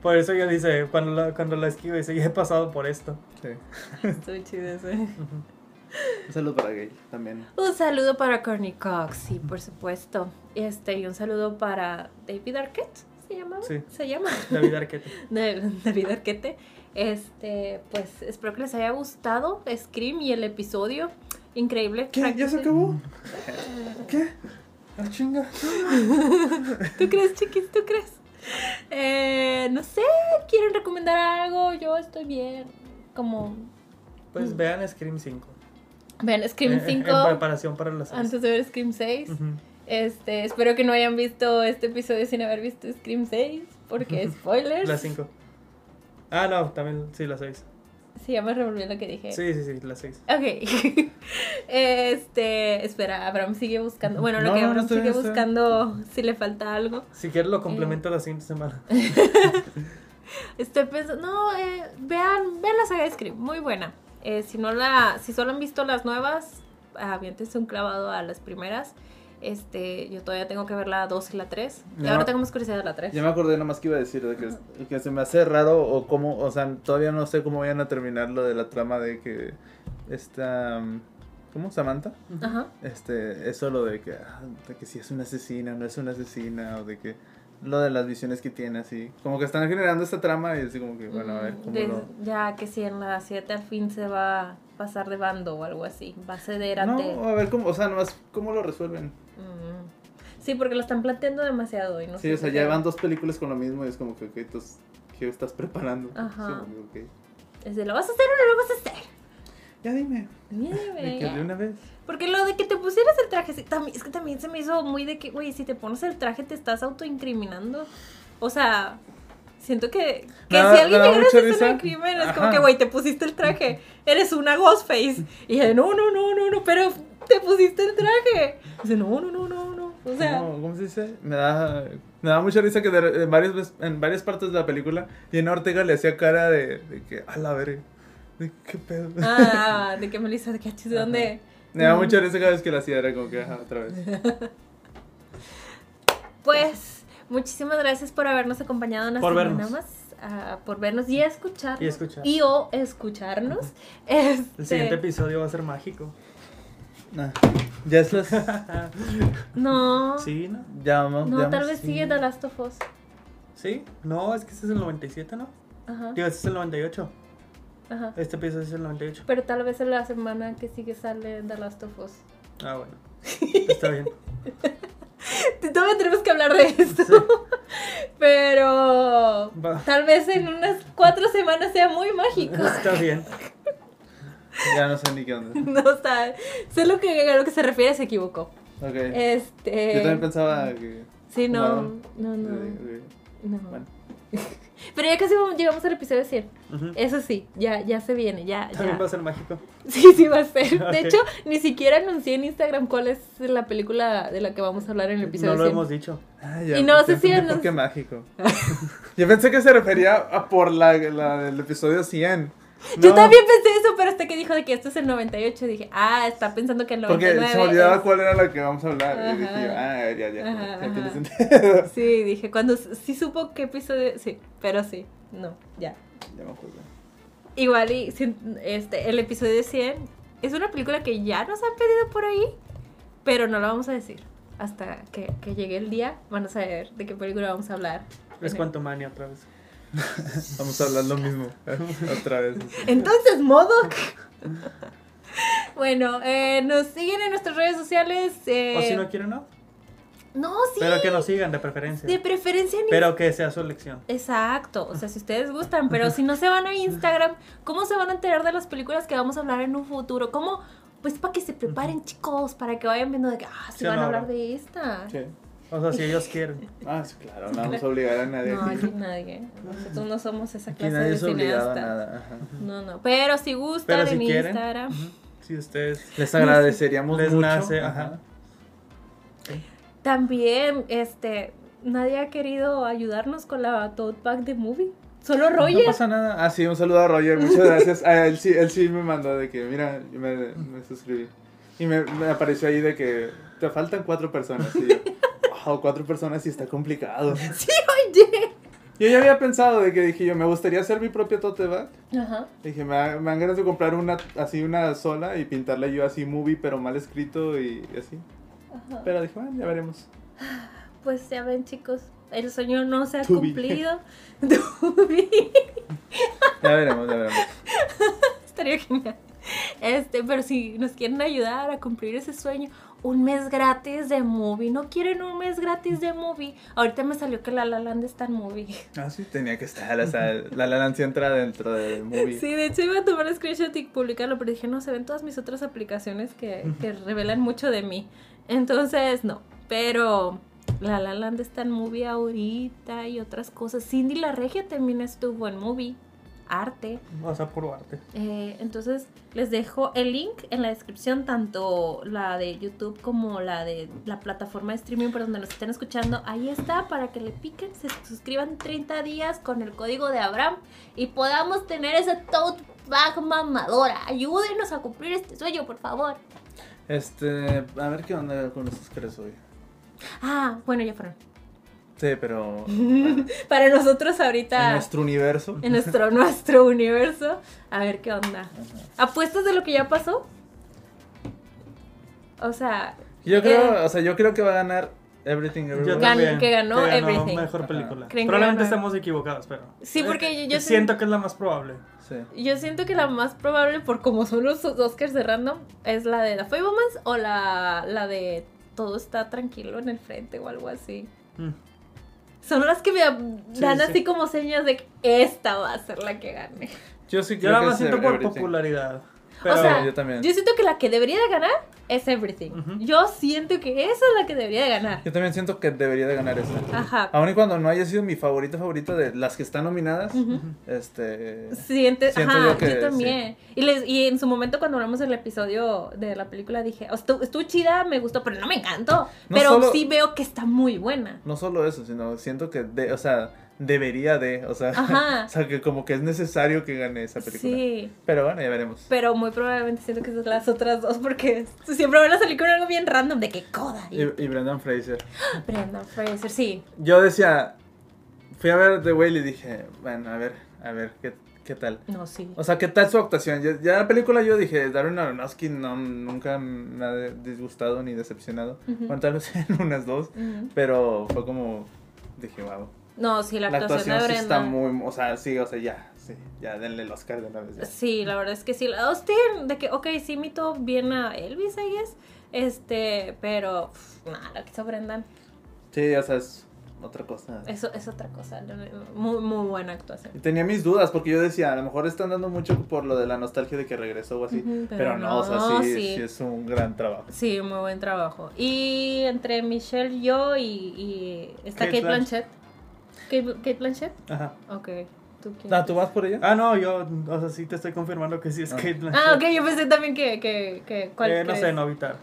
Por eso ella dice, cuando la, cuando la esquiva, dice, ya he pasado por esto. sí. Estuvo chido ese. Un saludo para Gail también. Un saludo para Courtney Cox, sí, por supuesto. Este, y un saludo para David Arquette, ¿se llamaba? Sí. Se llama. David Arquette. David Arquette. Este, pues espero que les haya gustado Scream y el episodio. Increíble. ¿Qué? ¿Ya se acabó? ¿Qué? Ah, chinga. ¿Tú crees, chiquis? ¿Tú crees? Eh, no sé, ¿quieren recomendar algo? Yo estoy bien. Como, Pues vean Scream 5. Vean Scream En- 5 En preparación para las 6. antes de ver Scream 6. Ujú. Este, espero que no hayan visto este episodio sin haber visto Scream 6, porque spoilers. La 5. Ah, no, también, sí, la 6. Sí, ya me revolví lo que dije. Sí, sí, sí, la 6. Ok. este, espera, Abraham sigue buscando. Bueno, lo que no, Abraham sigue buscando si le falta algo. Si quieres lo complemento la siguiente semana. Estoy pensando, no, eh, vean, vean la saga de Scream, muy buena. Eh, si no la, si solo han visto las nuevas, aviéntense un clavado a las primeras. Este, yo todavía tengo que ver la 2 y la 3. Y Ya. ahora tengo más curiosidad de la 3. Ya me acordé nomás que iba a decir de que, que se me hace raro o cómo, o sea, todavía no sé cómo vayan a terminar lo de la trama de que esta, ¿cómo? Samantha, Ajá. este, eso lo de que, ah, de que si es una asesina, no es una asesina, o de que lo de las visiones que tiene, así. Como que están generando esta trama y así como que, bueno, a ver cómo De- lo... Ya que si en la 7 al fin se va a pasar de bando o algo así. Va a ceder ante. No, a ver cómo, o sea, nomás cómo lo resuelven. Mm. Sí, porque lo están planteando demasiado y no Sí, sé o sea, ya sea- van dos películas con lo mismo y es como que, ok, entonces, ¿qué estás preparando? Ajá. Sí. Es de, ¿lo vas a hacer o no lo vas a hacer? Ya dime, Dime. de que de una vez. Porque lo de que te pusieras el traje, sí, también, es que también se me hizo muy de que, güey, si te pones el traje te estás autoincriminando. O sea, siento que, que si alguien me da llegara a hacer un crimen, es como que, güey, te pusiste el traje, eres una Ghostface. Y yo, no, no, no, no, no, pero te pusiste el traje. Dice, no, no, no, no, no. O sea, No, ¿Cómo se dice? Me da, me da mucha risa que de- en, varias, vez- en varias partes de la película Jenna Ortega le hacía cara de, de que, a la verga, de qué pedo. ah, de que me lo hizo, de que, ¿de dónde? Me da mucha risa cada vez que la hacía, era como que, ajá, otra vez. Pues, muchísimas gracias por habernos acompañado una Por semana vernos. más. ah, por vernos y escucharnos. Y escuchar. Y o escucharnos. Este, El siguiente episodio va a ser mágico. Nah, ya es las... No. ¿Sí, no? Ya vamos. No, ya tal vamos. vez sigue The Last of Us. ¿Sí? No, es que este es el 97, ¿no? Ajá. Digo, este es el 98. Ajá. Este episodio es el 98. Pero tal vez en la semana que sigue sale The Last of Us. Ah, bueno. Está bien. Todavía tenemos que hablar de esto. Sí. Pero Va. tal vez en unas cuatro semanas sea muy mágico. Está bien. Ya no sé ni qué onda. No, sea, sé lo que, a lo que se refiere, se equivocó. Ok. Este. Yo también pensaba que... Sí, no, no, no. No. Bueno. Pero ya casi vamos- llegamos al episodio 100. Ujú. Eso sí, ya, ya se viene, ya, También ya. va a ser mágico. Sí, sí va a ser. De hecho, ni siquiera anuncié en Instagram cuál es la película de la que vamos a hablar en el episodio No lo 100. hemos dicho. Ah, ya, Y no sé si por qué mágico. Yo pensé que se refería a por la, la del episodio 100. Yo No, también pensé eso, pero hasta que dijo de que esto es el 98, dije, ah, está pensando que el Porque 99 se me olvidaba es- cuál era la que vamos a hablar. Y dije Ajá. yo, ah, ya, ya. Ajá, ya ajá. tiene sentido. Sí, dije, cuando sí supo qué episodio, sí, pero sí, no, ya. ya me acuerdo. Igual y este, el episodio 100 es una película que ya nos han pedido por ahí, pero no la vamos a decir. Hasta que, que llegue el día, van a saber de qué película vamos a hablar. Es En- Quantumania otra vez. Vamos a hablar lo mismo. Otra vez. Entonces, Modoc. bueno, eh, nos siguen en nuestras redes sociales. eh, O si no quieren, no. No, sí. Pero que nos sigan de preferencia. De preferencia en Pero que sea su elección. Exacto, o sea, si ustedes gustan, pero si no se van a Instagram, ¿cómo se van a enterar de las películas que vamos a hablar en un futuro? ¿Cómo? Pues para que se preparen, chicos, para que vayan viendo de que, ah, Sí se o van a hablar de esta. Sí. O sea, si ellos quieren. Ah, sí, claro. No vamos a obligar a nadie. No, aquí nadie. Nosotros no somos esa clase nadie de es obligado a cineasta. nada. No, no. Pero si gustan Pero si en quieren. Instagram. Si ustedes. Les agradeceríamos Les mucho. nace, ajá. También, este, nadie ha querido ayudarnos con la tote bag de movie. Solo Roger. No pasa nada. Ah, sí, un saludo a Roger. Muchas gracias. Ah, él, sí, él sí me mandó de que, mira, yo me, me suscribí. Y me, me apareció ahí de que te faltan cuatro personas. Y yo, wow, cuatro personas y está complicado. Sí, oye. Yo ya había pensado de que dije yo, me gustaría hacer mi propia tote bag. Ajá. Dije, me, da- me dan ganas de comprar una así, una sola y pintarla yo así movie, pero mal escrito y, y así. Ajá. Pero dije, bueno, ya veremos. Pues ya ven, chicos, el sueño no se ha To be. cumplido. Ya veremos, ya veremos. Estaría genial. Este, pero si nos quieren ayudar a cumplir ese sueño, un mes gratis de movie. ¿No quieren un mes gratis de movie? Ahorita me salió que la La Land está en movie. Ah, sí, tenía que estar. O sea, la La Land sí entra dentro del movie. Sí, de hecho iba a tomar screenshot y publicarlo, pero dije, no, se ven todas mis otras aplicaciones que, que revelan mucho de mí. Entonces, no. Pero La La Land está en movie ahorita y otras cosas. Cindy la Regia también estuvo en movie. Arte. O sea, puro arte. Eh, entonces les dejo el link en la descripción, tanto la de YouTube como la de la plataforma de streaming por donde nos estén escuchando. Ahí está para que le piquen, se suscriban 30 días con el código de Abraham y podamos tener esa tote bag mamadora. Ayúdenos a cumplir este sueño, por favor. Este, a ver qué onda con los Oscars hoy. Ah, bueno, ya fueron. Sí, pero bueno, Para nosotros en ahorita, nuestro universo. en nuestro, nuestro universo, a ver qué onda. ¿Apuestas de lo que ya pasó? O sea, Yo creo, Eh. o sea, yo creo que va a ganar Everything Yo Everywhere. Gan- que ganó Everything. Mejor película. Probablemente ganó. estemos equivocados, pero. Sí, porque eh, yo- yo siento que es la más probable. Sí. Yo siento que la más probable, por como son los Oscars de random, es la de The Fablemans o la, la de Todo está tranquilo en el frente o algo así. Mm. Son las que me dan Sí, así sí. como señas de que esta va a ser la que gane. Yo sí Yo creo nada que más siento por Everything. popularidad. Pero, o sea, yo también. yo siento que la que debería de ganar es Everything. Ujú. Yo siento que esa es la que debería de ganar. Yo también siento que debería de ganar esta. Ajá. Aun y cuando no haya sido mi favorita favorita de las que están nominadas, Ujú. este... Siente, Siento ajá, yo yo, que también. Y, les, y en su momento cuando hablamos del episodio de la película dije, "Oh, estuvo, estuvo chida, me gustó, pero no me encantó. No pero solo- sí veo que está muy buena. No solo eso, sino siento que, de, o sea, debería de, o sea, o sea, que como que es necesario que gane esa película. Sí, Pero bueno, ya veremos. pero muy probablemente siento que son las otras dos porque siempre van a salir con algo bien random de que coda. Y, y Brendan Fraser. Brendan Fraser, sí. Yo decía, fui a ver The Whale y dije, bueno, a ver, a ver, ¿qué, qué tal? No, sí. O sea, ¿qué tal su actuación? Ya, ya la película yo dije, Darren Aronofsky no, nunca me ha disgustado ni decepcionado. Ujú. Bueno, tal vez en unas dos, pero fue como, dije, wow. No, sí, la, La actuación, actuación de sí Brendan. está muy, o sea, sí, o sea, ya, sí, ya denle el Oscar de una vez. ya. Sí, la verdad es que sí. La Austin, de que, ok, sí imitó bien a Elvis, I guess. Este, pero, nada, lo que hizo Brendan, Sí, o sea, es otra cosa. eso es otra cosa. Muy, muy buena actuación. Y tenía mis dudas porque yo decía, a lo mejor están dando mucho por lo de la nostalgia de que regresó o así. Pero, pero no, o sea, sí, sí. sí es un gran trabajo. Sí, muy buen trabajo. Y entre Michelle, yo y, y está Kate Kate Blanchett. Kate, Kate Blanchett. Ajá. Ok. ¿Tú quién? Ah, ¿tú vas por ella? Ah, no, yo, o sea, sí te estoy confirmando que sí es Ah. Kate Blanchett. Ah, ok, yo pensé también que, que, que ¿cuál Eh, no sé, no evitar.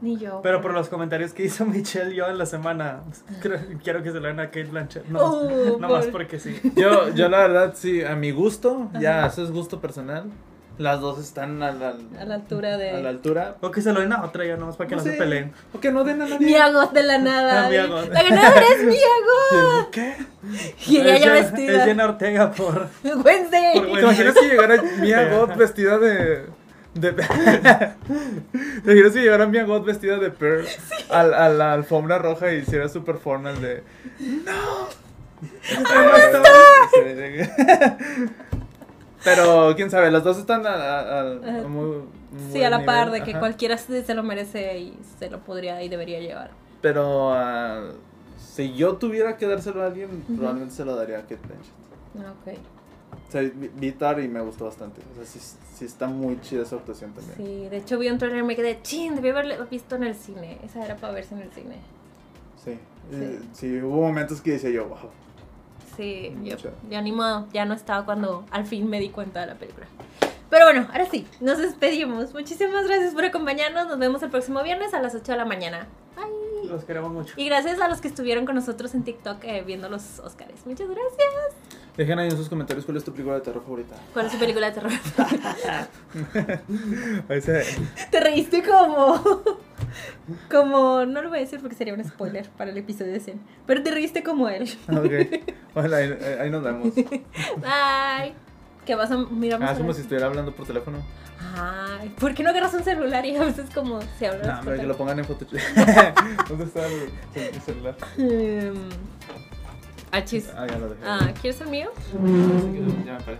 Ni yo. Pero por los comentarios que hizo Michelle yo en la semana, creo- quiero que se lo den a Kate Blanchett. No, Oh, no más por- porque sí. Yo, yo la verdad, sí, a mi gusto, ya, eso es gusto personal. Las dos están a la, A la altura de... a la altura. O que se lo den a otra ya nomás para que no, sé, se peleen. O que no den a nadie. Miagot de la nada. Miagot. La ganadora es Miagot. ¿Qué? Y ella ya vestida. Es Jenna Ortega por... Wednesday. por ¿Te imaginas que llegara Mia Goth vestida de. de... ¿Te imaginas que llegara Mia Goth vestida de Pearl al- a, la alfombra roja y hiciera su performance de. ¡No! Pero quién sabe, las dos están a, a- a- muy, muy Sí, a la buen par nivel, de que ajá. cualquiera se, se lo merece y se lo podría y debería llevar. Pero ah, si yo tuviera que dárselo a alguien, Ujú. probablemente se lo daría a Kate Blanchett. Ok. O sea, vi, Tar y me gustó bastante. O sea, sí, sí está muy chida su actuación también. Sí, de hecho vi un trailer y me quedé, chin, debí haberlo visto en el cine. Esa era para verse en el cine. Sí. Sí. Eh, sí, hubo momentos que decía yo, wow. Sí, yo, ya ni modo, ya no estaba cuando al fin me di cuenta de la película. Pero bueno, ahora sí, nos despedimos. Muchísimas gracias por acompañarnos. Nos vemos el próximo viernes a las 8 de la mañana. Bye. Los queremos mucho. Y gracias a los que estluviendo con nosotros en TikTok eh, viendo los Oscars. Muchas gracias. Dejen ahí en sus comentarios cuál es tu película de terror favorita. ¿Cuál es su película de terror? Se... Te reíste como. Como. No lo voy a decir porque sería un spoiler para el episodio de 100. Pero te reíste como él. Ok. Bueno, ahí, ahí nos vemos. Bye. ¿Qué vas a mirar Ah, es como si estuviera hablando por teléfono. Ay, ¿por qué no agarras un celular y a veces como si hablas? No, por que lo pongan en foto. ¿Dónde está el, el celular? Mm. Ah, chis. Ah, ya lo dejé. Ah, ¿quieres el mío? Que ya me paré.